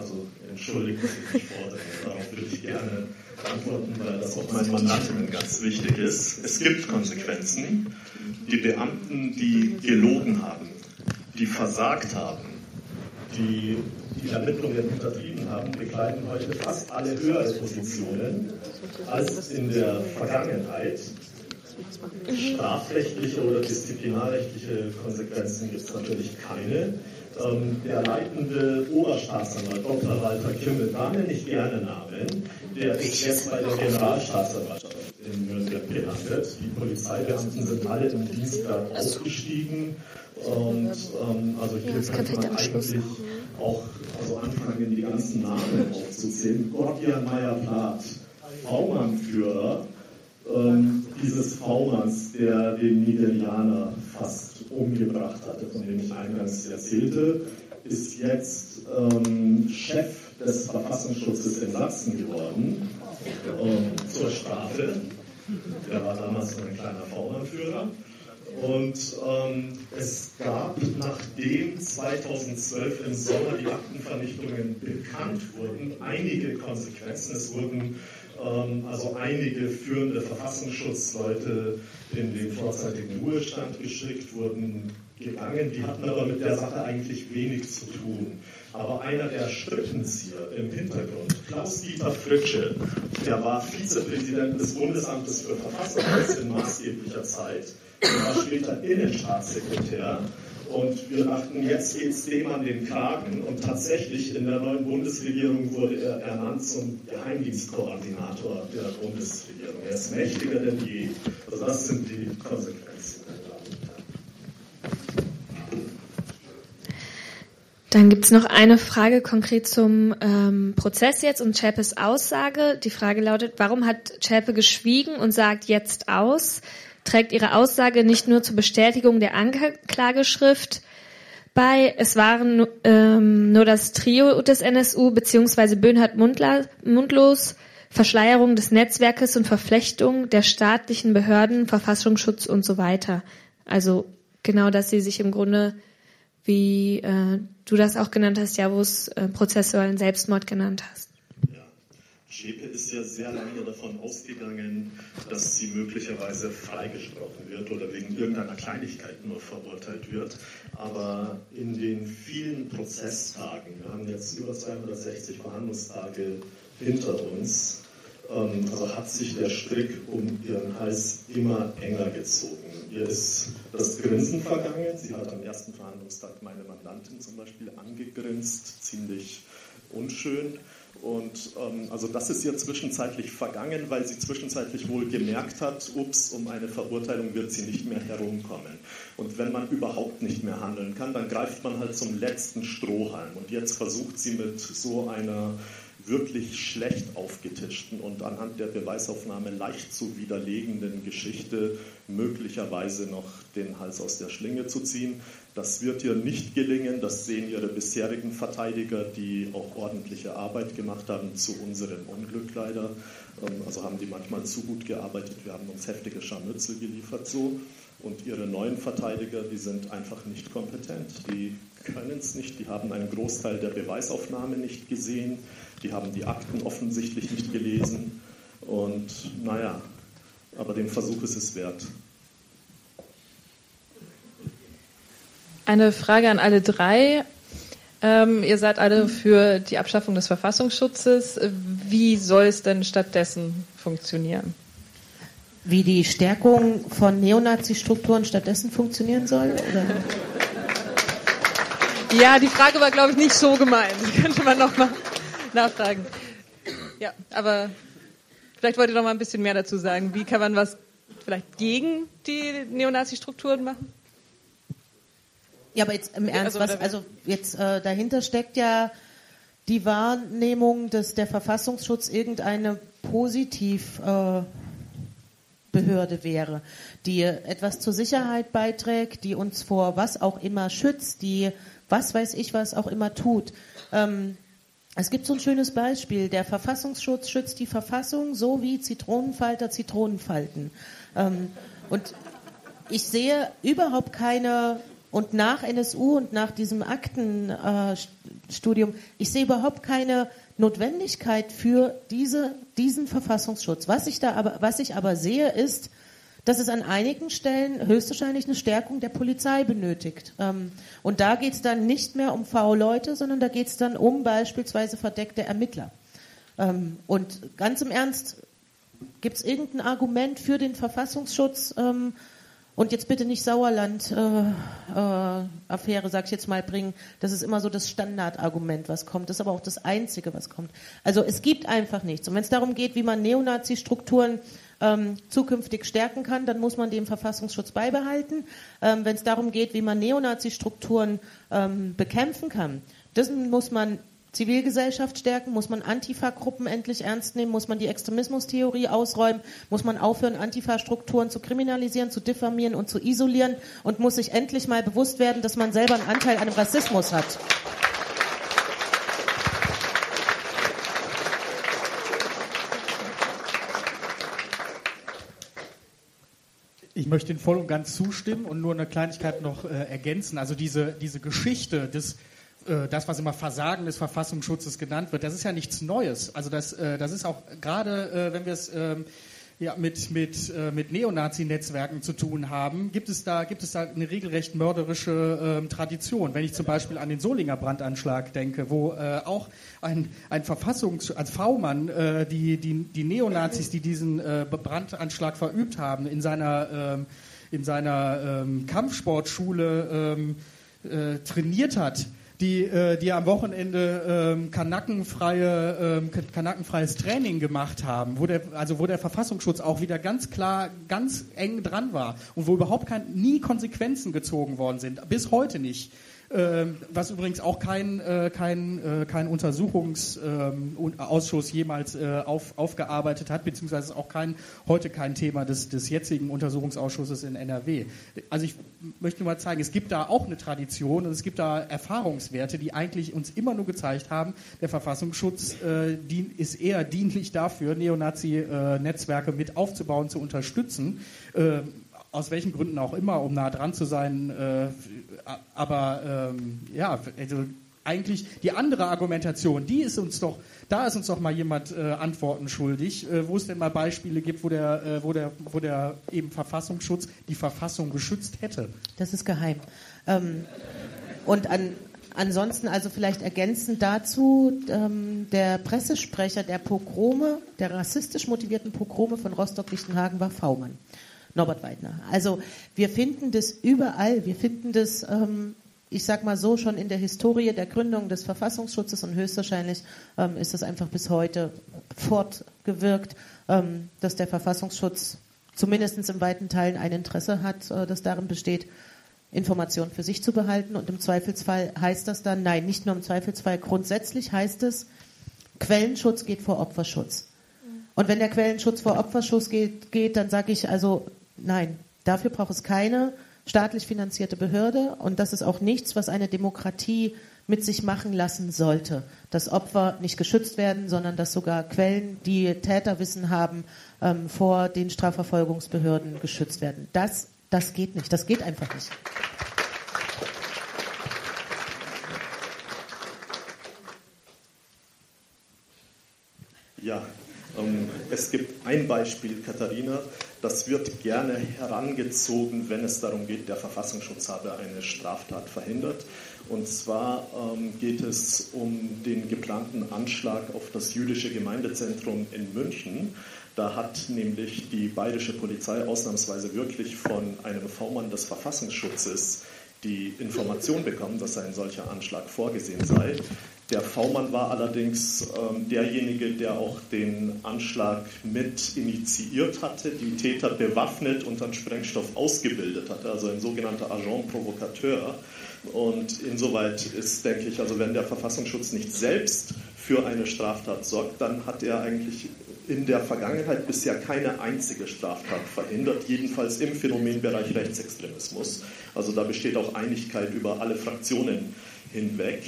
also entschuldigt, dass ich fordere, darauf würde ich gerne antworten, weil das auch meinen Mandantinnen ganz wichtig ist. Es gibt Konsequenzen. Die Beamten, die gelogen haben, die versagt haben, die die Ermittlungen untertrieben haben, bekleiden heute fast alle höhere Positionen als in der Vergangenheit. Strafrechtliche oder disziplinarrechtliche Konsequenzen gibt es natürlich keine. Ähm, der leitende Oberstaatsanwalt Dr. Walter Kimmel, Namen nicht gerne Namen, der ist jetzt bei der Generalstaatsanwaltschaft in Nürnberg gelandet. Die Polizeibeamten sind alle im Dienstgrad aufgestiegen. Und ähm, also hier ja, könnte man eigentlich auch also anfangen, die ganzen Namen aufzuzählen. Gordian Meyer-Plath, V-Mann-Führer ähm, dieses V-Manns, der den Nigerianer fast umgebracht hatte, von dem ich eingangs erzählte, ist jetzt ähm, Chef des Verfassungsschutzes in Sachsen geworden, ähm, zur Strafe. Er war damals so ein kleiner V-Mann-Führer. Und ähm, es gab, nachdem 2012 im Sommer die Aktenvernichtungen bekannt wurden, einige Konsequenzen. Es wurden ähm, also einige führende Verfassungsschutzleute in den vorzeitigen Ruhestand geschickt, wurden gegangen. Die hatten aber mit der Sache eigentlich wenig zu tun. Aber einer der Strippenzieher im Hintergrund, Klaus-Dieter Fritsche, der war Vizepräsident des Bundesamtes für Verfassungsschutz in maßgeblicher Zeit, der war später Innenstaatssekretär und wir dachten, jetzt geht es dem an den Kragen. Und tatsächlich in der neuen Bundesregierung wurde er ernannt zum Geheimdienstkoordinator der Bundesregierung. Er ist mächtiger denn je. Also das sind die Konsequenzen. Dann gibt es noch eine Frage konkret zum ähm, Prozess jetzt und Chapes Aussage. Die Frage lautet, warum hat Chape geschwiegen und sagt jetzt aus? trägt ihre Aussage nicht nur zur Bestätigung der Anklageschrift bei, es waren ähm, nur das Trio des NSU bzw. Böhnhardt Mundlos, Verschleierung des Netzwerkes und Verflechtung der staatlichen Behörden, Verfassungsschutz und so weiter. Also genau, dass sie sich im Grunde, wie äh, du das auch genannt hast, ja, wo es äh, prozessualen Selbstmord genannt hast. Schäpe ist ja sehr lange davon ausgegangen, dass sie möglicherweise freigesprochen wird oder wegen irgendeiner Kleinigkeit nur verurteilt wird. Aber in den vielen Prozesstagen, wir haben jetzt über 260 Verhandlungstage hinter uns, also hat sich der Strick um ihren Hals immer enger gezogen. Ihr ist das Grinsen vergangen. Sie hat am ersten Verhandlungstag meine Mandantin zum Beispiel angegrinst, ziemlich unschön. Und ähm, also das ist ihr zwischenzeitlich vergangen, weil sie zwischenzeitlich wohl gemerkt hat, ups, um eine Verurteilung wird sie nicht mehr herumkommen. Und wenn man überhaupt nicht mehr handeln kann, dann greift man halt zum letzten Strohhalm. Und jetzt versucht sie mit so einer wirklich schlecht aufgetischten und anhand der Beweisaufnahme leicht zu widerlegenden Geschichte möglicherweise noch den Hals aus der Schlinge zu ziehen. Das wird ihr nicht gelingen. Das sehen ihre bisherigen Verteidiger, die auch ordentliche Arbeit gemacht haben, zu unserem Unglück leider. Ähm, also haben die manchmal zu gut gearbeitet. Wir haben uns heftige Scharmützel geliefert so. Und ihre neuen Verteidiger, die sind einfach nicht kompetent. Die können es nicht. Die haben einen Großteil der Beweisaufnahme nicht gesehen. Die haben die Akten offensichtlich nicht gelesen. Und naja, aber den Versuch ist es wert. Eine Frage an alle drei. Ähm, ihr seid alle für die Abschaffung des Verfassungsschutzes. Wie soll es denn stattdessen funktionieren? Wie die Stärkung von Neonazi-Strukturen stattdessen funktionieren soll? Oder? Ja, die Frage war, glaube ich, nicht so gemeint. Das könnte man nochmal nachfragen. Ja, aber vielleicht wollt ihr noch mal ein bisschen mehr dazu sagen. Wie kann man was vielleicht gegen die Neonazi-Strukturen machen? Ja, aber jetzt im Ernst, also, was also jetzt äh, dahinter steckt ja die Wahrnehmung, dass der Verfassungsschutz irgendeine Positivbehörde äh, wäre, die etwas zur Sicherheit beiträgt, die uns vor was auch immer schützt, die was weiß ich was auch immer tut. Ähm, es gibt so ein schönes Beispiel. Der Verfassungsschutz schützt die Verfassung so wie Zitronenfalter Zitronenfalten. Ähm, und ich sehe überhaupt keine und nach NSU und nach diesem Akten, äh. Ich sehe überhaupt keine Notwendigkeit für diese, diesen Verfassungsschutz. Was ich, da aber, was ich aber sehe, ist, dass es an einigen Stellen höchstwahrscheinlich eine Stärkung der Polizei benötigt. Ähm, und da geht es dann nicht mehr um V-Leute, sondern da geht es dann um beispielsweise verdeckte Ermittler. Ähm, und ganz im Ernst, gibt es irgendein Argument für den Verfassungsschutz? Und jetzt bitte nicht Sauerland-Affäre, äh, äh, sag ich jetzt mal, bringen. Das ist immer so das Standardargument, was kommt. Das ist aber auch das Einzige, was kommt. Also es gibt einfach nichts. Und wenn es darum geht, wie man Neonazi-Strukturen ähm, zukünftig stärken kann, dann muss man den Verfassungsschutz beibehalten. Ähm, wenn es darum geht, wie man Neonazi-Strukturen ähm, bekämpfen kann, das muss man Zivilgesellschaft stärken? Muss man Antifa-Gruppen endlich ernst nehmen? Muss man die Extremismustheorie ausräumen? Muss man aufhören, Antifa-Strukturen zu kriminalisieren, zu diffamieren und zu isolieren? Und muss sich endlich mal bewusst werden, dass man selber einen Anteil an dem Rassismus hat? Ich möchte Ihnen voll und ganz zustimmen und nur eine Kleinigkeit noch äh, ergänzen. Also diese, diese Geschichte des das, was immer Versagen des Verfassungsschutzes genannt wird, das ist ja nichts Neues. Also das, äh, das ist auch gerade, äh, wenn wir es ähm, ja, mit, mit, mit Neonazi-Netzwerken zu tun haben, gibt es da, gibt es da eine regelrecht mörderische ähm, Tradition. Wenn ich zum Beispiel an den Solinger Brandanschlag denke, wo äh, auch ein, ein Verfassungs-, als V-Mann äh, die, die, die Neonazis, die diesen äh, Brandanschlag verübt haben, in seiner, ähm, in seiner ähm, Kampfsportschule trainiert hat, die, äh, die am Wochenende ähm, kanackenfreie, ähm, kanackenfreies Training gemacht haben, wo der, also wo der Verfassungsschutz auch wieder ganz klar, ganz eng dran war und wo überhaupt kein, nie Konsequenzen gezogen worden sind, bis heute nicht. Ähm, was übrigens auch kein, äh, kein, äh, kein Untersuchungsausschuss ähm, jemals äh, auf, aufgearbeitet hat, beziehungsweise auch kein, heute kein Thema des, des jetzigen Untersuchungsausschusses in NRW. Also ich möchte nur mal zeigen, es gibt da auch eine Tradition und es gibt da Erfahrungswerte, die eigentlich uns immer nur gezeigt haben, der Verfassungsschutz ist eher dienlich dafür, Neonazi-Netzwerke mit aufzubauen, zu unterstützen. Aus welchen Gründen auch immer, um nah dran zu sein. Äh, aber ähm, ja, also eigentlich die andere Argumentation, die ist uns doch, da ist uns doch mal jemand äh, Antworten schuldig, äh, wo es denn mal Beispiele gibt, wo der, äh, wo der, wo der eben Verfassungsschutz die Verfassung geschützt hätte. Das ist geheim. Ähm, und an, ansonsten also vielleicht ergänzend dazu, ähm, der Pressesprecher der Pogrome, der rassistisch motivierten Pogrome von Rostock-Lichtenhagen war V-Mann. Norbert Weidner. Also wir finden das überall. Wir finden das, ähm, ich sag mal so, schon in der Historie der Gründung des Verfassungsschutzes und höchstwahrscheinlich ähm, ist das einfach bis heute fortgewirkt, ähm, dass der Verfassungsschutz zumindest in weiten Teilen ein Interesse hat, äh, das darin besteht, Informationen für sich zu behalten. Und im Zweifelsfall heißt das dann, nein, nicht nur im Zweifelsfall, grundsätzlich heißt es, Quellenschutz geht vor Opferschutz. Und wenn der Quellenschutz vor Opferschutz geht, geht dann sage ich also, Nein, dafür braucht es keine staatlich finanzierte Behörde und das ist auch nichts, was eine Demokratie mit sich machen lassen sollte. Dass Opfer nicht geschützt werden, sondern dass sogar Quellen, die Täterwissen haben, ähm, vor den Strafverfolgungsbehörden geschützt werden. Das, das geht nicht. Das geht einfach nicht. Ja, es gibt ein Beispiel, Katharina, das wird gerne herangezogen, wenn es darum geht, der Verfassungsschutz habe eine Straftat verhindert. Und zwar ähm, geht es um den geplanten Anschlag auf das jüdische Gemeindezentrum in München. Da hat nämlich die bayerische Polizei ausnahmsweise wirklich von einem V-Mann des Verfassungsschutzes die Information bekommen, dass ein solcher Anschlag vorgesehen sei. Der V-Mann war allerdings ähm, derjenige, der auch den Anschlag mit initiiert hatte, die Täter bewaffnet und an Sprengstoff ausgebildet hatte, also ein sogenannter Agent Provocateur. Und insoweit ist, denke ich, also wenn der Verfassungsschutz nicht selbst für eine Straftat sorgt, dann hat er eigentlich in der Vergangenheit bisher keine einzige Straftat verhindert, jedenfalls im Phänomenbereich Rechtsextremismus. Also da besteht auch Einigkeit über alle Fraktionen hinweg.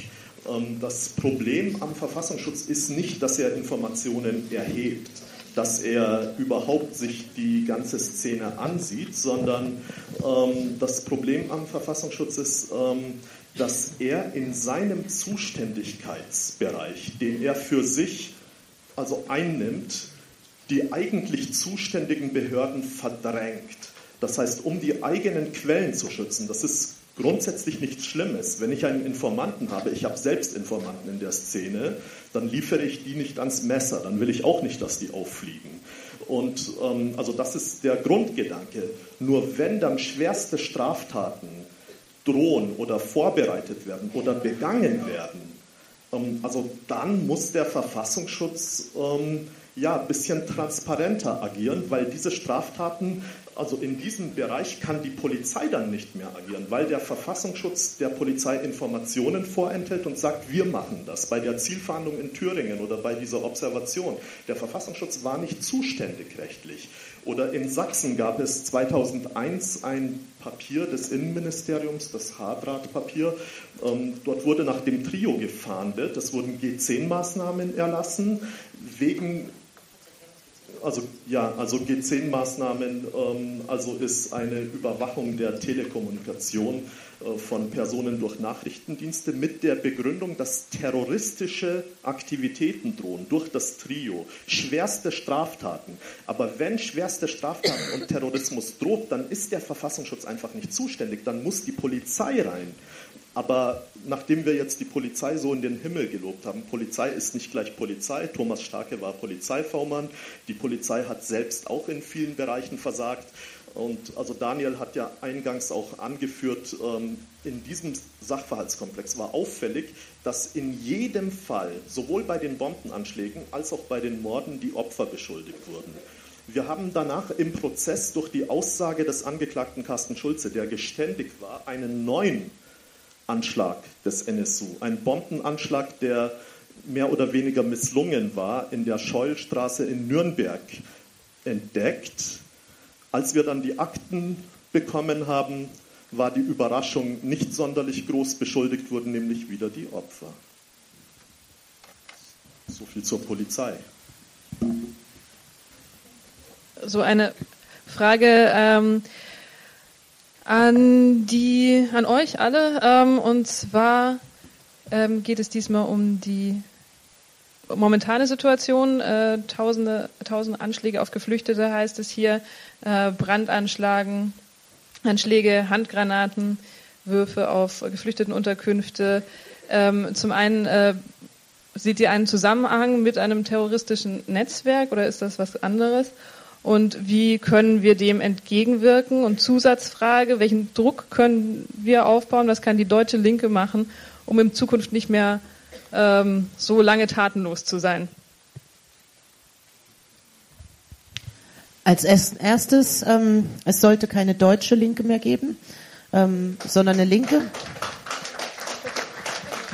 Ähm, das Problem am Verfassungsschutz ist nicht, dass er Informationen erhebt, dass er überhaupt sich die ganze Szene ansieht, sondern ähm, das Problem am Verfassungsschutz ist, ähm, dass er in seinem Zuständigkeitsbereich, den er für sich also einnimmt, die eigentlich zuständigen Behörden verdrängt. Das heißt, um die eigenen Quellen zu schützen, das ist grundsätzlich nichts Schlimmes. Wenn ich einen Informanten habe, ich habe selbst Informanten in der Szene, dann liefere ich die nicht ans Messer, dann will ich auch nicht, dass die auffliegen. Und ähm, also das ist der Grundgedanke. Nur wenn dann schwerste Straftaten drohen oder vorbereitet werden oder begangen werden, ähm, also dann muss der Verfassungsschutz ähm, ja, ein bisschen transparenter agieren, weil diese Straftaten, also in diesem Bereich kann die Polizei dann nicht mehr agieren, weil der Verfassungsschutz der Polizei Informationen vorenthält und sagt, wir machen das. Bei der Zielverhandlung in Thüringen oder bei dieser Observation. Der Verfassungsschutz war nicht zuständig rechtlich. Oder in Sachsen gab es 2001 ein Papier des Innenministeriums, das Hadrat-Papier. Ähm, dort wurde nach dem Trio gefahndet. Es wurden G10-Maßnahmen erlassen wegen also ja, also G10-Maßnahmen, ähm, also ist eine Überwachung der Telekommunikation von Personen durch Nachrichtendienste mit der Begründung, dass terroristische Aktivitäten drohen durch das Trio, schwerste Straftaten. Aber wenn schwerste Straftaten und Terrorismus droht, dann ist der Verfassungsschutz einfach nicht zuständig, dann muss die Polizei rein. Aber nachdem wir jetzt die Polizei so in den Himmel gelobt haben, Polizei ist nicht gleich Polizei. Thomas Starke war Polizeivormann. Die Polizei hat selbst auch in vielen Bereichen versagt. Und also Daniel hat ja eingangs auch angeführt, ähm, in diesem Sachverhaltskomplex war auffällig, dass in jedem Fall, sowohl bei den Bombenanschlägen als auch bei den Morden, die Opfer beschuldigt wurden. Wir haben danach im Prozess durch die Aussage des Angeklagten Carsten Schulze, der geständig war, einen neuen Anschlag des NSU. Ein Bombenanschlag, der mehr oder weniger misslungen war, in der Scheulstraße in Nürnberg entdeckt. Als wir dann die Akten bekommen haben, war die Überraschung nicht sonderlich groß. Beschuldigt wurden nämlich wieder die Opfer. So viel zur Polizei. So eine Frage. Ähm an die, an euch alle. Ähm, und zwar ähm, geht es diesmal um die momentane Situation. Äh, tausende, tausende Anschläge auf Geflüchtete heißt es hier, äh, Brandanschlagen, Anschläge, Handgranaten, Würfe auf Geflüchtetenunterkünfte. Ähm, zum einen äh, seht ihr einen Zusammenhang mit einem terroristischen Netzwerk oder ist das was anderes? und wie können wir dem entgegenwirken? Und Zusatzfrage, welchen Druck können wir aufbauen? Was kann die deutsche Linke machen, um in Zukunft nicht mehr ähm, so lange tatenlos zu sein? Als erstes, ähm, es sollte keine deutsche Linke mehr geben, ähm, sondern eine Linke.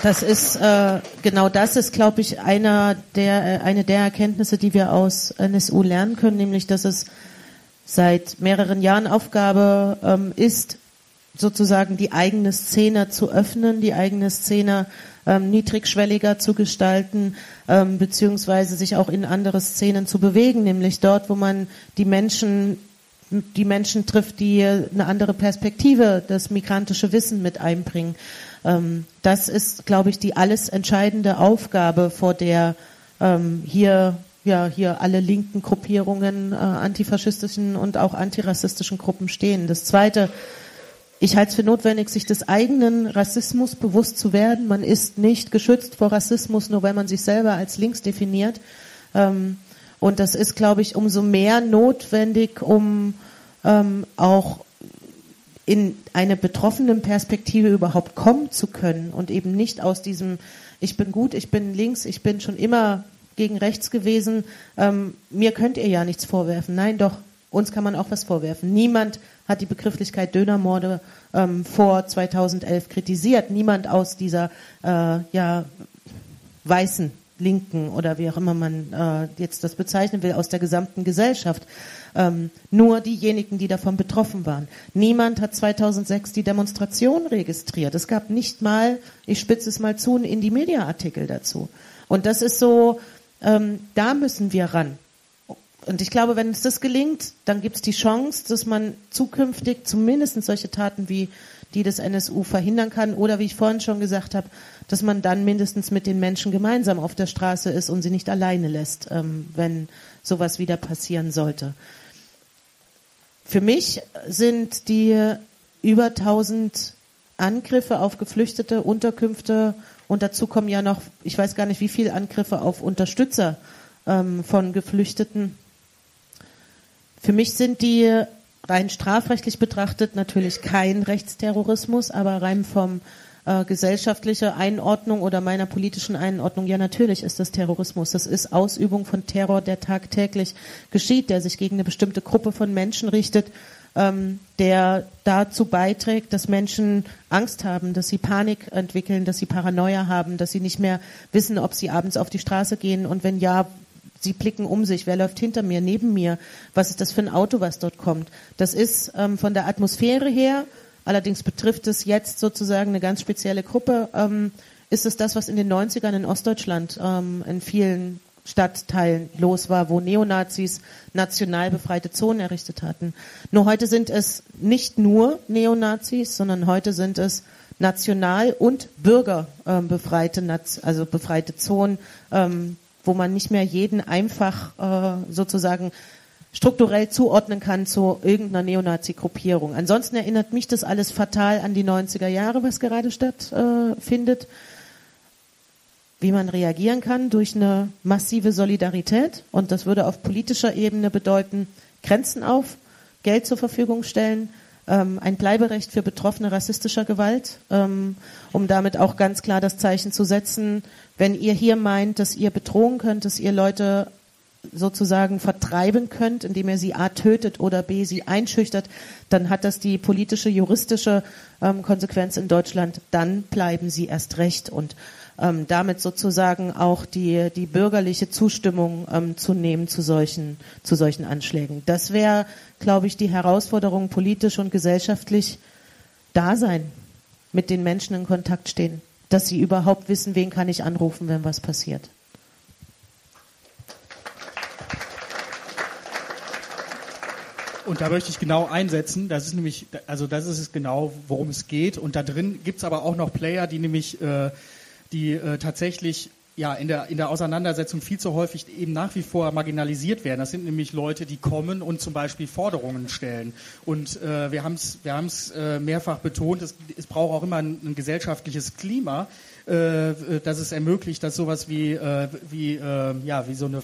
Das ist äh, genau das ist, glaube ich, einer der äh, eine der Erkenntnisse, die wir aus NSU lernen können, nämlich dass es seit mehreren Jahren Aufgabe ähm, ist, sozusagen die eigene Szene zu öffnen, die eigene Szene ähm, niedrigschwelliger zu gestalten, ähm, beziehungsweise sich auch in andere Szenen zu bewegen, nämlich dort, wo man die Menschen die Menschen trifft, die eine andere Perspektive, das migrantische Wissen mit einbringen. Ähm, das ist, glaube ich, die alles entscheidende Aufgabe, vor der ähm, hier ja hier alle linken Gruppierungen, äh, antifaschistischen und auch antirassistischen Gruppen stehen. Das Zweite, ich halte es für notwendig, sich des eigenen Rassismus bewusst zu werden. Man ist nicht geschützt vor Rassismus, nur weil man sich selber als links definiert. Ähm, und das ist, glaube ich, umso mehr notwendig, um ähm, auch in eine betroffenen Perspektive überhaupt kommen zu können und eben nicht aus diesem ich bin gut, ich bin links, ich bin schon immer gegen rechts gewesen, ähm, mir könnt ihr ja nichts vorwerfen. Nein, doch, uns kann man auch was vorwerfen. Niemand hat die Begrifflichkeit Dönermorde ähm, vor 2011 kritisiert. Niemand aus dieser äh, ja, weißen Linken oder wie auch immer man äh, jetzt das bezeichnen will, aus der gesamten Gesellschaft. Ähm, nur diejenigen, die davon betroffen waren. Niemand hat 2006 die Demonstration registriert. Es gab nicht mal, ich spitze es mal zu, einen Indie-Media-Artikel dazu. Und das ist so, ähm, da müssen wir ran. Und ich glaube, wenn uns das gelingt, dann gibt es die Chance, dass man zukünftig zumindest solche Taten wie die das NSU verhindern kann. Oder wie ich vorhin schon gesagt habe, dass man dann mindestens mit den Menschen gemeinsam auf der Straße ist und sie nicht alleine lässt, ähm, wenn sowas wieder passieren sollte. Für mich sind die über 1000 Angriffe auf geflüchtete Unterkünfte und dazu kommen ja noch, ich weiß gar nicht, wie viele Angriffe auf Unterstützer ähm, von Geflüchteten. Für mich sind die rein strafrechtlich betrachtet natürlich kein Rechtsterrorismus, aber rein vom äh, gesellschaftliche Einordnung oder meiner politischen Einordnung, ja natürlich ist das Terrorismus. Das ist Ausübung von Terror, der tagtäglich geschieht, der sich gegen eine bestimmte Gruppe von Menschen richtet, ähm, der dazu beiträgt, dass Menschen Angst haben, dass sie Panik entwickeln, dass sie Paranoia haben, dass sie nicht mehr wissen, ob sie abends auf die Straße gehen und wenn ja, Sie blicken um sich, wer läuft hinter mir, neben mir, was ist das für ein Auto, was dort kommt. Das ist ähm, von der Atmosphäre her, allerdings betrifft es jetzt sozusagen eine ganz spezielle Gruppe, ähm, ist es das, was in den 90ern in Ostdeutschland ähm, in vielen Stadtteilen los war, wo Neonazis national befreite Zonen errichtet hatten. Nur heute sind es nicht nur Neonazis, sondern heute sind es national und bürgerbefreite, ähm, also befreite Zonen, ähm, wo man nicht mehr jeden einfach äh, sozusagen strukturell zuordnen kann zu irgendeiner Neonazi-Gruppierung. Ansonsten erinnert mich das alles fatal an die 90er Jahre, was gerade stattfindet. Äh, wie man reagieren kann durch eine massive Solidarität. Und das würde auf politischer Ebene bedeuten, Grenzen auf, Geld zur Verfügung stellen, ähm, ein Bleiberecht für Betroffene rassistischer Gewalt, ähm, um damit auch ganz klar das Zeichen zu setzen, wenn ihr hier meint, dass ihr bedrohen könnt, dass ihr Leute sozusagen vertreiben könnt, indem ihr sie A tötet oder B sie einschüchtert, dann hat das die politische, juristische ähm, Konsequenz in Deutschland, dann bleiben sie erst recht und ähm, damit sozusagen auch die, die bürgerliche Zustimmung ähm, zu nehmen zu solchen, zu solchen Anschlägen. Das wäre, glaube ich, die Herausforderung politisch und gesellschaftlich da sein, mit den Menschen in Kontakt stehen, dass sie überhaupt wissen, wen kann ich anrufen, wenn was passiert. Und da möchte ich genau einsetzen. Das ist nämlich, also das ist es genau, worum es geht. Und da drin gibt es aber auch noch Player, die nämlich, äh, die äh, tatsächlich ja, in der, in der Auseinandersetzung viel zu häufig eben nach wie vor marginalisiert werden. Das sind nämlich Leute, die kommen und zum Beispiel Forderungen stellen. Und äh, wir haben es wir haben's, äh, mehrfach betont, es, es braucht auch immer ein, ein gesellschaftliches Klima, äh, dass es ermöglicht, dass sowas wie, äh, wie, äh, ja, wie so eine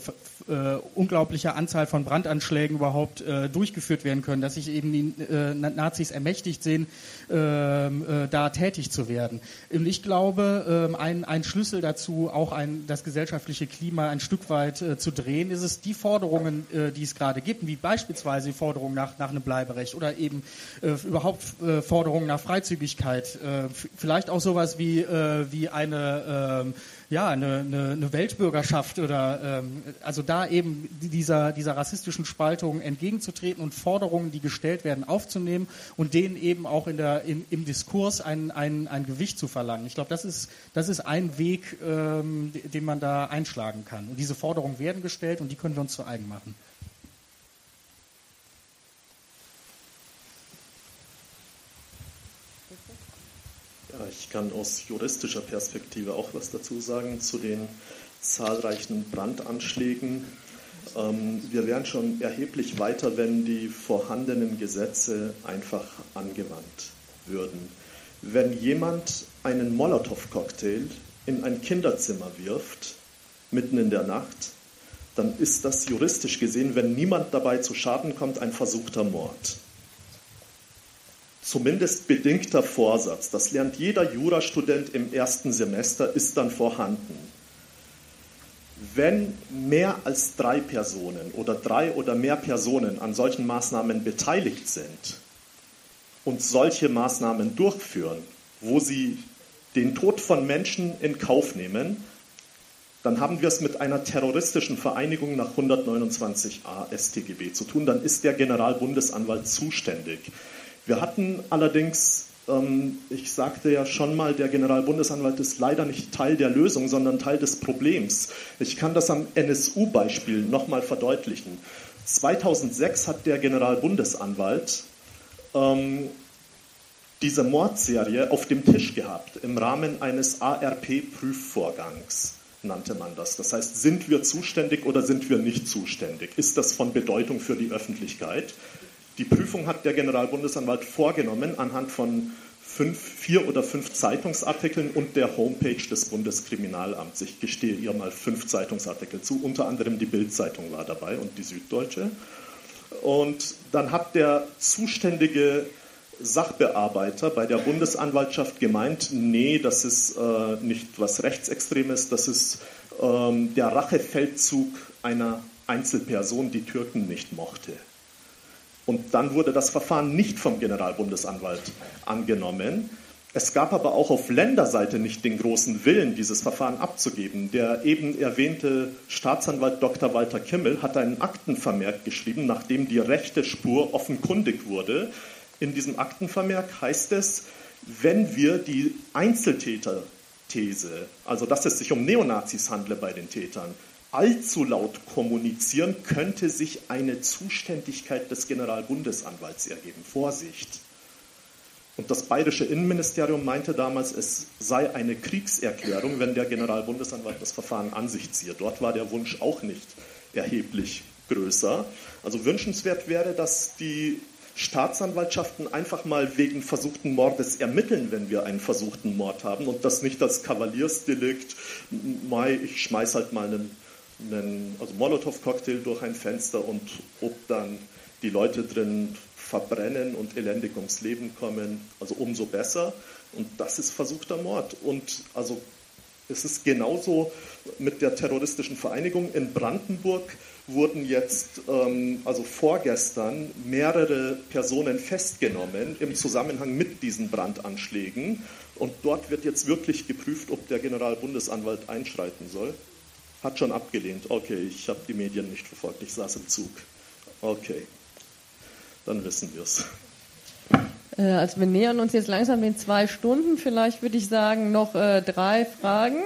äh, unglaubliche Anzahl von Brandanschlägen überhaupt äh, durchgeführt werden können, dass sich eben die äh, Nazis ermächtigt sehen, da tätig zu werden. Und ich glaube, äh, ein, ein Schlüssel dazu, auch ein, das gesellschaftliche Klima ein Stück weit äh, zu drehen, ist es die Forderungen, äh, die es gerade gibt, wie beispielsweise die Forderung nach, nach einem Bleiberecht oder eben äh, überhaupt äh, Forderungen nach Freizügigkeit, äh, vielleicht auch sowas wie, äh, wie eine äh, ja, eine, eine, eine Weltbürgerschaft oder ähm, also da eben dieser, dieser rassistischen Spaltung entgegenzutreten und Forderungen, die gestellt werden, aufzunehmen und denen eben auch in der, in, im Diskurs ein, ein, ein Gewicht zu verlangen. Ich glaube, das ist, das ist ein Weg, ähm, den man da einschlagen kann. Und diese Forderungen werden gestellt und die können wir uns zu eigen machen. Ich kann aus juristischer Perspektive auch was dazu sagen zu den zahlreichen Brandanschlägen. Ähm, wir wären schon erheblich weiter, wenn die vorhandenen Gesetze einfach angewandt würden. Wenn jemand einen Molotow-Cocktail in ein Kinderzimmer wirft, mitten in der Nacht, dann ist das juristisch gesehen, wenn niemand dabei zu Schaden kommt, ein versuchter Mord zumindest bedingter Vorsatz, das lernt jeder Jurastudent im ersten Semester, ist dann vorhanden. Wenn mehr als drei Personen oder drei oder mehr Personen an solchen Maßnahmen beteiligt sind und solche Maßnahmen durchführen, wo sie den Tod von Menschen in Kauf nehmen, dann haben wir es mit einer terroristischen Vereinigung nach 129a StGB zu tun. Dann ist der Generalbundesanwalt zuständig. Wir hatten allerdings, ähm, ich sagte ja schon mal, der Generalbundesanwalt ist leider nicht Teil der Lösung, sondern Teil des Problems. Ich kann das am NSU-Beispiel nochmal verdeutlichen. 2006 hat der Generalbundesanwalt ähm, diese Mordserie auf dem Tisch gehabt im Rahmen eines ARP-Prüfvorgangs nannte man das. Das heißt, sind wir zuständig oder sind wir nicht zuständig? Ist das von Bedeutung für die Öffentlichkeit? Die Prüfung hat der Generalbundesanwalt vorgenommen anhand von fünf, vier oder fünf Zeitungsartikeln und der Homepage des Bundeskriminalamts. Ich gestehe ihr mal fünf Zeitungsartikel zu, unter anderem die Bildzeitung war dabei und die Süddeutsche. Und dann hat der zuständige Sachbearbeiter bei der Bundesanwaltschaft gemeint, nee, das ist äh, nicht was Rechtsextremes, das ist ähm, der Rachefeldzug einer Einzelperson, die Türken nicht mochte. Und dann wurde das Verfahren nicht vom Generalbundesanwalt angenommen. Es gab aber auch auf Länderseite nicht den großen Willen, dieses Verfahren abzugeben. Der eben erwähnte Staatsanwalt Dr. Walter Kimmel hat einen Aktenvermerk geschrieben, nachdem die rechte Spur offenkundig wurde. In diesem Aktenvermerk heißt es, wenn wir die Einzeltäter-These, also dass es sich um Neonazis handle bei den Tätern, allzu laut kommunizieren, könnte sich eine Zuständigkeit des Generalbundesanwalts ergeben. Vorsicht! Und das bayerische Innenministerium meinte damals, es sei eine Kriegserklärung, wenn der Generalbundesanwalt das Verfahren an sich ziehe. Dort war der Wunsch auch nicht erheblich größer. Also wünschenswert wäre, dass die Staatsanwaltschaften einfach mal wegen versuchten Mordes ermitteln, wenn wir einen versuchten Mord haben und das nicht als Kavaliersdelikt, ich schmeiß halt mal einen einen also Molotow-Cocktail durch ein Fenster und ob dann die Leute drin verbrennen und elendig ums Leben kommen, also umso besser. Und das ist versuchter Mord. Und also es ist genauso mit der terroristischen Vereinigung. In Brandenburg wurden jetzt, ähm, also vorgestern, mehrere Personen festgenommen im Zusammenhang mit diesen Brandanschlägen. Und dort wird jetzt wirklich geprüft, ob der Generalbundesanwalt einschreiten soll. Hat schon abgelehnt. Okay, ich habe die Medien nicht verfolgt. Ich saß im Zug. Okay, dann wissen wir es. Äh, also wir nähern uns jetzt langsam den zwei Stunden. Vielleicht würde ich sagen, noch äh, drei Fragen.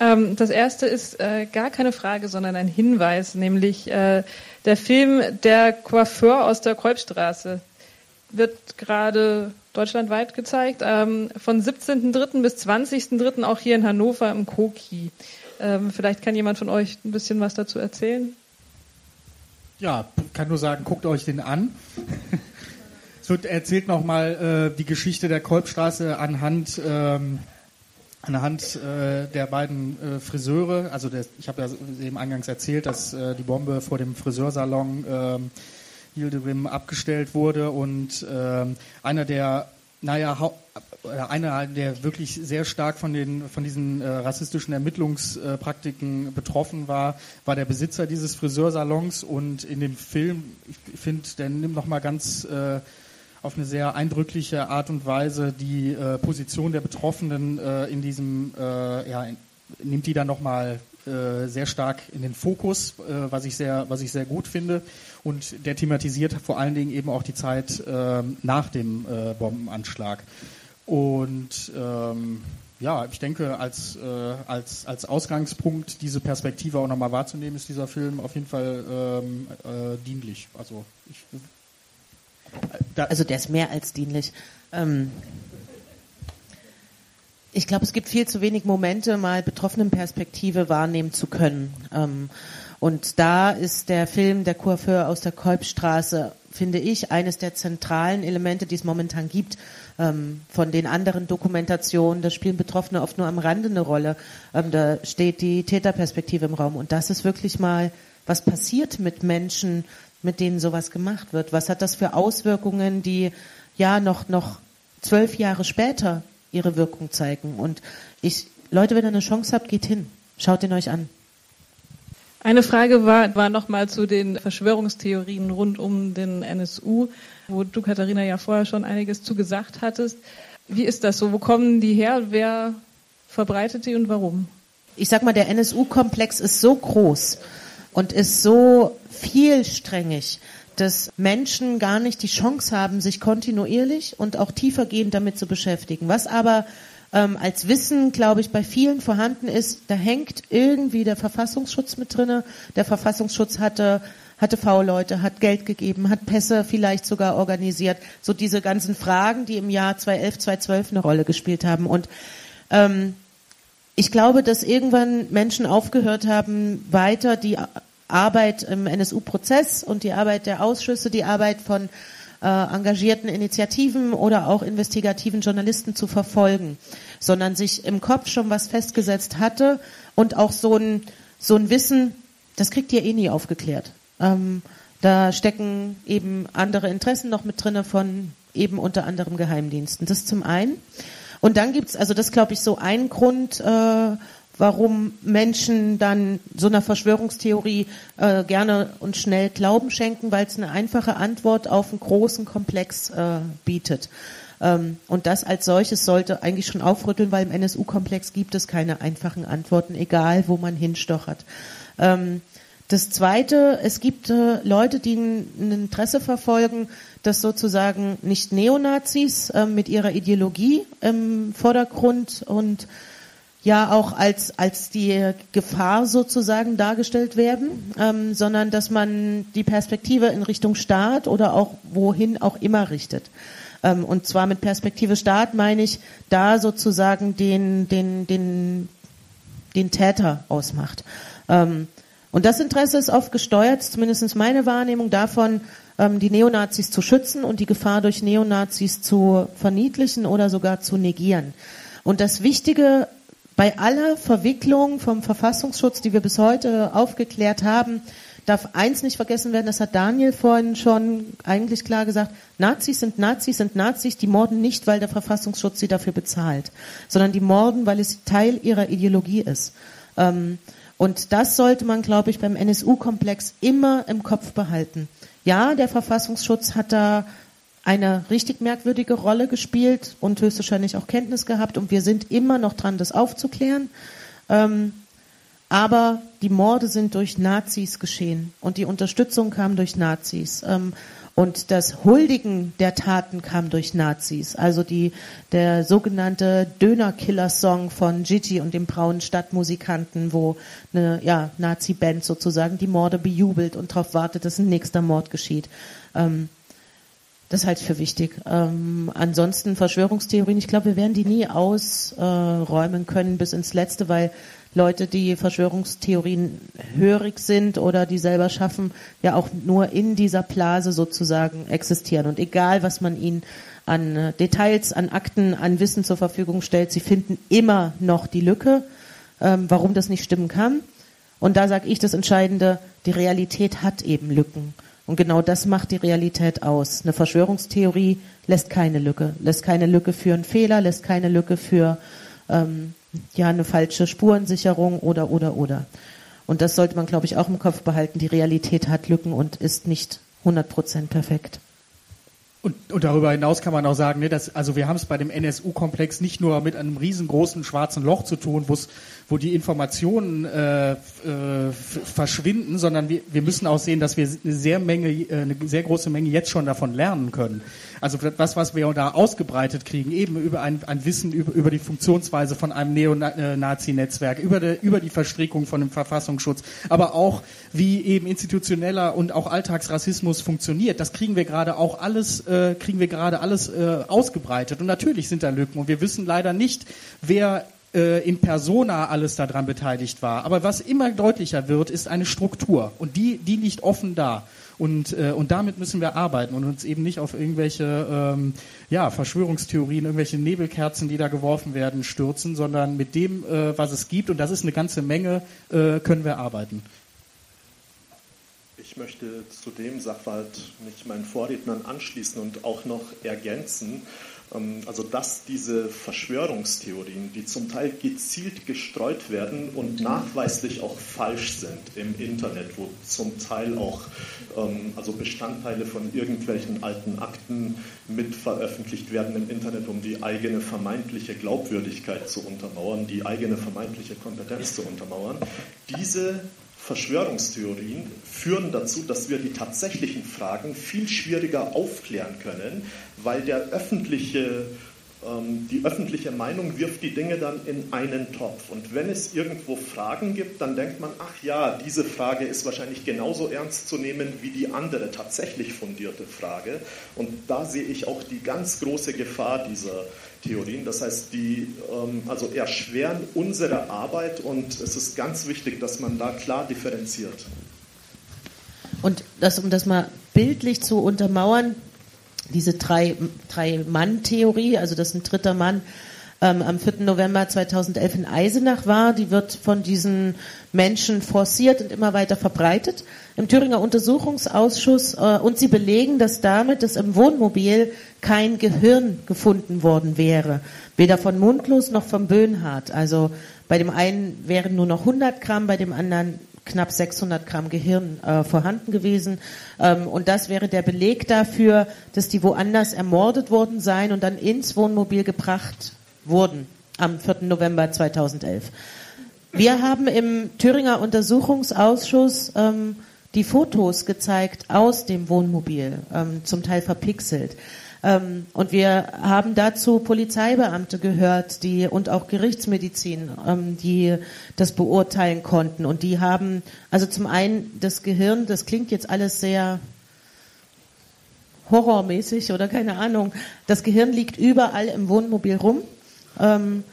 Ähm, das erste ist äh, gar keine Frage, sondern ein Hinweis, nämlich äh, der Film Der Coiffeur aus der Kolbstraße wird gerade deutschlandweit gezeigt, ähm, von 17.03. bis 20.03. auch hier in Hannover im Koki. Ähm, vielleicht kann jemand von euch ein bisschen was dazu erzählen. Ja, kann nur sagen, guckt euch den an. es wird erzählt nochmal äh, die Geschichte der Kolbstraße anhand, ähm, anhand äh, der beiden äh, Friseure. Also der, ich habe ja eben eingangs erzählt, dass äh, die Bombe vor dem Friseursalon Hildegrim abgestellt wurde und äh, einer der naja, einer, der wirklich sehr stark von, den, von diesen äh, rassistischen Ermittlungspraktiken betroffen war, war der Besitzer dieses Friseursalons. Und in dem Film, ich finde, der nimmt nochmal ganz äh, auf eine sehr eindrückliche Art und Weise die äh, Position der Betroffenen äh, in diesem, äh, ja, nimmt die dann nochmal äh, sehr stark in den Fokus, äh, was, ich sehr, was ich sehr gut finde. Und der thematisiert vor allen Dingen eben auch die Zeit äh, nach dem äh, Bombenanschlag. Und ähm, ja, ich denke, als, äh, als, als Ausgangspunkt diese Perspektive auch nochmal wahrzunehmen, ist dieser Film auf jeden Fall ähm, äh, dienlich. Also, ich, also der ist mehr als dienlich. Ähm, ich glaube, es gibt viel zu wenig Momente, mal betroffenen Perspektive wahrnehmen zu können. Und da ist der Film Der Coiffeur aus der Kolbstraße, finde ich, eines der zentralen Elemente, die es momentan gibt. Ähm, von den anderen Dokumentationen, da spielen Betroffene oft nur am Rande eine Rolle. Ähm, da steht die Täterperspektive im Raum. Und das ist wirklich mal, was passiert mit Menschen, mit denen sowas gemacht wird? Was hat das für Auswirkungen, die ja noch, noch zwölf Jahre später ihre Wirkung zeigen. Und ich, Leute, wenn ihr eine Chance habt, geht hin. Schaut ihn euch an. Eine Frage war, war nochmal zu den Verschwörungstheorien rund um den NSU, wo du, Katharina, ja vorher schon einiges zu gesagt hattest. Wie ist das so? Wo kommen die her? Wer verbreitet die und warum? Ich sag mal, der NSU-Komplex ist so groß und ist so vielsträngig, dass Menschen gar nicht die Chance haben, sich kontinuierlich und auch tiefergehend damit zu beschäftigen. Was aber ähm, als Wissen, glaube ich, bei vielen vorhanden ist, da hängt irgendwie der Verfassungsschutz mit drinne. Der Verfassungsschutz hatte hatte V-Leute, hat Geld gegeben, hat Pässe vielleicht sogar organisiert. So diese ganzen Fragen, die im Jahr 2011, 2012 eine Rolle gespielt haben. Und ähm, ich glaube, dass irgendwann Menschen aufgehört haben, weiter die Arbeit im NSU-Prozess und die Arbeit der Ausschüsse, die Arbeit von äh, engagierten Initiativen oder auch investigativen Journalisten zu verfolgen, sondern sich im Kopf schon was festgesetzt hatte und auch so ein, so ein Wissen, das kriegt ihr eh nie aufgeklärt. Ähm, da stecken eben andere Interessen noch mit drinne von eben unter anderem Geheimdiensten. Das zum einen. Und dann gibt's, also das glaube ich so ein Grund, äh, warum Menschen dann so einer Verschwörungstheorie äh, gerne und schnell Glauben schenken, weil es eine einfache Antwort auf einen großen Komplex äh, bietet. Ähm, und das als solches sollte eigentlich schon aufrütteln, weil im NSU-Komplex gibt es keine einfachen Antworten, egal wo man hinstochert. Ähm, das Zweite, es gibt äh, Leute, die ein, Interesse verfolgen, dass sozusagen nicht Neonazis äh, mit ihrer Ideologie im Vordergrund und ja auch als, als die Gefahr sozusagen dargestellt werden, ähm, sondern dass man die Perspektive in Richtung Staat oder auch wohin auch immer richtet. Ähm, und zwar mit Perspektive Staat meine ich, da sozusagen den, den, den, den Täter ausmacht. Ähm, und das Interesse ist oft gesteuert, zumindest meine Wahrnehmung davon, ähm, die Neonazis zu schützen und die Gefahr durch Neonazis zu verniedlichen oder sogar zu negieren. Und das Wichtige bei aller Verwicklung vom Verfassungsschutz, die wir bis heute aufgeklärt haben, darf eins nicht vergessen werden, das hat Daniel vorhin schon eigentlich klar gesagt, Nazis sind Nazis sind Nazis, die morden nicht, weil der Verfassungsschutz sie dafür bezahlt, sondern die morden, weil es Teil ihrer Ideologie ist. Ähm, und das sollte man, glaube ich, beim NSU-Komplex immer im Kopf behalten. Ja, der Verfassungsschutz hat da eine richtig merkwürdige Rolle gespielt und höchstwahrscheinlich auch Kenntnis gehabt und wir sind immer noch dran, das aufzuklären. Ähm, aber die Morde sind durch Nazis geschehen und die Unterstützung kam durch Nazis. Ähm, und das Huldigen der Taten kam durch Nazis. Also die, der sogenannte Dönerkiller-Song von Gigi und dem braunen Stadtmusikanten, wo eine ja, Nazi-Band sozusagen die Morde bejubelt und darauf wartet, dass ein nächster Mord geschieht. Ähm, das halte ich für wichtig. Ähm, ansonsten Verschwörungstheorien, ich glaube, wir werden die nie ausräumen können bis ins Letzte, weil Leute, die Verschwörungstheorien hörig sind oder die selber schaffen, ja auch nur in dieser Blase sozusagen existieren. Und egal, was man ihnen an äh, Details, an Akten, an Wissen zur Verfügung stellt, sie finden immer noch die Lücke, ähm, warum das nicht stimmen kann. Und da sage ich das Entscheidende, die Realität hat eben Lücken. Und genau das macht die Realität aus. Eine Verschwörungstheorie lässt keine Lücke, lässt keine Lücke für einen Fehler, lässt keine Lücke für ähm, ja eine falsche Spurensicherung oder oder oder. Und das sollte man, glaube ich, auch im Kopf behalten. Die Realität hat Lücken und ist nicht 100% perfekt. Und, und darüber hinaus kann man auch sagen, ne, dass, also wir haben es bei dem NSU-Komplex nicht nur mit einem riesengroßen schwarzen Loch zu tun, wo die Informationen äh, äh, verschwinden, sondern wir, wir müssen auch sehen, dass wir eine sehr Menge, äh, eine sehr große Menge jetzt schon davon lernen können. Also das, was wir da ausgebreitet kriegen, eben über ein, ein Wissen über, über die Funktionsweise von einem Neonazi-Netzwerk, über, die, über die Verstrickung von dem Verfassungsschutz, aber auch wie eben institutioneller und auch Alltagsrassismus funktioniert. Das kriegen wir gerade auch alles, äh, kriegen wir gerade alles äh, ausgebreitet. Und natürlich sind da Lücken. Und wir wissen leider nicht, wer äh, in persona alles daran beteiligt war. Aber was immer deutlicher wird, ist eine Struktur. Und die, die liegt offen da. Und, äh, und damit müssen wir arbeiten und uns eben nicht auf irgendwelche ähm, ja, Verschwörungstheorien, irgendwelche Nebelkerzen, die da geworfen werden, stürzen, sondern mit dem, äh, was es gibt, und das ist eine ganze Menge, äh, können wir arbeiten. Ich möchte zu dem Sachverhalt mich meinen Vorrednern anschließen und auch noch ergänzen. Ähm, also dass diese Verschwörungstheorien, die zum Teil gezielt gestreut werden und nachweislich auch falsch sind im Internet, wo zum Teil auch ähm, also Bestandteile von irgendwelchen alten Akten mit veröffentlicht werden im Internet, um die eigene vermeintliche Glaubwürdigkeit zu untermauern, die eigene vermeintliche Kompetenz zu untermauern. Diese Verschwörungstheorien führen dazu, dass wir die tatsächlichen Fragen viel schwieriger aufklären können, weil der öffentliche ähm, die öffentliche Meinung wirft die Dinge dann in einen Topf. Und wenn es irgendwo Fragen gibt, dann denkt man, ach ja, diese Frage ist wahrscheinlich genauso ernst zu nehmen wie die andere tatsächlich fundierte Frage. Und da sehe ich auch die ganz große Gefahr dieser Theorien. Das heißt, die ähm, also erschweren unsere Arbeit und es ist ganz wichtig, dass man da klar differenziert. Und das, um das mal bildlich zu untermauern, diese Drei-Mann-Theorie, also dass ein dritter Mann ähm, am 4. November 2011 in Eisenach war, die wird von diesen Menschen forciert und immer weiter verbreitet im Thüringer Untersuchungsausschuss äh, und sie belegen, dass damit, dass im Wohnmobil kein Gehirn gefunden worden wäre, weder von Mundlos noch vom Böhnhardt. Also bei dem einen wären nur noch 100 Gramm, bei dem anderen knapp 600 Gramm Gehirn äh, vorhanden gewesen. Ähm, und das wäre der Beleg dafür, dass die woanders ermordet worden seien und dann ins Wohnmobil gebracht wurden am 4. November 2011. Wir haben im Thüringer Untersuchungsausschuss ähm, die Fotos gezeigt aus dem Wohnmobil, ähm, zum Teil verpixelt. Ähm, und wir haben dazu Polizeibeamte gehört, die und auch Gerichtsmedizin, ähm, die das beurteilen konnten. Und die haben, also zum einen das Gehirn, das klingt jetzt alles sehr horrormäßig oder keine Ahnung. Das Gehirn liegt überall im Wohnmobil rum. Ähm,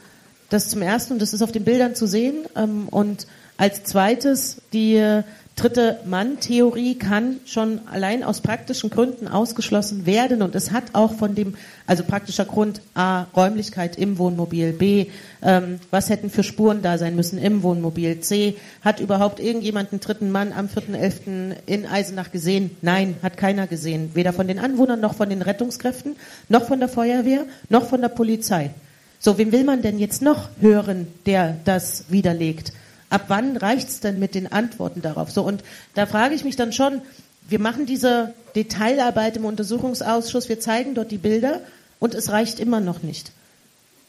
das zum ersten, und das ist auf den Bildern zu sehen. Ähm, und als zweites die dritte Mann-Theorie kann schon allein aus praktischen Gründen ausgeschlossen werden und es hat auch von dem, also praktischer Grund A, Räumlichkeit im Wohnmobil, B, ähm, was hätten für Spuren da sein müssen im Wohnmobil, C, hat überhaupt irgendjemand einen dritten Mann am 4.11. in Eisenach gesehen? Nein, hat keiner gesehen, weder von den Anwohnern noch von den Rettungskräften, noch von der Feuerwehr, noch von der Polizei. So, wen will man denn jetzt noch hören, der das widerlegt? Ab wann reicht's denn mit den Antworten darauf? So, und da frage ich mich dann schon, wir machen diese Detailarbeit im Untersuchungsausschuss, wir zeigen dort die Bilder und es reicht immer noch nicht.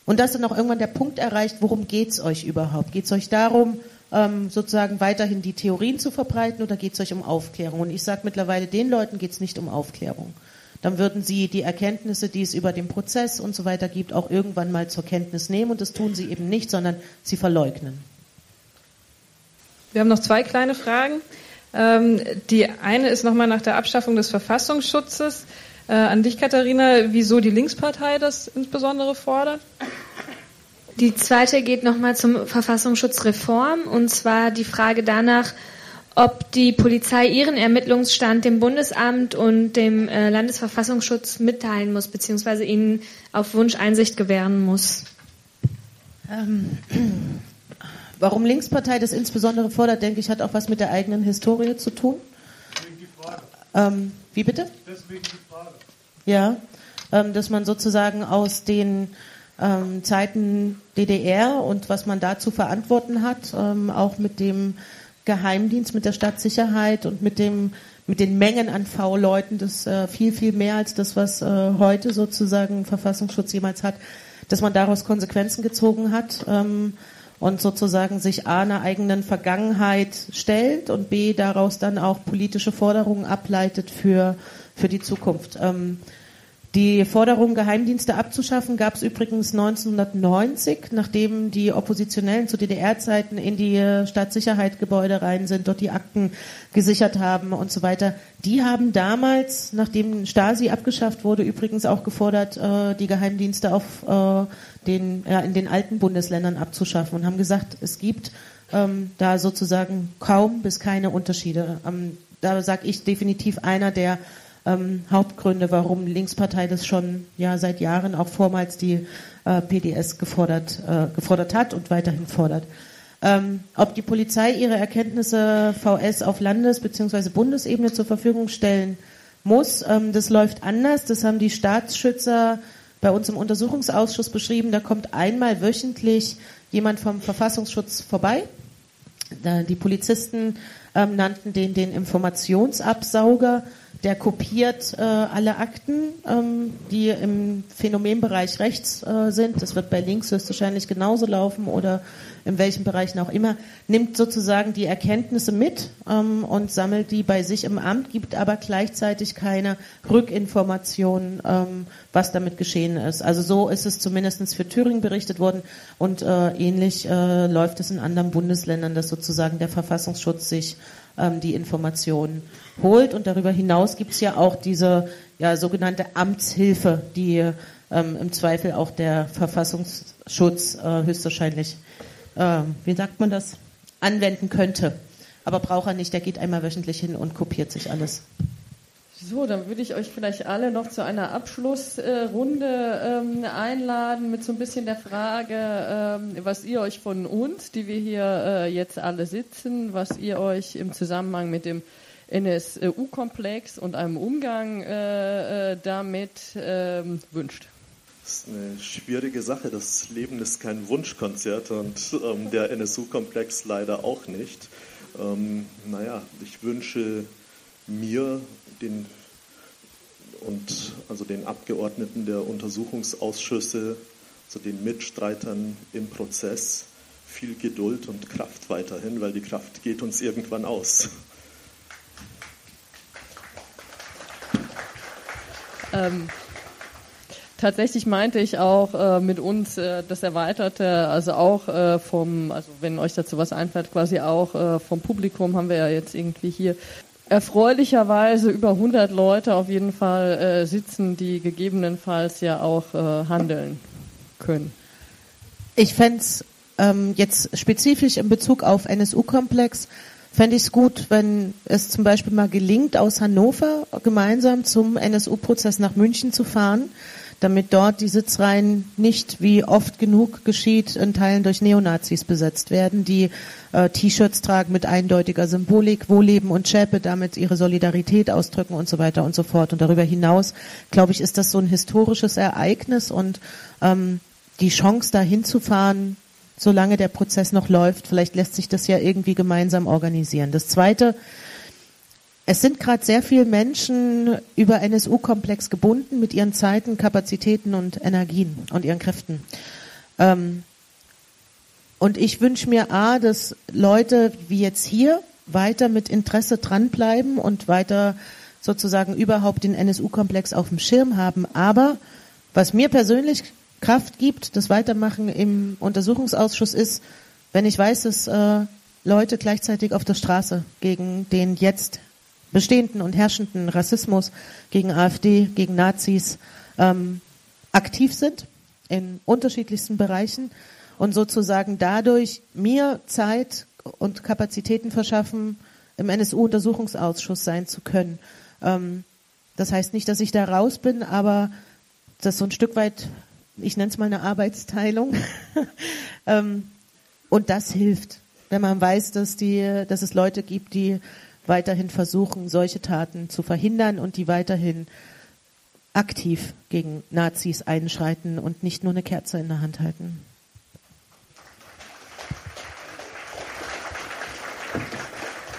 Und da ist dann auch irgendwann der Punkt erreicht, worum geht's euch überhaupt? Geht's euch darum, ähm, sozusagen weiterhin die Theorien zu verbreiten oder geht's euch um Aufklärung? Und ich sage mittlerweile, den Leuten geht's nicht um Aufklärung dann würden sie die Erkenntnisse, die es über den Prozess und so weiter gibt, auch irgendwann mal zur Kenntnis nehmen. Und das tun sie eben nicht, sondern sie verleugnen. Wir haben noch zwei kleine Fragen. Ähm, die eine ist nochmal nach der Abschaffung des Verfassungsschutzes. Äh, an dich, Katharina, wieso die Linkspartei das insbesondere fordert? Die zweite geht nochmal zum Verfassungsschutzreform und zwar die Frage danach, ob die Polizei ihren Ermittlungsstand dem Bundesamt und dem äh, Landesverfassungsschutz mitteilen muss, beziehungsweise ihnen auf Wunsch Einsicht gewähren muss. Ähm, warum Linkspartei das insbesondere fordert, denke ich, hat auch was mit der eigenen Historie zu tun. Deswegen die Frage. Ähm, wie bitte? Deswegen die Frage. Ja, ähm, dass man sozusagen aus den ähm, Zeiten DDR und was man da zu verantworten hat, ähm, auch mit dem Geheimdienst, mit der Stadtsicherheit und mit dem mit den Mengen an V-Leuten, das äh, viel, viel mehr als das, was äh, heute sozusagen Verfassungsschutz jemals hat, dass man daraus Konsequenzen gezogen hat ähm, und sozusagen sich A einer eigenen Vergangenheit stellt und B daraus dann auch politische Forderungen ableitet für, für die Zukunft. Ähm, die Forderung, Geheimdienste abzuschaffen, gab es übrigens 1990, nachdem die Oppositionellen zu DDR-Zeiten in die Staatssicherheitsgebäude rein sind, dort die Akten gesichert haben und so weiter. Die haben damals, nachdem Stasi abgeschafft wurde, übrigens auch gefordert, äh, die Geheimdienste auf äh, den, ja, in den alten Bundesländern abzuschaffen und haben gesagt, es gibt ähm, da sozusagen kaum bis keine Unterschiede. Ähm, da sage ich definitiv einer der ähm, Hauptgründe, warum Linkspartei das schon ja seit Jahren auch vormals die äh, PDS gefordert, äh, gefordert hat und weiterhin fordert. Ähm, ob die Polizei ihre Erkenntnisse VS auf Landes- bzw. Bundesebene zur Verfügung stellen muss, ähm, das läuft anders. Das haben die Staatsschützer bei uns im Untersuchungsausschuss beschrieben. Da kommt einmal wöchentlich jemand vom Verfassungsschutz vorbei. Die Polizisten ähm, nannten den den Informationsabsauger der kopiert äh, alle Akten, ähm, die im Phänomenbereich rechts äh, sind. Das wird bei links höchstwahrscheinlich genauso laufen oder in welchen Bereichen auch immer. Nimmt sozusagen die Erkenntnisse mit ähm, und sammelt die bei sich im Amt, gibt aber gleichzeitig keine Rückinformationen, ähm, was damit geschehen ist. Also so ist es zumindest für Thüringen berichtet worden und äh, ähnlich äh, läuft es in anderen Bundesländern, dass sozusagen der Verfassungsschutz sich ähm, die Informationen holt. Und darüber hinaus gibt es ja auch diese ja, sogenannte Amtshilfe, die ähm, im Zweifel auch der Verfassungsschutz äh, höchstwahrscheinlich, äh, wie sagt man das, anwenden könnte. Aber braucht er nicht, der geht einmal wöchentlich hin und kopiert sich alles. So, dann würde ich euch vielleicht alle noch zu einer Abschlussrunde ähm, einladen mit so ein bisschen der Frage, ähm, was ihr euch von uns, die wir hier äh, jetzt alle sitzen, was ihr euch im Zusammenhang mit dem NSU-Komplex und einem Umgang äh, äh, damit ähm, wünscht. Das ist eine schwierige Sache. Das Leben ist kein Wunschkonzert und ähm, der NSU-Komplex leider auch nicht. Ähm, naja, ich wünsche mir den und also den Abgeordneten der Untersuchungsausschüsse, also den Mitstreitern im Prozess, viel Geduld und Kraft weiterhin, weil die Kraft geht uns irgendwann aus. Ähm, tatsächlich meinte ich auch äh, mit uns äh, das Erweiterte, also auch äh, vom, also wenn euch dazu was einfällt, quasi auch äh, vom Publikum haben wir ja jetzt irgendwie hier erfreulicherweise über 100 Leute auf jeden Fall äh, sitzen, die gegebenenfalls ja auch äh, handeln können. Ich fände es ähm, jetzt spezifisch in Bezug auf NSU-Komplex, fände ich es gut, wenn es zum Beispiel mal gelingt, aus Hannover gemeinsam zum NSU-Prozess nach München zu fahren damit dort die Sitzreihen nicht, wie oft genug geschieht, in Teilen durch Neonazis besetzt werden, die äh, T-Shirts tragen mit eindeutiger Symbolik, Wohlleben und Schäpe, damit ihre Solidarität ausdrücken und so weiter und so fort. Und darüber hinaus, glaube ich, ist das so ein historisches Ereignis und ähm, die Chance, da hinzufahren, solange der Prozess noch läuft, vielleicht lässt sich das ja irgendwie gemeinsam organisieren. Das Zweite, es sind gerade sehr viele Menschen über NSU-Komplex gebunden mit ihren Zeiten, Kapazitäten und Energien und ihren Kräften. Ähm, und ich wünsche mir A, dass Leute wie jetzt hier weiter mit Interesse dranbleiben und weiter sozusagen überhaupt den NSU-Komplex auf dem Schirm haben. Aber was mir persönlich Kraft gibt, das Weitermachen im Untersuchungsausschuss ist, wenn ich weiß, dass äh, Leute gleichzeitig auf der Straße gegen den jetzt bestehenden und herrschenden Rassismus gegen AfD, gegen Nazis ähm, aktiv sind in unterschiedlichsten Bereichen und sozusagen dadurch mir Zeit und Kapazitäten verschaffen, im NSU-Untersuchungsausschuss sein zu können. Ähm, das heißt nicht, dass ich da raus bin, aber das ist so ein Stück weit, ich nenne es mal eine Arbeitsteilung. ähm, und das hilft, wenn man weiß, dass die, dass es Leute gibt, die weiterhin versuchen, solche Taten zu verhindern und die weiterhin aktiv gegen Nazis einschreiten und nicht nur eine Kerze in der Hand halten.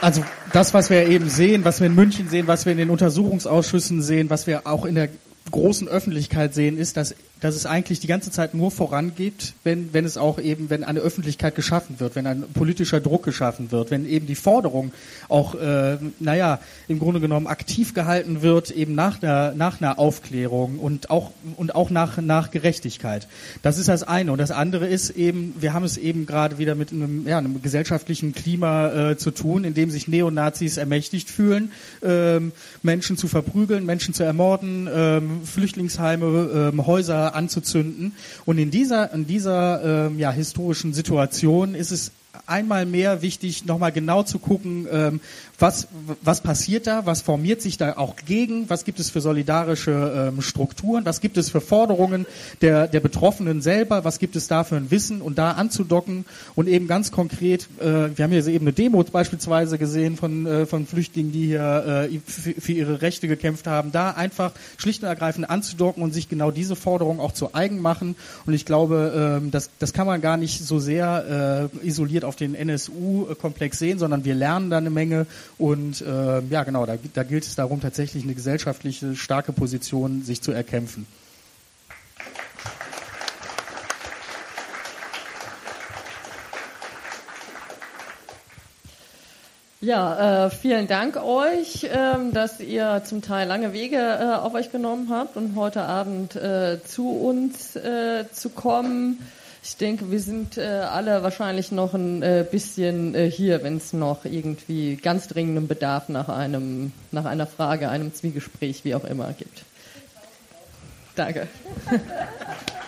Also das, was wir eben sehen, was wir in München sehen, was wir in den Untersuchungsausschüssen sehen, was wir auch in der großen Öffentlichkeit sehen, ist, dass dass es eigentlich die ganze Zeit nur vorangeht, wenn, wenn es auch eben, wenn eine Öffentlichkeit geschaffen wird, wenn ein politischer Druck geschaffen wird, wenn eben die Forderung auch, äh, naja, im Grunde genommen aktiv gehalten wird, eben nach einer, nach einer Aufklärung und auch, und auch nach, nach Gerechtigkeit. Das ist das eine. Und das andere ist eben, wir haben es eben gerade wieder mit einem, ja, einem gesellschaftlichen Klima äh, zu tun, in dem sich Neonazis ermächtigt fühlen, ähm, Menschen zu verprügeln, Menschen zu ermorden, ähm, Flüchtlingsheime, ähm, Häuser anzuzünden. Und in dieser, in dieser ähm, ja, historischen Situation ist es einmal mehr wichtig, nochmal genau zu gucken, ähm, was, was passiert da, was formiert sich da auch gegen, was gibt es für solidarische ähm, Strukturen, was gibt es für Forderungen der, der Betroffenen selber, was gibt es da für ein Wissen? Und da anzudocken und eben ganz konkret, äh, wir haben hier eben eine Demo beispielsweise gesehen von, äh, von Flüchtlingen, die hier äh, für, ihre Rechte gekämpft haben, da einfach schlicht und ergreifend anzudocken und sich genau diese Forderung auch zu eigen machen. Und ich glaube, ähm, das, das kann man gar nicht so sehr äh, isoliert auf den NSU-Komplex sehen, sondern wir lernen da eine Menge und äh, ja genau, da, da gilt es darum, tatsächlich eine gesellschaftliche starke Position sich zu erkämpfen. Ja, äh, vielen Dank euch, ähm, dass ihr zum Teil lange Wege äh, auf euch genommen habt und heute Abend äh, zu uns äh, zu kommen. Ich denke, wir sind äh, alle wahrscheinlich noch ein äh, bisschen äh, hier, wenn es noch irgendwie ganz dringenden Bedarf nach einem, nach einer Frage, einem Zwiegespräch, wie auch immer gibt. Danke.